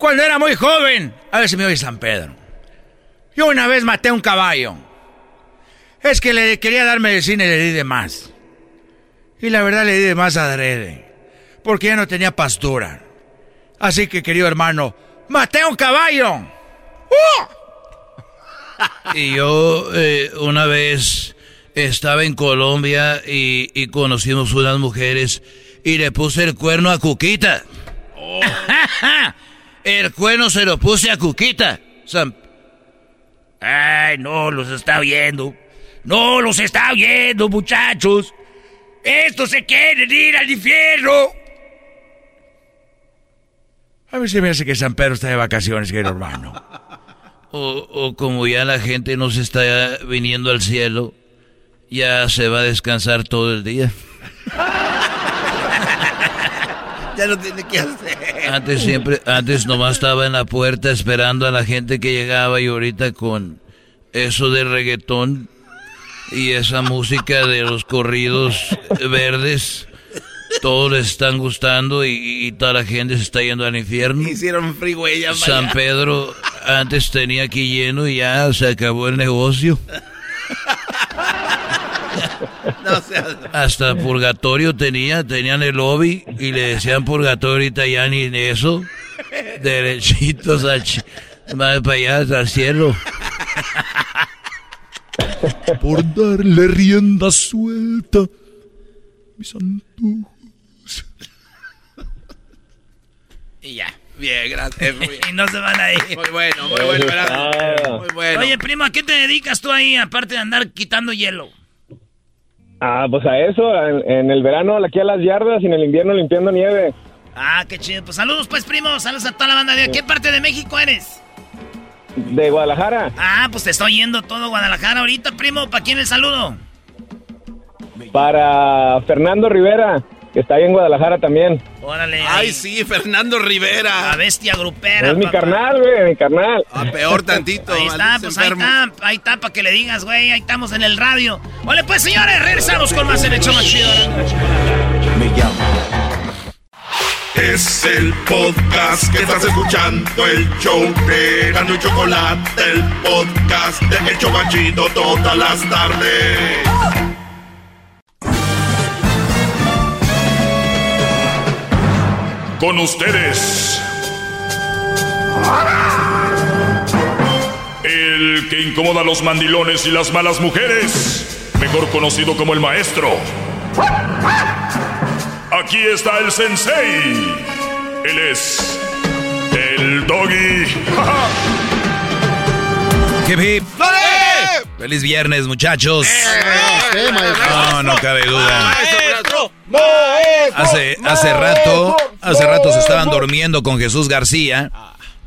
cuando era muy joven, a ver si me oye San Pedro, yo una vez maté un caballo. Es que le quería dar medicina y le di de más. Y la verdad le di de más adrede, porque ya no tenía pastura. Así que, querido hermano, maté un caballo. Y yo eh, una vez estaba en Colombia y, y conocimos unas mujeres y le puse el cuerno a Cuquita. el cuerno se lo puse a Cuquita. Sam- Ay, no los está viendo. No los está viendo, muchachos. Estos se quieren ir al infierno. A mí se me hace que San Pedro está de vacaciones, querido hermano. O, o como ya la gente no se está viniendo al cielo, ya se va a descansar todo el día. Ya no tiene que hacer. Antes siempre, antes nomás estaba en la puerta esperando a la gente que llegaba y ahorita con eso de reggaetón y esa música de los corridos verdes, todos les están gustando y, y toda la gente se está yendo al infierno. Hicieron freeway ya San. Pedro antes tenía aquí lleno y ya se acabó el negocio. No seas- Hasta purgatorio tenía, tenían el lobby y le decían purgatorio ya ni eso. Derechitos a ch- más para allá al cielo. Por darle rienda suelta mis antojos. Y ya. Bien, gracias. Muy, Y no se van a ir. muy bueno, muy bueno. gracias. Muy bueno. Oye, primo, ¿a qué te dedicas tú ahí, aparte de andar quitando hielo? Ah, pues a eso, en, en el verano aquí a las yardas y en el invierno limpiando nieve. Ah, qué chido. Pues saludos, pues, primo. Saludos a toda la banda. ¿De qué parte de México eres? De Guadalajara. Ah, pues te estoy yendo todo Guadalajara ahorita, primo. ¿Para quién el saludo? Para Fernando Rivera, que está ahí en Guadalajara también. Órale. Ay, sí, Fernando Rivera. La bestia grupera. Es mi papá. carnal, güey, mi carnal. Ah, peor tantito. Ahí está, pues ahí está, ahí está, para que le digas, güey, ahí estamos en el radio. Ole, pues señores, regresamos con más en el show más chido. Me llamo. Es el podcast que estás escuchando, el show de Gano y Chocolate, el podcast de El Chobachito todas las tardes. Con ustedes. El que incomoda a los mandilones y las malas mujeres. Mejor conocido como el maestro. Aquí está el sensei. Él es. El doggy. Hip, hip. Feliz viernes, muchachos. No, no cabe duda. Hace, hace rato, hace rato se estaban durmiendo con Jesús García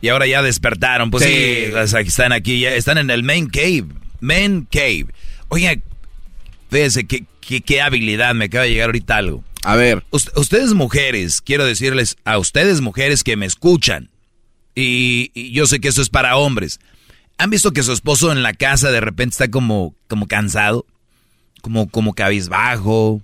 y ahora ya despertaron. Pues sí, están aquí, ya están en el main cave. Main cave. Oye, fíjense qué, qué, qué habilidad, me acaba de llegar ahorita algo. A ver. Ust- ustedes mujeres, quiero decirles a ustedes mujeres que me escuchan, y, y yo sé que eso es para hombres. ¿Han visto que su esposo en la casa de repente está como, como cansado? Como, como cabizbajo,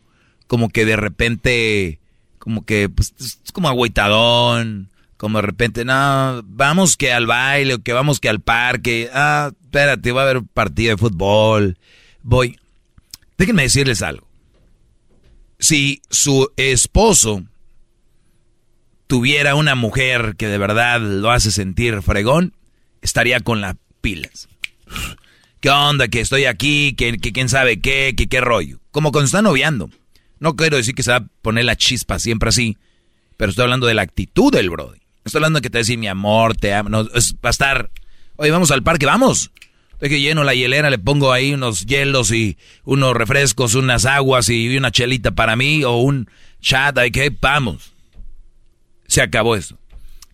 como que de repente, como que, pues, es como agüitadón, como de repente, no, vamos que al baile, o que vamos que al parque, ah, espérate, va a haber partido de fútbol. Voy. Déjenme decirles algo. Si su esposo tuviera una mujer que de verdad lo hace sentir fregón, estaría con las pilas. ¿Qué onda? Que estoy aquí, que, quién sabe qué, que qué rollo. Como cuando está noviando. No quiero decir que se va a poner la chispa siempre así, pero estoy hablando de la actitud del Brody. Estoy hablando de que te va decir mi amor, te amo. No, va a estar, oye, vamos al parque, vamos. Estoy que lleno la hielera, le pongo ahí unos hielos y unos refrescos, unas aguas y una chelita para mí o un chat, que vamos. Se acabó eso.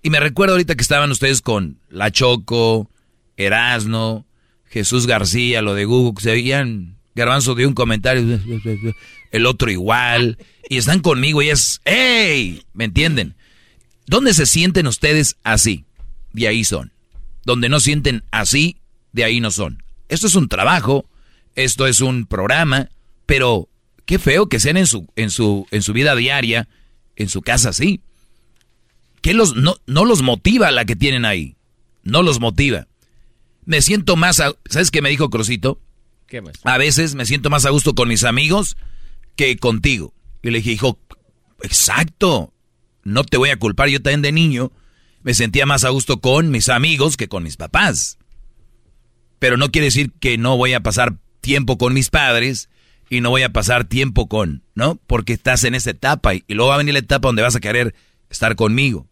Y me recuerdo ahorita que estaban ustedes con La Choco, Erasno, Jesús García, lo de Google, se veían garbanzo de un comentario, el otro igual, y están conmigo y es, ¡hey! ¿Me entienden? ¿Dónde se sienten ustedes así? De ahí son. Donde no sienten así, de ahí no son. Esto es un trabajo, esto es un programa, pero qué feo que sean en su, en su, en su vida diaria, en su casa así. ¿Qué los, no, no los motiva la que tienen ahí? No los motiva me siento más, ¿sabes qué me dijo Crosito? A veces me siento más a gusto con mis amigos que contigo. Y le dije, hijo, exacto, no te voy a culpar, yo también de niño me sentía más a gusto con mis amigos que con mis papás. Pero no quiere decir que no voy a pasar tiempo con mis padres y no voy a pasar tiempo con, ¿no? Porque estás en esa etapa y, y luego va a venir la etapa donde vas a querer estar conmigo,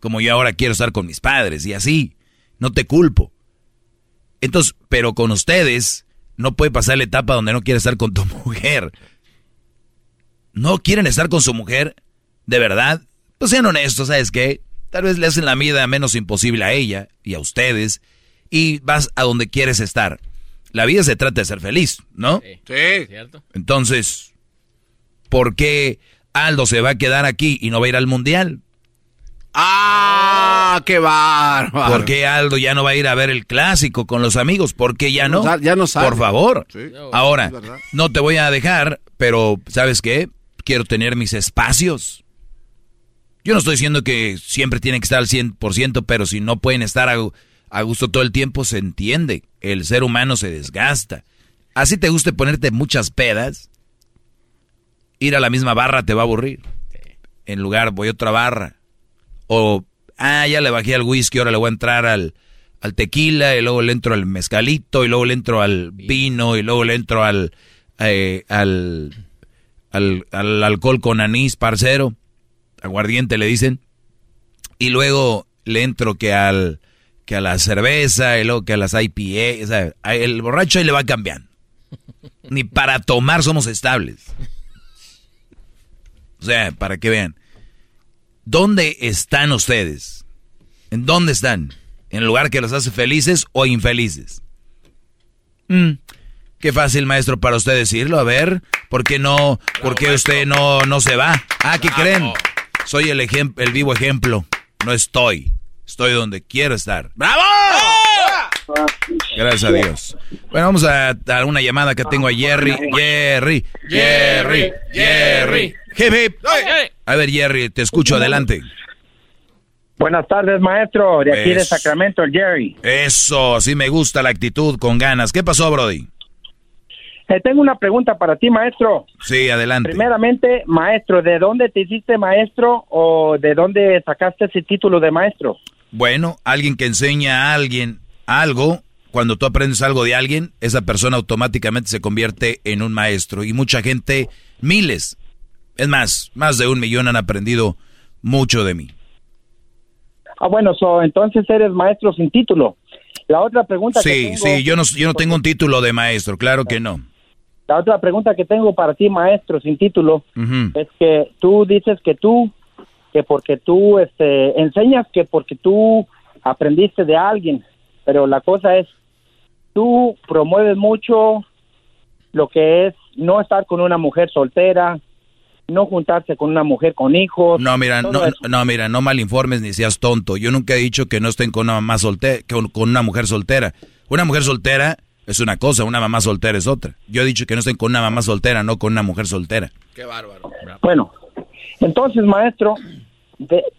como yo ahora quiero estar con mis padres y así. No te culpo. Entonces, pero con ustedes no puede pasar la etapa donde no quiere estar con tu mujer. ¿No quieren estar con su mujer? ¿De verdad? Pues sean honestos, ¿sabes qué? Tal vez le hacen la vida menos imposible a ella y a ustedes y vas a donde quieres estar. La vida se trata de ser feliz, ¿no? Sí. sí. ¿Cierto? Entonces, ¿por qué Aldo se va a quedar aquí y no va a ir al mundial? ¡Ah! ¡Qué bárbaro! ¿Por qué Aldo ya no va a ir a ver el clásico con los amigos? ¿Por qué ya no? Ya no sabe. Por favor. Ahora, no te voy a dejar, pero ¿sabes qué? Quiero tener mis espacios. Yo no estoy diciendo que siempre tienen que estar al 100%, pero si no pueden estar a, a gusto todo el tiempo, se entiende. El ser humano se desgasta. Así te guste ponerte muchas pedas, ir a la misma barra te va a aburrir. En lugar, voy a otra barra o, ah, ya le bajé al whisky, ahora le voy a entrar al, al tequila, y luego le entro al mezcalito, y luego le entro al vino, y luego le entro al, eh, al, al, al, alcohol con anís, parcero, aguardiente le dicen, y luego le entro que al que a la cerveza, y luego que a las IPA, o sea, el borracho ahí le va cambiando. Ni para tomar somos estables. O sea, para que vean. ¿Dónde están ustedes? ¿En dónde están? ¿En el lugar que los hace felices o infelices? Mm, qué fácil, maestro, para usted decirlo. A ver, ¿por qué no, por qué usted no, no se va? Ah, ¿qué creen? Soy el, el vivo ejemplo. No estoy. Estoy donde quiero estar. ¡Bravo! Gracias a Dios. Bueno, vamos a dar una llamada que tengo a Jerry. Jerry. Jerry. Jerry. Hip, A ver, Jerry, te escucho, adelante. Buenas tardes, maestro. De aquí de Sacramento, Jerry. Eso, sí me gusta la actitud, con ganas. ¿Qué pasó, Brody? Eh, tengo una pregunta para ti, maestro. Sí, adelante. Primeramente, maestro, ¿de dónde te hiciste maestro o de dónde sacaste ese título de maestro? Bueno, alguien que enseña a alguien algo, cuando tú aprendes algo de alguien, esa persona automáticamente se convierte en un maestro. Y mucha gente, miles, es más, más de un millón han aprendido mucho de mí. Ah, bueno, entonces eres maestro sin título. La otra pregunta sí, que tengo... Sí, yo no, yo no tengo un título de maestro, claro que no. La otra pregunta que tengo para ti, maestro sin título, es que tú dices que tú, que porque tú este, enseñas que porque tú aprendiste de alguien, pero la cosa es, tú promueves mucho lo que es no estar con una mujer soltera, no juntarse con una mujer con hijos. No, mira, no, no, mira, no malinformes ni seas tonto. Yo nunca he dicho que no estén con una mamá soltera, con, con una mujer soltera. Una mujer soltera es una cosa, una mamá soltera es otra. Yo he dicho que no estén con una mamá soltera, no con una mujer soltera. Qué bárbaro. Bueno, entonces, maestro,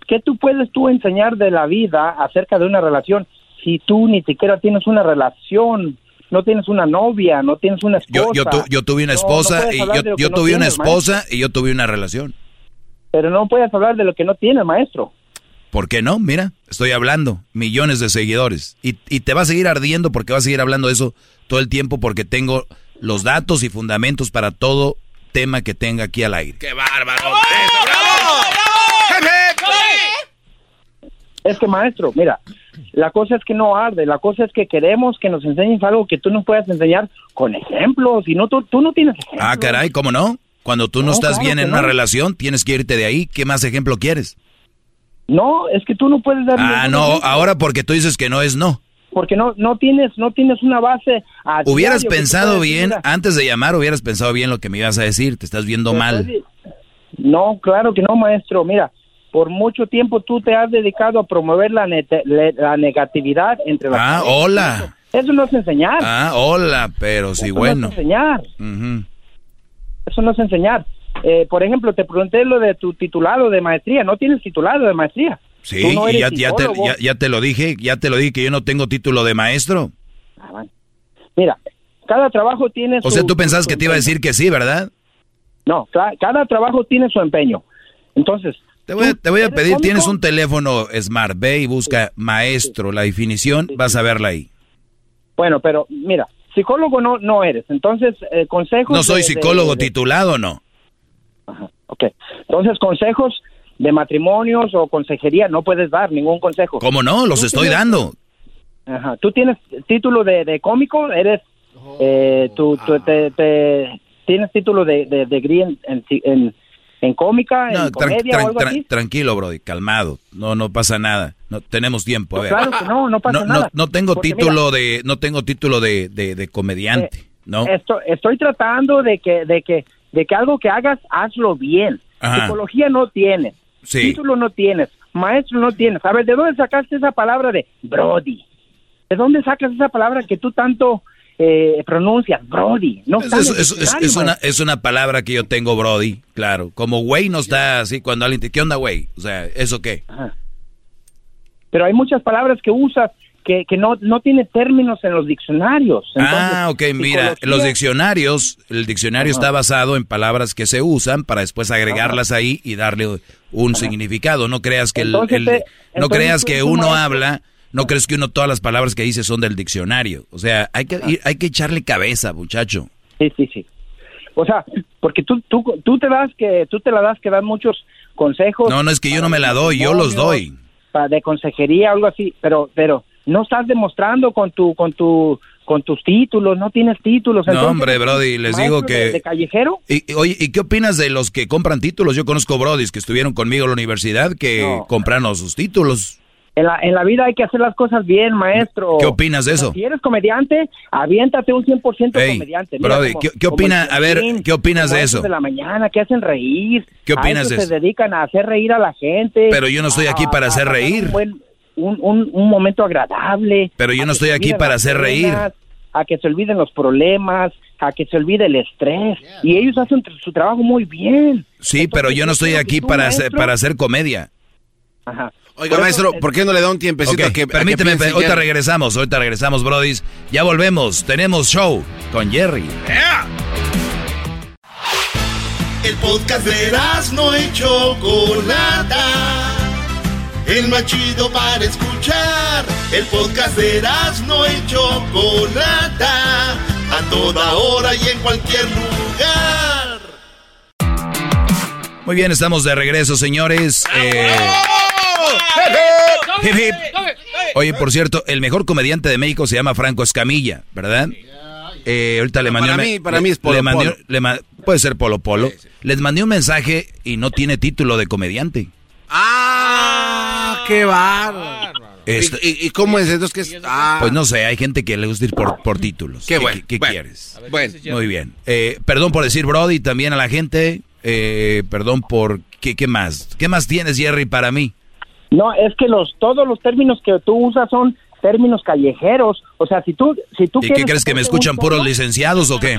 ¿qué tú puedes tú enseñar de la vida acerca de una relación si tú ni siquiera tienes una relación? No tienes una novia, no tienes una Yo, esposa. yo, tu- yo tuve una No, no esposa y yo, yo tuve una tienes, esposa y yo tuve una relación. Pero no puedes hablar de lo que no tienes, maestro. ¿Por qué no? Mira, estoy hablando, millones de seguidores. Y, y te va a seguir ardiendo porque vas a seguir hablando de eso todo el tiempo porque tengo los datos y fundamentos para todo tema que tenga aquí al aire. ¡Qué bárbaro! Es que, maestro, mira, la cosa es que no arde, la cosa es que queremos que nos enseñes algo que tú nos puedas enseñar con ejemplos, y no, tú, tú no tienes ejemplos. Ah, caray, ¿cómo no? Cuando tú no, No, estás claro bien en una relación, tienes que irte de ahí. ¿Qué más ejemplo quieres? No, es que tú no puedes dar Ah, no, ejemplo, ahora porque tú dices que no es no. porque no no tienes no tienes una base a Hubieras pensado bien, antes de llamar, hubieras pensado bien lo que me ibas a decir. Te estás viendo mal. No, claro que no, maestro. Mira, por mucho tiempo tú te has dedicado a promover la, le- la negatividad entre las Ah, hola. Eso no es enseñar. Ah, hola, pero sí, Eso bueno. no es enseñar. Ujú. Eso no es enseñar. Eh, por ejemplo, te pregunté lo de tu titulado de maestría. No tienes titulado de maestría. Sí, no y ya, ya te, psicólogo. ya- ya te lo dije, ya te lo dije que yo no tengo título de maestro. Mira, cada trabajo tiene O sea, su- tú pensabas su que te iba a decir que sí, ¿verdad? No, cada trabajo tiene su empeño. Entonces, Te voy, a- te voy a ¿eres pedir, cómico? tienes un teléfono Smart, ve y busca maestro, la definición, vas a verla ahí. bueno, pero mira, psicólogo no no eres. Entonces, eh, consejos. No soy de- psicólogo de- titulado, no. Ok. Entonces, consejos de matrimonios o consejería no puedes dar ningún consejo. ¿Cómo no? Los estoy tienes- dando. Ajá. ¿Tú tienes título de, de cómico? ¿Eres, eh, tú, tú te, te- tienes título de, de, degree en, en, en, en cómica, No, en comedia o algo así? tranquilo, Brody, calmado. No, no pasa nada. No tenemos tiempo. A ver. Claro que no, no pasa no, nada. no tengo Porque título de, no tengo título de, de, de comediante, ¿no? Esto- estoy tratando de que, de que, de que algo que hagas, hazlo bien. Ajá. Psicología no tienes. Sí. Título no tienes. Maestro no tienes. A ver, ¿de dónde sacaste esa palabra de Brody? ¿De dónde sacas esa palabra que tú tanto eh, pronuncias? Brody. No Es, es- es- es- una, es una palabra que yo tengo, Brody, claro. Como güey no está así cuando alguien te... ¿Qué onda, güey? O sea, ¿eso qué? Pero hay muchas palabras que usas que, que no, no tiene términos en los diccionarios. ah, ok, mira, los diccionarios, el diccionario Ajá. está basado en palabras que se usan para después agregarlas ahí y darle un significado. No creas que el, Entonces, el- eh, no creas que uno habla, no crees que uno todas las palabras que dice son del diccionario. O sea, hay que ir- hay que echarle cabeza, muchacho. Sí, sí, sí. O sea, porque tú, tú, tú te das que, tú te la das que dan muchos consejos. No, no es que yo no me la doy, yo los doy. de consejería algo así, pero, pero no estás demostrando con tu, con tu, con tus títulos, no tienes títulos. No, hombre, Brody, les digo que... de- de callejero? Y, y, oye, ¿y qué opinas de los que compran títulos? Yo conozco Brodis que estuvieron conmigo en la universidad que No. compraron sus títulos. En la, en la vida hay que hacer las cosas bien, maestro. ¿Qué opinas de eso? Si eres comediante, aviéntate un 100% Ey, comediante. Brody, como- ¿qué- qué como opina- el a ver, ¿qué opinas de eso? de la mañana que hacen reír. ¿Qué A opinas eso de se eso? dedican a hacer reír a la gente. Pero yo no estoy aquí para a- hacer a reír. Un, buen- un, un- un momento agradable. Pero yo a no que estoy se aquí para hacer reír. A que se olviden los problemas, a que se olvide el estrés. Y ellos hacen su trabajo muy bien. Sí, pero yo no estoy aquí tú, para hacer, para hacer comedia. Ajá. Oiga, Por maestro, eh, ¿por qué no le da un tiempecito a que a que permíteme, piense ahorita regresamos, ahorita regresamos, Brodis. Ya volvemos, tenemos show con Jerry. El podcast de no y Chocolata. El más chido para escuchar. El podcast de no y Chocolata. A toda hora y en cualquier lugar. Muy bien, estamos de regreso, señores. Eh, hip, hip. Oye, por cierto, el mejor comediante de México se llama Franco Escamilla, ¿verdad? Eh, ahorita le mandé Para un- mí- para mí es Polo le mandé- Polo. le puede ser Polo Polo. Les mandé un mensaje y no tiene título de comediante. ¡Ah! ¡Qué bárbaro! Esto- ¿Y, cómo es? Entonces, ¿qué es? Ah. Pues no sé, hay gente que le gusta ir por, por títulos. Qué bueno, ¿Qué, qué bueno. quieres? Bueno. Muy bien. Eh, perdón por decir Brody también a la gente. Eh, perdón por... ¿qué, ¿Qué más? ¿Qué más tienes, Jerry, para mí? No, es que los todos los términos que tú usas son términos callejeros. O sea, si tú si tú ¿Y quieres qué crees que me escuchan puros licenciados o qué?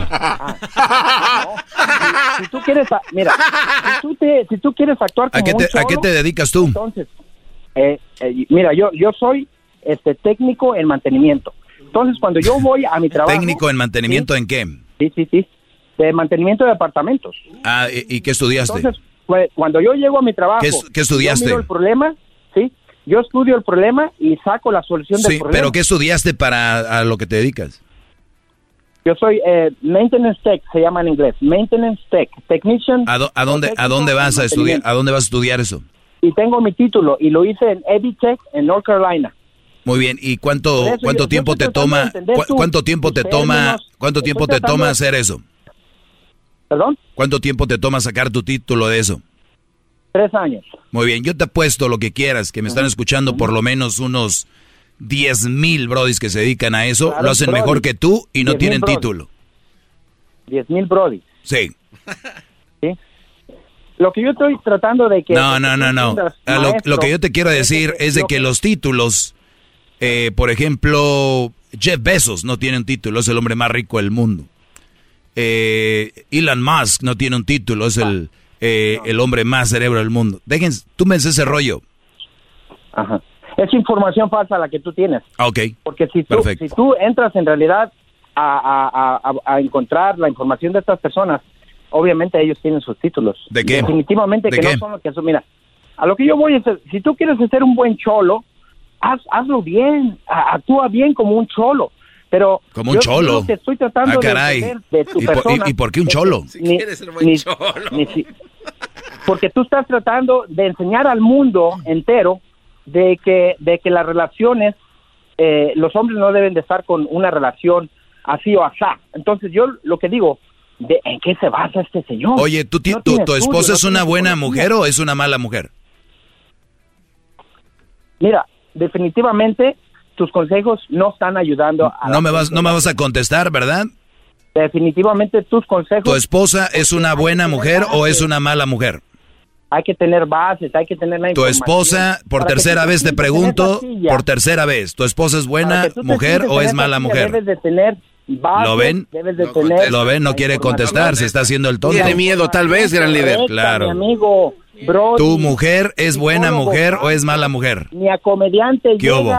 si tú quieres, mira, si tú, te, si tú quieres actuar como ¿A qué, te, un ¿A qué te dedicas tú? entonces, eh, eh, mira, yo yo soy este técnico en mantenimiento. Entonces, cuando yo voy a mi trabajo... ¿Técnico en mantenimiento en qué? Sí, sí, sí. De mantenimiento de apartamentos. Ah, ¿y, y qué estudiaste? Entonces, pues, cuando yo llego a mi trabajo... ¿Qué, qué estudiaste? Yo miro el problema, ¿sí? Yo estudio el problema y saco la solución del Sí, problema. pero ¿qué estudiaste para a lo que te dedicas? Yo soy eh, Maintenance Tech, se llama en inglés. Maintenance Tech, Technician. ¿A, do- a dónde a dónde vas a estudiar a dónde vas a estudiar eso? Y tengo mi título y lo hice en EdTech en North Carolina. Muy bien, ¿y cuánto eso cuánto yo- tiempo te toma cu- cuánto tiempo te toma cuánto tiempo te toma hacer eso? ¿Perdón? ¿Cuánto tiempo te toma sacar tu título de eso? Tres años. Muy bien, yo te apuesto lo que quieras, que me están escuchando por lo menos unos 10 mil brodis que se dedican a eso, Claro, lo hacen brody. mejor que tú y no 10,000 tienen brody. título. Diez mil brody. Sí. ¿sí? Lo que yo estoy tratando de que... No, no, no, no. entiendas, A lo, que yo te quiero decir es de que los títulos, eh, por ejemplo, Jeff Bezos no tiene un título, es el hombre más rico del mundo. Eh, Elon Musk no tiene un título, es el, eh, el hombre más cerebro del mundo. Dejen, tú me ese rollo. Ajá. Es información falsa la que tú tienes. Ah, Ok. Porque si tú, Perfecto. si tú entras en realidad a, a- a- encontrar la información de estas personas, obviamente ellos tienen sus títulos. ¿De qué? Definitivamente ¿De que qué? no son lo que son. Mira, a lo que yo voy es, si tú quieres ser un buen cholo, haz, hazlo bien, actúa bien como un cholo. Pero Como un yo- cholo. que estoy tratando Ah, de caray. de tu ¿Y por- persona y- y por qué un cholo? ni- ni- ni si- porque tú estás tratando de enseñar al mundo entero de que de que las relaciones eh, los hombres no deben de estar con una relación así o asá. Entonces yo lo que digo, de, ¿en qué se basa este señor? Oye, ¿tú, No tu, tu esposa no es una buena mujer o es una mala mujer? Mira, definitivamente tus consejos no están ayudando a No me vas, no me vas a contestar, ¿verdad? definitivamente tus consejos ¿Tu esposa es una buena mujer o es una mala mujer? hay que tener bases, hay que tener la Tu esposa, por tercera vez te pregunto, por tercera vez, ¿tu esposa es buena mujer o es mala mujer? Debes de tener bases, ¿Lo ven? Debes de tener Lo ven, no quiere contestar, se está haciendo el tonto. Tiene miedo, tal vez, gran líder. Claro. Mi amigo, bro, ¿Tu mujer es buena mujer o es mala mujer? ni a comediante ¿Qué hubo?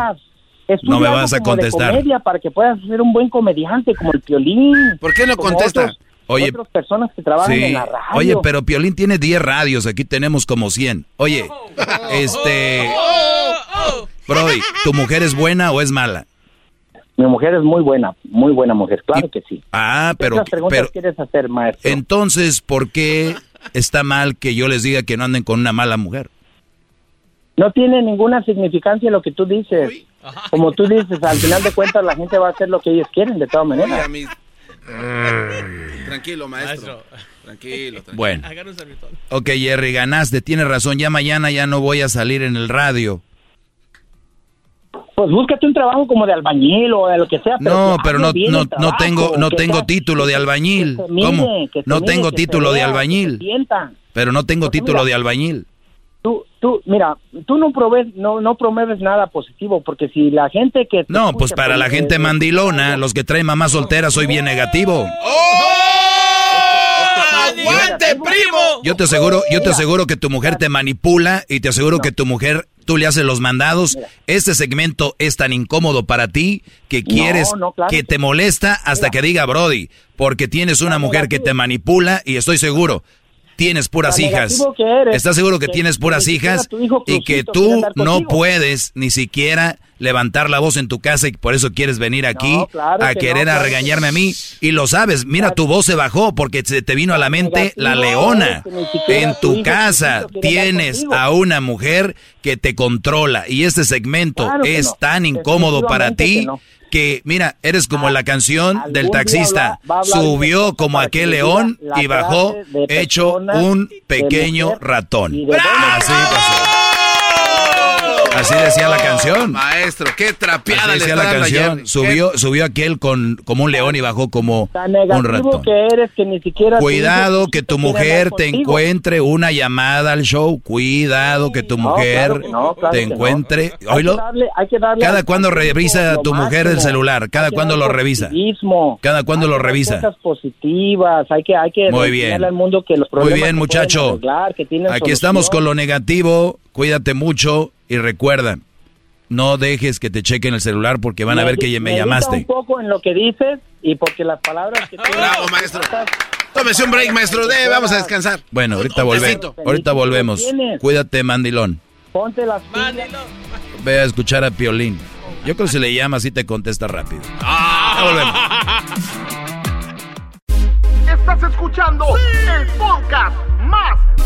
Llegas. No me Estudia vas a contestar. comedia para que puedas ser un buen comediante como el Piolín. ¿Por qué no contesta? otros- Oye, otras personas que trabajan Sí. en la radio. Oye, pero Piolín tiene 10 radios, aquí tenemos como 100. Oye, este... Brody, ¿tu mujer es buena o es mala? Mi mujer es muy buena, muy buena mujer, claro que sí. Ah, ¿Qué pero... preguntas pero quieres hacer, maestro? entonces, ¿por qué está mal que yo les diga que no anden con una mala mujer? No tiene ninguna significancia lo que tú dices. Como tú dices, al final de cuentas la gente va a hacer lo que ellos quieren de todas maneras. Mis- Tranquilo, maestro. Tranquilo, tranquilo. Bueno. Ok, Jerry, ganaste, tienes razón, ya mañana ya no voy a salir en el radio. Pues búscate un trabajo como de albañil o de lo que sea. No, pero no, no, no tengo, no que tengo sea- título de albañil. mire, ¿Cómo? No mire, tengo título de vea, albañil. Pero no tengo título mira, de albañil. Tú, tú, mira, tú no promueves, no, no promueves nada positivo, porque si la gente que... No, pues para la gente mandilona, los que traen mamá soltera, soy bien negativo. ¡Aguante, primo! Yo te aseguro, yo te aseguro que tu mujer te manipula y te aseguro que tu mujer, tú le haces los mandados. Este segmento es tan incómodo para ti que quieres, no, claro que que te molesta hasta que diga Brody, porque tienes una mujer que te manipula y estoy seguro. Tienes puras hijas. eres, ¿Estás seguro que, que- tienes puras hijas y que tú no puedes ni siquiera levantar la voz en tu casa y por eso quieres venir aquí No, claro a que querer no, a claro regañarme a mí? Y lo sabes, mira, tu voz se bajó porque se te vino a la mente la leona. En tu casa tienes a una mujer que te controla y este segmento es no. tan incómodo para ti que mira, eres como la canción del taxista. Subió como aquel león y bajó hecho un pequeño ratón. Así pasó. Así decía la canción. Maestro, qué trapeada Así le decía la a canción. Jerry. Subió, subió aquel con como un león y bajó como Tan un negativo ratón. que eres que ni siquiera... Cuidado que tu mujer te contigo. encuentre una llamada al show. Cuidado que tu No, mujer claro que no, claro te no. encuentre. Hay que darle- hay que darle Cada cuando revisa lo tu mujer el celular. Cada cuando lo revisa. positivismo. Cada cuando lo revisa. Cosas positivas. Hay que, hay que Muy bien. al mundo que los Muy bien, muchacho. arreglar, que Aquí estamos con lo negativo. Cuídate mucho y recuerda, No dejes que te chequen el celular porque van a ver que me Medita llamaste. un poco en lo que dices y porque las palabras que Bravo, maestro. Tómese un break, maestro. De, vamos a descansar. Bueno, ahorita volvemos. Ahorita volvemos. Cuídate, mandilón. Ponte las pilas. Ve a escuchar a Piolín. Yo creo que si le llamas así te contesta rápido. Ya volvemos. Estás escuchando el podcast más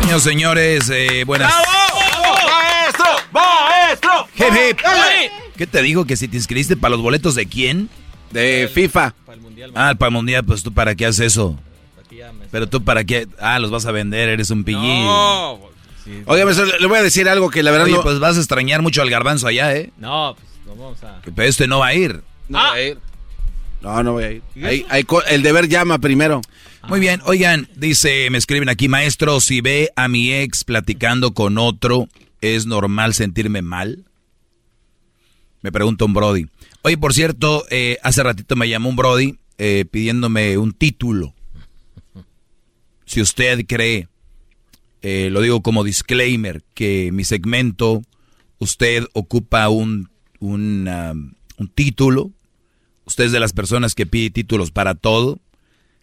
Señoras señores, eh, buenas. ¡Maestro! ¡Maestro! Hip, hip. ¿Qué te digo? Que si te inscribiste para los boletos de quién? De FIFA. Ah, para el mundial, pues tú para qué haces eso. Pero tú para qué. Ah, los vas a vender, eres un pillín. No. Oiga, maestro, le voy a decir algo que la verdad Oye, no... pues vas a extrañar mucho al garbanzo allá, ¿eh? No, pues no vamos a. Pero este no va a ir. No voy a ir. No, no voy a ir. Hay- hay co- el deber llama primero. Muy bien, oigan, dice, me escriben aquí, maestro, si ve a mi ex platicando con otro, ¿es normal sentirme mal? Me pregunta un Brody. Oye, por cierto, eh, hace ratito me llamó un Brody eh, pidiéndome un título. Si usted cree, eh, lo digo como disclaimer, que mi segmento, usted ocupa un, un, um, un título, usted es de las personas que pide títulos para todo,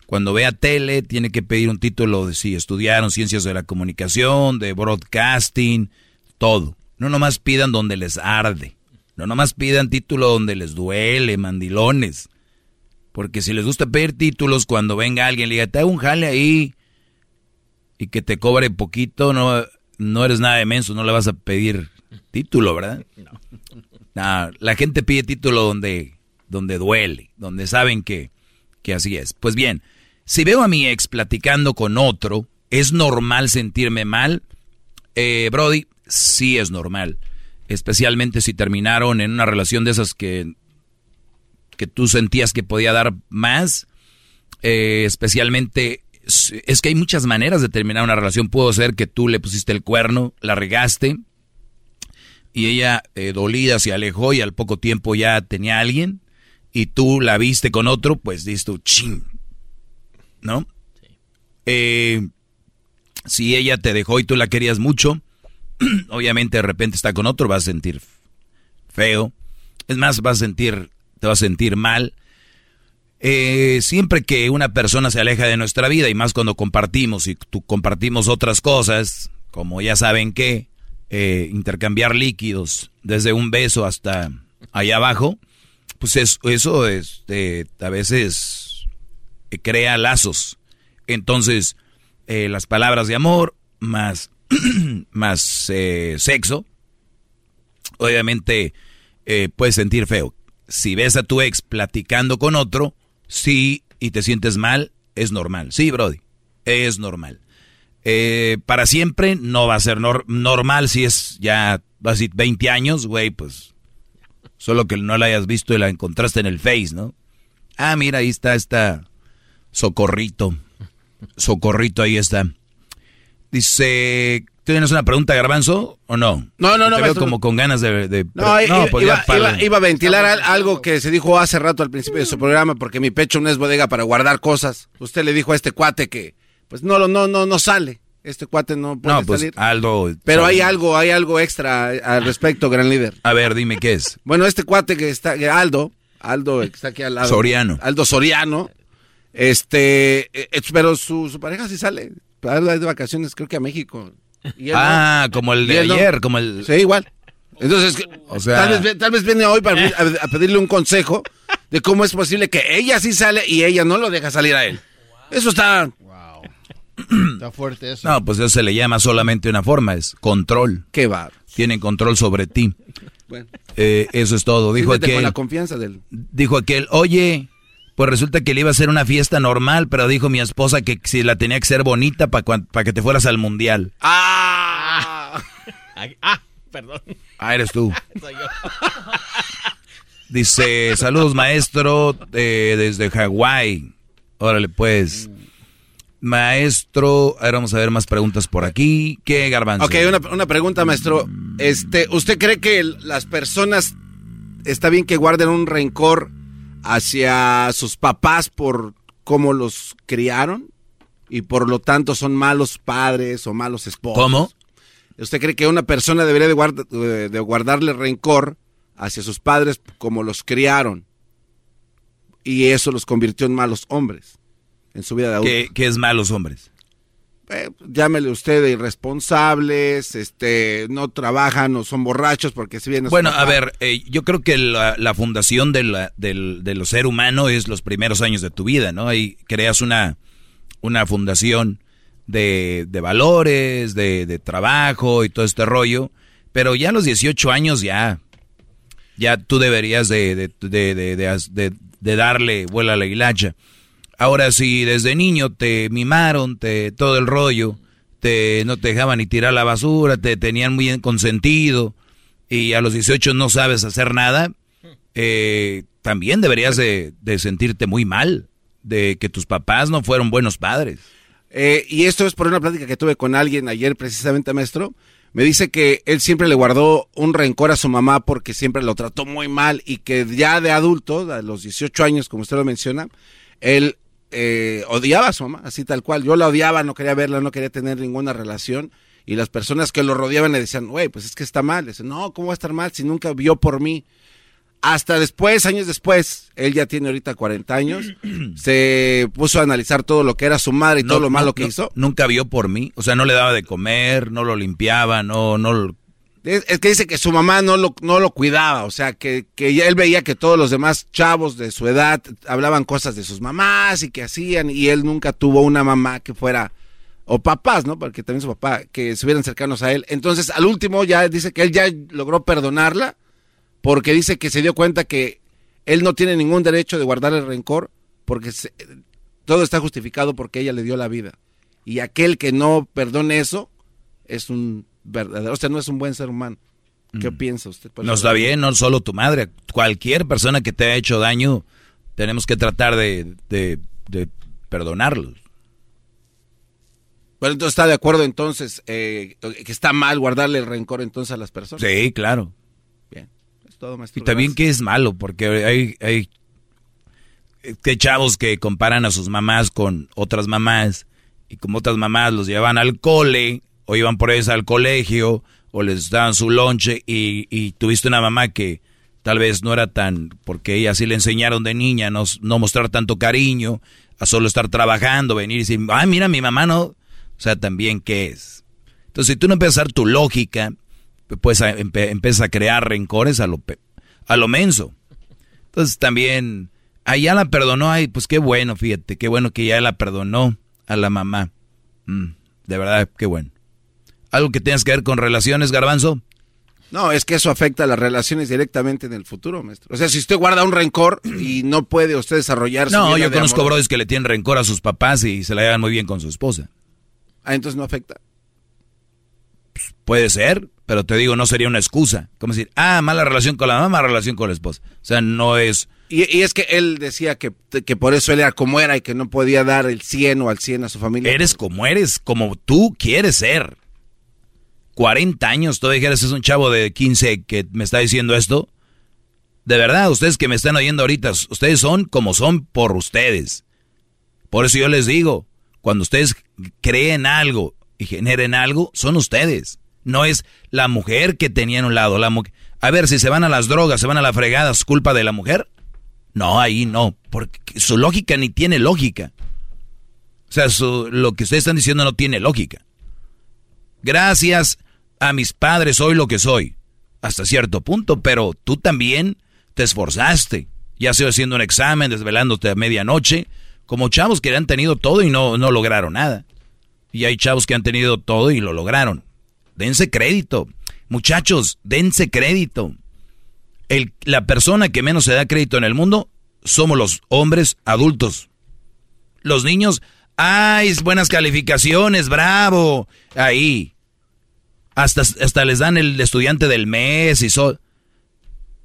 cuando vea tele, tiene que pedir un título de si estudiaron ciencias de la comunicación, de broadcasting, todo. No nomás pidan donde les arde. No nomás pidan título donde les duele, mandilones. Porque si les gusta pedir títulos, cuando venga alguien le diga, te hago un jale ahí y que te cobre poquito, no, no eres nada de menso, no le vas a pedir título, ¿verdad? No. la gente pide título donde, donde duele, donde saben que, que así es. Pues bien, si veo a mi ex platicando con otro, ¿es normal sentirme mal? Eh, Brody, sí es normal. Especialmente si terminaron en una relación de esas que, que tú sentías que podía dar más. Eh, especialmente, es que hay muchas maneras de terminar una relación. Pudo ser que tú le pusiste el cuerno, la regaste, y ella eh, dolida se alejó y al poco tiempo ya tenía a alguien, y tú la viste con otro, pues dices tú, ching, ¿no? Eh, si ella te dejó y tú la querías mucho, obviamente de repente está con otro, vas a sentir feo. Es más, vas a sentir, te vas a sentir mal. Eh, siempre que una persona se aleja de nuestra vida y más cuando compartimos y tú compartimos otras cosas, como ya saben que eh, intercambiar líquidos desde un beso hasta allá abajo, pues es- eso este, a veces eh, crea lazos. Entonces, eh, las palabras de amor más, más eh, sexo, obviamente eh, puedes sentir feo. Si ves a tu ex platicando con otro, sí, y te sientes mal, es normal. Sí, Brody, es normal. Eh, para siempre no va a ser nor- normal si es ya, vas a decir, 20 años, güey, pues solo que no la hayas visto y la encontraste en el Face, ¿no? Ah, mira, ahí está esta Socorrito. Socorrito, ahí está. Dice, ¿tienes una pregunta, Garbanzo, o no? No, no, no, Te veo como con ganas de... de- No, iba, pues iba- iba- iba a ventilar al- algo que se dijo hace rato al principio de su programa, porque mi pecho no es bodega para guardar cosas. Usted le dijo a este cuate que, pues no, no, no, no sale. Este cuate no puede No, pues salir. Aldo... Pero hay algo, hay algo extra al respecto, gran líder. A ver, dime qué es. Bueno, este cuate que está, que Aldo, Aldo que está aquí al lado. Soriano. Aldo Soriano. Este, eh, eh, pero su, su pareja sí sale. Aldo es de vacaciones, creo que a México. Y él no. Ah, como el de no. ayer, como el... Sí, igual. Entonces, O sea- tal, vez, tal vez viene hoy para a, a pedirle un consejo de cómo es posible que ella sí sale y ella no lo deja salir a él. Eso está... Está fuerte eso. No, pues eso se le llama solamente una forma, es control. ¿Qué va? Tienen control sobre ti. Bueno. Eh, eso es todo. Dijo aquel. con la confianza del... Dijo aquel, oye, pues resulta que le iba a hacer una fiesta normal, pero dijo mi esposa que si la tenía que ser bonita para que te fueras al mundial. ¡Ah! ah, perdón. Ah, eres tú. Soy yo. Dice, saludos maestro eh, desde Hawái. Órale, pues. Maestro, ahora vamos a ver más preguntas por aquí. ¿Qué garbanzo? Ok, una, una pregunta, maestro. Este, ¿Usted cree que las personas está bien que guarden un rencor hacia sus papás por cómo los criaron? Y por lo tanto son malos padres o malos esposos. ¿Cómo? ¿Usted cree que una persona debería de, guarda- de guardarle rencor hacia sus padres como los criaron? Y eso los convirtió en malos hombres en su vida de adulto. ¿Qué, qué es malos hombres? Eh, llámele usted de irresponsables, este, no trabajan o son borrachos porque si bien Bueno, a ver, eh, yo creo que la, la fundación de, la, del, de lo ser humano es los primeros años de tu vida, ¿no? Ahí creas una, una fundación de, de valores, de, de trabajo y todo este rollo, pero ya a los 18 años ya, ya tú deberías de, de, de, de, de- de- de darle vuela a la hilacha. Ahora, si desde niño te mimaron, te, todo el rollo, te, no te dejaban ni tirar la basura, te tenían muy consentido y a los 18 no sabes hacer nada, eh, también deberías de, de sentirte muy mal de que tus papás no fueron buenos padres. Eh, y esto es por una plática que tuve con alguien ayer precisamente, maestro. Me dice que él siempre le guardó un rencor a su mamá porque siempre lo trató muy mal y que ya de adulto, a los 18 años, como usted lo menciona, él eh, odiaba a su mamá, así tal cual. Yo la odiaba, no quería verla, no quería tener ninguna relación. Y las personas que lo rodeaban le decían, güey, pues es que está mal. Decían, no, ¿cómo va a estar mal si nunca vio por mí? Hasta después, años después, él ya tiene ahorita 40 años, se puso a analizar todo lo que era su madre y todo lo malo que no, hizo. Nunca vio por mí, o sea, no le daba de comer, no lo limpiaba, no, no, lo- Es, que dice que su mamá no lo, no lo cuidaba, o sea, que, que él veía que todos los demás chavos de su edad hablaban cosas de sus mamás y que hacían, y él nunca tuvo una mamá que fuera, o papás, ¿no? Porque también su papá, que estuvieran cercanos a él. Entonces, al último ya dice que él ya logró perdonarla, porque dice que se dio cuenta que él no tiene ningún derecho de guardar el rencor, porque todo está justificado porque ella le dio la vida. Y aquel que no perdone eso es un verdadero, o sea, no es un buen ser humano. ¿Qué piensa usted? No está bien, no solo tu madre, cualquier persona que te ha hecho daño, tenemos que tratar de, de, de perdonarlos. Pero entonces está de acuerdo entonces eh, que está mal guardarle el rencor entonces a las personas. Sí, claro. Es todo, maestro. Y también que es malo, porque hay, hay que chavos que comparan a sus mamás con otras mamás, y como otras mamás los llevan al cole, o iban por ellos al colegio, o les daban su lonche, y, y tuviste una mamá que tal vez no era tan, porque ella sí le enseñaron de niña, no, no mostrar tanto cariño, a solo estar trabajando, venir y decir, ay, mira, mi mamá no, o sea, también, ¿qué es? Entonces, si tú no empiezas a dar tu lógica, pues empe- empiezas a crear rencores a lo, a lo menso. Entonces también, allá la perdonó, ay, pues qué bueno, fíjate, qué bueno que ya la perdonó a la mamá. Mm, de verdad, qué bueno. ¿Algo que tengas que ver con relaciones, garbanzo? No, es que eso afecta a las relaciones directamente en el futuro, maestro. O sea, si usted guarda un rencor y no puede usted desarrollar su No, yo de conozco amor- brothers que le tienen rencor a sus papás y se la llevan muy bien con su esposa. Ah, entonces no afecta. Puede ser, pero te digo, no sería una excusa. Como decir, ah, mala relación con la mamá, mala relación con la esposa. O sea, no es... Y, y es que él decía que, que por eso él era como era y que no podía dar el 100 o al 100 a su familia. Eres como eres, como tú quieres ser. 40 años, todavía dijeras, es un chavo de 15 que me está diciendo esto. De verdad, ustedes que me están oyendo ahorita, ustedes son como son por ustedes. Por eso yo les digo, cuando ustedes creen algo y generen algo, son ustedes. No es la mujer que tenía en un lado. La a ver, si se van a las drogas, se van a la fregada, ¿es culpa de la mujer? No, ahí no, porque su lógica ni tiene lógica. O sea, su- lo que ustedes están diciendo no tiene lógica. Gracias a mis padres soy lo que soy, hasta cierto punto, pero tú también te esforzaste, ya sea haciendo un examen, desvelándote a medianoche, como chavos que han tenido todo y no, no lograron nada. Y hay chavos que han tenido todo y lo lograron. Dense crédito. Muchachos, dense crédito. La persona que menos se da crédito en el mundo somos los hombres adultos. Los niños, ay, buenas calificaciones, bravo, ahí. Hasta, hasta les dan el estudiante del mes y so.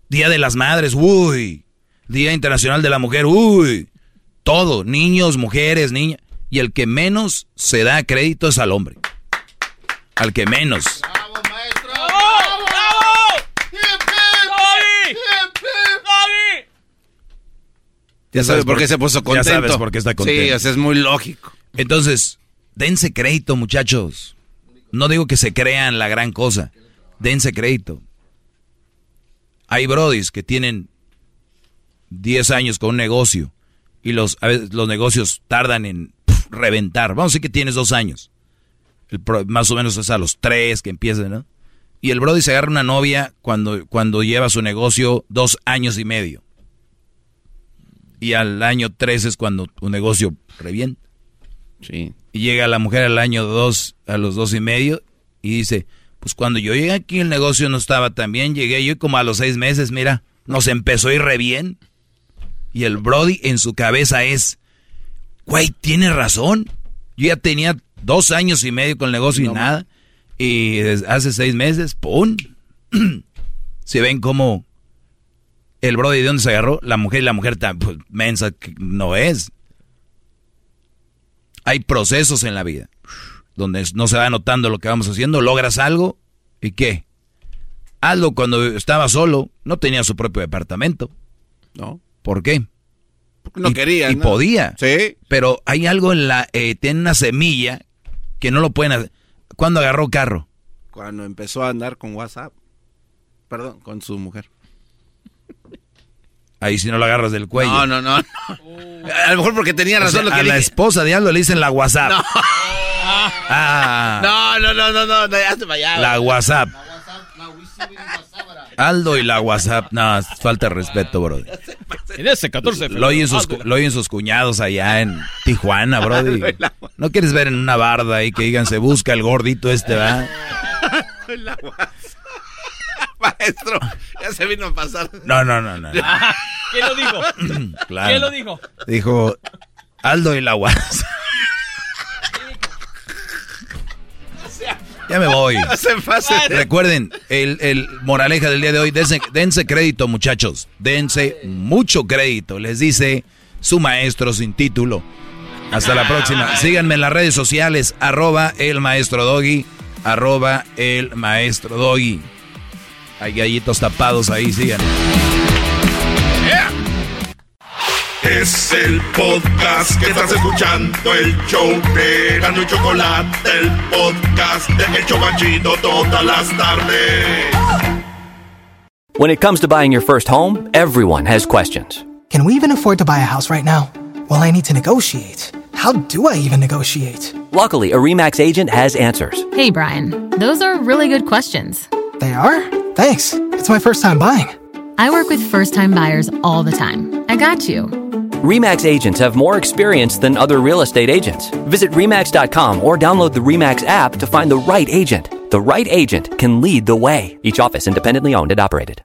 Día de las Madres, uy. Día Internacional de la Mujer, uy. Todo, niños, mujeres, niñas. Y el que menos se da crédito es al hombre. Al que menos. ¡Bravo, maestro! ¡Bravo! ¡Bravo! Ya sabes por qué se puso contento. Ya sabes por qué está contento. Sí, eso es muy lógico. Entonces, dense crédito, muchachos. No digo que se crean la gran cosa. Dense crédito. Hay brodis que tienen 10 años con un negocio y los, los negocios tardan en reventar. Vamos a decir que tienes dos años. Más o menos es a los tres que empiezan, ¿no? Y el brody se agarra una novia cuando, cuando lleva su negocio dos años y medio. Y al año tres es cuando un negocio revienta. Sí. Y llega la mujer al año dos, a los dos y medio, y dice, pues cuando yo llegué aquí el negocio no estaba tan bien, llegué yo como a los seis meses, mira, nos empezó a ir re bien. Y el Brody en su cabeza es, güey, tiene razón. Yo ya tenía dos años y medio con el negocio y nada. Y hace seis meses, ¡pum! Se ven como el Brody de dónde se agarró, la mujer y la mujer tan pues, mensa que no es. Hay procesos en la vida donde no se va notando lo que vamos haciendo, logras algo y qué. Algo cuando estaba solo, no tenía su propio departamento. ¿No? ¿Por qué? Porque no y, quería. Y ¿no? podía. Sí. Pero hay algo en la. Eh, tiene una semilla que no lo pueden hacer. ¿Cuándo agarró carro? Cuando empezó a andar con WhatsApp. Perdón, con su mujer. Ahí si no lo agarras del cuello. No, no, no. no. A lo mejor porque tenía razón o sea, lo que A dije. la esposa de Aldo le dicen la WhatsApp. No. Ah. No, no, no, no, no, no, ya se vaya. La WhatsApp. Aldo y la WhatsApp. No, falta de respeto, bro. En ese 14 de Lo oyen, sus, lo oyen sus cuñados allá en Tijuana, bro. ¿No quieres ver en una barda ahí que digan se busca el gordito este, va? Maestro, ya se vino a pasar. No, no, no, no. ¿Quién lo dijo? Claro. ¿Quién lo dijo? Dijo Aldo y la. Ya me voy. Recuerden, el, el moraleja del día de hoy, dense, dense crédito, muchachos. Dense mucho crédito. Les dice su maestro sin título. Hasta la próxima. Síganme en las redes sociales, arroba el maestro doggy, arroba el maestro doggy. Hay gallitos tapados ahí, síganme. Es el podcast que estás escuchando, el show de Gano y Chocolate, el podcast de El Chobachito todas las tardes. When it comes to buying your first home, everyone has questions. Can we even afford to buy a house right now? Well, I need to negotiate. How do I even negotiate? Luckily, a REMAX agent has answers. Hey, Brian, those are really good questions. They are? Thanks. It's my first time buying. I work with first time buyers all the time. I got you. REMAX agents have more experience than other real estate agents. Visit REMAX.com or download the REMAX app to find the right agent. The right agent can lead the way. Each office independently owned and operated.